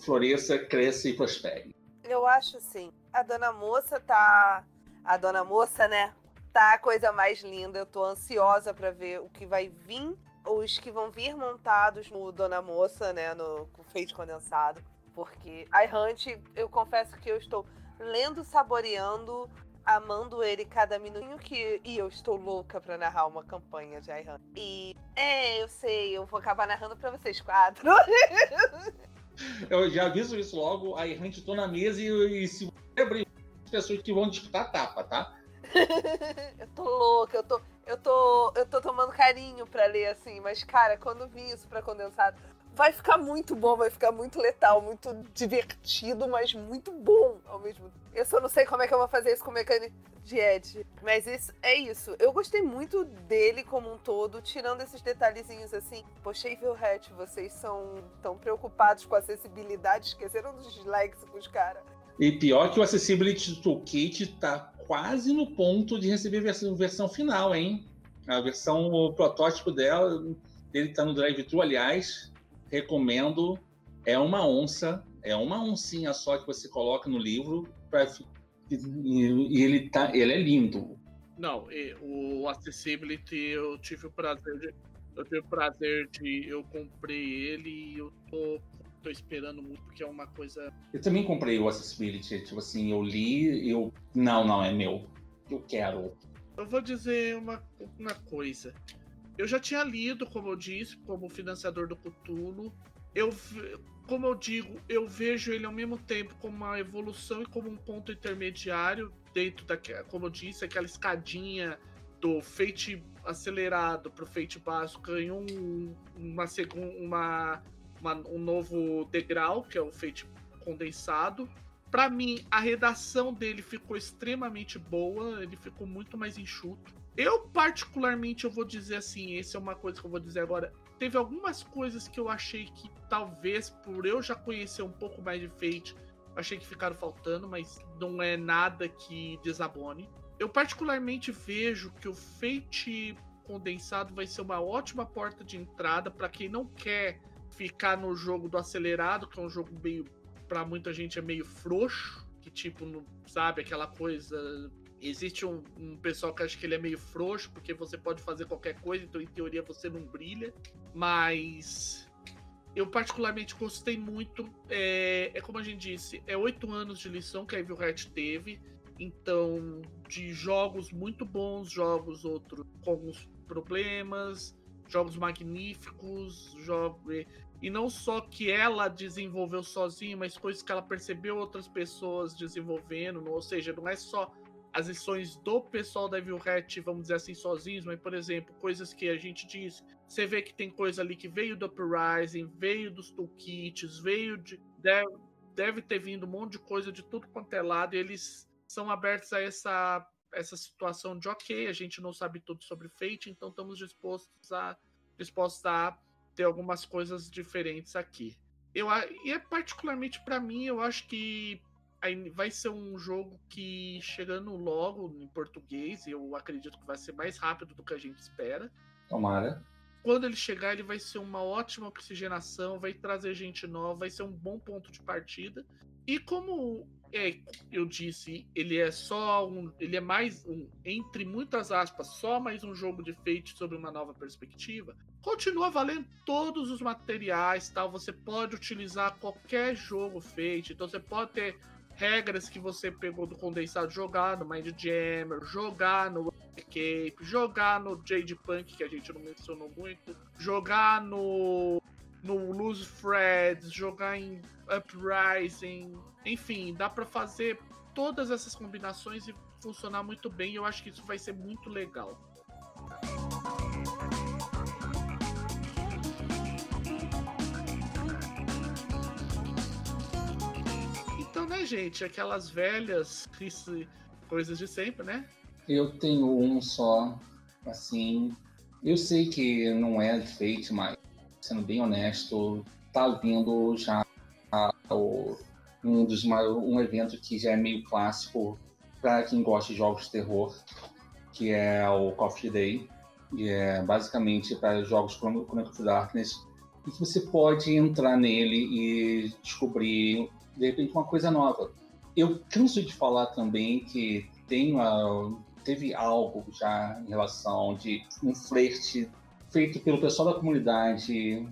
floresça, cresça e prospere. Eu acho sim. A dona moça tá. A dona moça, né? Tá a coisa mais linda. Eu tô ansiosa para ver o que vai vir os que vão vir montados no Dona Moça, né, no feito condensado, porque iHunt, eu confesso que eu estou lendo, saboreando, amando ele cada minutinho que e eu estou louca para narrar uma campanha de iHunt. E é, eu sei, eu vou acabar narrando para vocês quatro. [LAUGHS] eu já aviso isso logo, a iHunt tô na mesa e, e se você abrir as pessoas que vão disputar tapa, tá? [LAUGHS] eu tô louca, eu tô eu tô, eu tô tomando carinho para ler assim, mas cara, quando vi isso para condensado, vai ficar muito bom, vai ficar muito letal, muito divertido, mas muito bom ao mesmo tempo. Eu só não sei como é que eu vou fazer isso com mecânica de Ed, mas isso é isso. Eu gostei muito dele como um todo, tirando esses detalhezinhos assim. Poxa, Evil Hat, vocês são tão preocupados com a acessibilidade, esqueceram dos léxicos, cara. E pior que o Accessibility Toolkit tá quase no ponto de receber versão, versão final, hein? A versão, o protótipo dela, ele está no drive-thru, aliás, recomendo. É uma onça, é uma oncinha só que você coloca no livro pra, e, e ele tá, ele é lindo. Não, o Accessibility eu tive o prazer de, eu tive o prazer de eu comprei ele e eu tô tô esperando muito, porque é uma coisa. Eu também comprei o Accessibility. Tipo assim, eu li, eu. Não, não, é meu. Eu quero. Eu vou dizer uma, uma coisa. Eu já tinha lido, como eu disse, como financiador do Cthulhu. Eu, como eu digo, eu vejo ele ao mesmo tempo como uma evolução e como um ponto intermediário dentro da, como eu disse, aquela escadinha do Fate acelerado para o Fate básico ganhou um, uma, uma uma, um novo degrau, que é o feito condensado. Para mim, a redação dele ficou extremamente boa, ele ficou muito mais enxuto. Eu, particularmente, eu vou dizer assim, essa é uma coisa que eu vou dizer agora. Teve algumas coisas que eu achei que talvez, por eu já conhecer um pouco mais de Fate, achei que ficaram faltando, mas não é nada que desabone. Eu particularmente vejo que o Fate condensado vai ser uma ótima porta de entrada para quem não quer ficar no jogo do acelerado, que é um jogo meio. Para muita gente é meio frouxo, que tipo, sabe, aquela coisa. Existe um, um, pessoal que acha que ele é meio frouxo, porque você pode fazer qualquer coisa, então em teoria você não brilha. Mas eu particularmente gostei muito. É, é como a gente disse, é oito anos de lição que a Evil Hat teve. Então, de jogos muito bons, jogos outros com alguns problemas, jogos magníficos, jogos e não só que ela desenvolveu sozinha, mas coisas que ela percebeu outras pessoas desenvolvendo, ou seja, não é só as lições do pessoal da Evil Hat, vamos dizer assim, sozinhos, mas, por exemplo, coisas que a gente diz, você vê que tem coisa ali que veio do Uprising, veio dos toolkits, veio de. Deve, deve ter vindo um monte de coisa de tudo quanto é lado, e eles são abertos a essa essa situação de ok, a gente não sabe tudo sobre Fate, então estamos dispostos a dispostos a ter algumas coisas diferentes aqui. Eu e é particularmente para mim, eu acho que vai ser um jogo que chegando logo em português, eu acredito que vai ser mais rápido do que a gente espera. Tomara. Quando ele chegar, ele vai ser uma ótima oxigenação, vai trazer gente nova, vai ser um bom ponto de partida. E como é, eu disse, ele é só um. Ele é mais um, entre muitas aspas, só mais um jogo de Fate sobre uma nova perspectiva. Continua valendo todos os materiais, tal. Você pode utilizar qualquer jogo Fate. Então você pode ter regras que você pegou do condensado, jogar no Mind Jammer, jogar no Cape, jogar no Jade Punk, que a gente não mencionou muito, jogar no no Lose Threads, jogar em Uprising, enfim, dá para fazer todas essas combinações e funcionar muito bem. Eu acho que isso vai ser muito legal. Então, né, gente, aquelas velhas coisas de sempre, né? Eu tenho um só, assim. Eu sei que não é feito, mas sendo bem honesto, tá vindo já o, um dos um evento que já é meio clássico para quem gosta de jogos de terror, que é o Coffee Day, que é basicamente para jogos Chronicle of Darkness, e que você pode entrar nele e descobrir de repente uma coisa nova. Eu canso de falar também que tem uma, teve algo já em relação de um flerte feito pelo pessoal da comunidade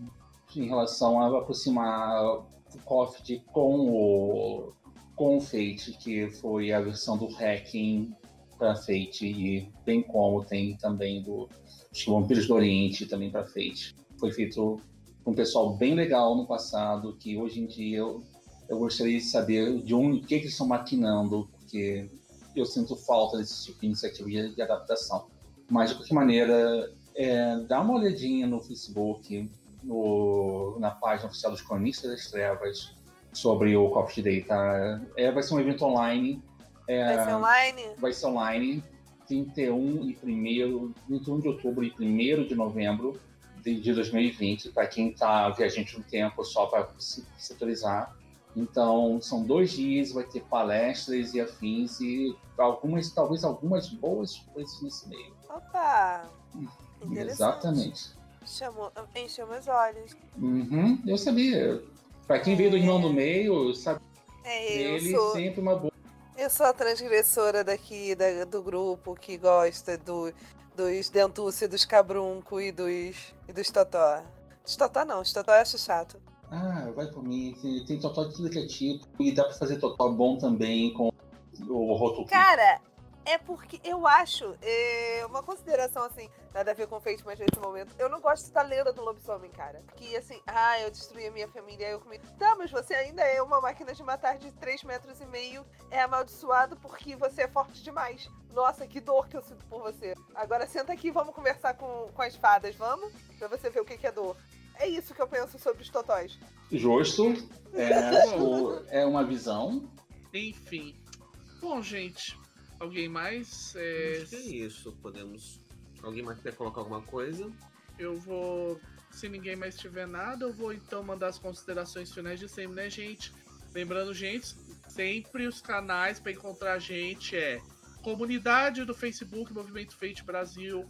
em relação a aproximar o Coffee com o, com o Fate, que foi a versão do hacking para Fate, e bem como tem também do os Vampiros do Oriente também para Fate. Foi feito com um pessoal bem legal no passado, que hoje em dia eu, eu gostaria de saber de onde, que eles estão maquinando, porque eu sinto falta desse tipo de iniciativa de, de adaptação. Mas, de qualquer maneira, é, dá uma olhadinha no Facebook, no, na página oficial dos Cronistas das Trevas, sobre o Coffee Day, tá? É, vai ser um evento online. É, vai ser online? Vai ser online. 31 e 1 21 de outubro e 1 de novembro de, de 2020, para quem está viajante no tempo, só para se setorizar. Então, são dois dias, vai ter palestras e afins e algumas, talvez algumas boas coisas nesse meio. Opa! Exatamente. Chamou, encheu meus olhos. Uhum, eu sabia. Pra quem é... veio do irmão do meio, sabe? É, ele sou... sempre uma boa. Eu sou a transgressora daqui da, do grupo que gosta do, dos Dentucci, dos Cabrunco e dos, e dos Totó. Dos Totó não, os Totó eu acho chato. Ah, vai por mim. Tem, tem Totó de tudo que é tipo. E dá pra fazer Totó bom também com o Roto. Cara, é porque eu acho, é, uma consideração assim, nada a ver com Fate, mas nesse momento, eu não gosto da lenda do lobisomem, cara. Que assim, ah, eu destruí a minha família, eu comi. Tá, mas você ainda é uma máquina de matar de 3 metros e meio, é amaldiçoado porque você é forte demais. Nossa, que dor que eu sinto por você. Agora senta aqui e vamos conversar com, com as fadas, vamos? Pra você ver o que, que é dor. É isso que eu penso sobre os totóis. Justo. É, [LAUGHS] é uma visão. Enfim. Bom, gente, Alguém mais? É... Acho que é isso. Podemos. Alguém mais quer colocar alguma coisa? Eu vou. Se ninguém mais tiver nada, eu vou então mandar as considerações finais de sempre, né, gente? Lembrando, gente, sempre os canais para encontrar a gente é comunidade do Facebook Movimento Fate Brasil,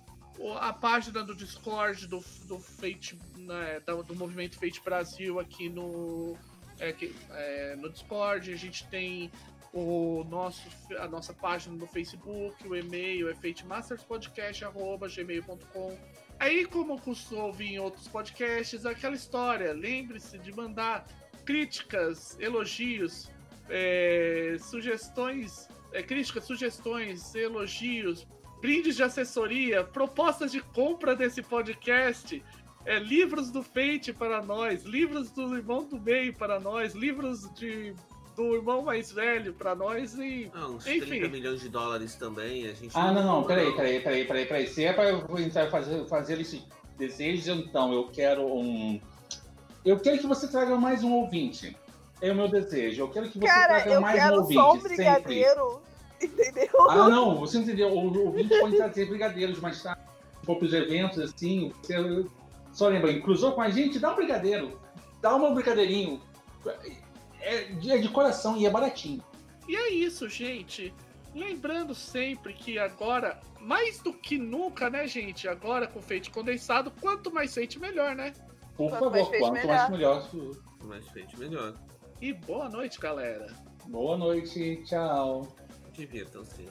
a página do Discord do, do Fate, né, do Movimento Fate Brasil aqui no, é, é, no Discord. A gente tem o nosso, a nossa página no Facebook, o e-mail é feitemasterspodcast.gmail.com. Aí, como costumou ouvir em outros podcasts, aquela história, lembre-se de mandar críticas, elogios, é, sugestões, é, críticas, sugestões, elogios, brindes de assessoria, propostas de compra desse podcast, é, livros do Fate para nós, livros do Irmão do Meio para nós, livros de do irmão mais velho pra nós e. Ah, uns enfim. 30 milhões de dólares também. A gente ah, não, não, peraí, peraí, peraí, peraí, peraí. Se é pra eu entrar fazer, fazer esse desejo, então eu quero um. Eu quero que você traga mais um ouvinte. É o meu desejo. Eu quero que você Cara, traga mais um ouvinte. Só um brigadeiro, sempre. [LAUGHS] Entendeu? Ah, não, você entendeu. O ouvinte pode trazer brigadeiros, mas tá. For pros eventos, assim, você. Só lembra, cruzou com a gente, dá um brigadeiro. Dá um brigadeirinho é, é de coração e é baratinho. E é isso, gente. Lembrando sempre que agora, mais do que nunca, né, gente? Agora com feito condensado, quanto mais feito, melhor, né? Por quanto favor, mais quanto melhor. mais melhor. Mais feito, melhor. e boa noite, galera. Boa noite, tchau. Divirtam-se.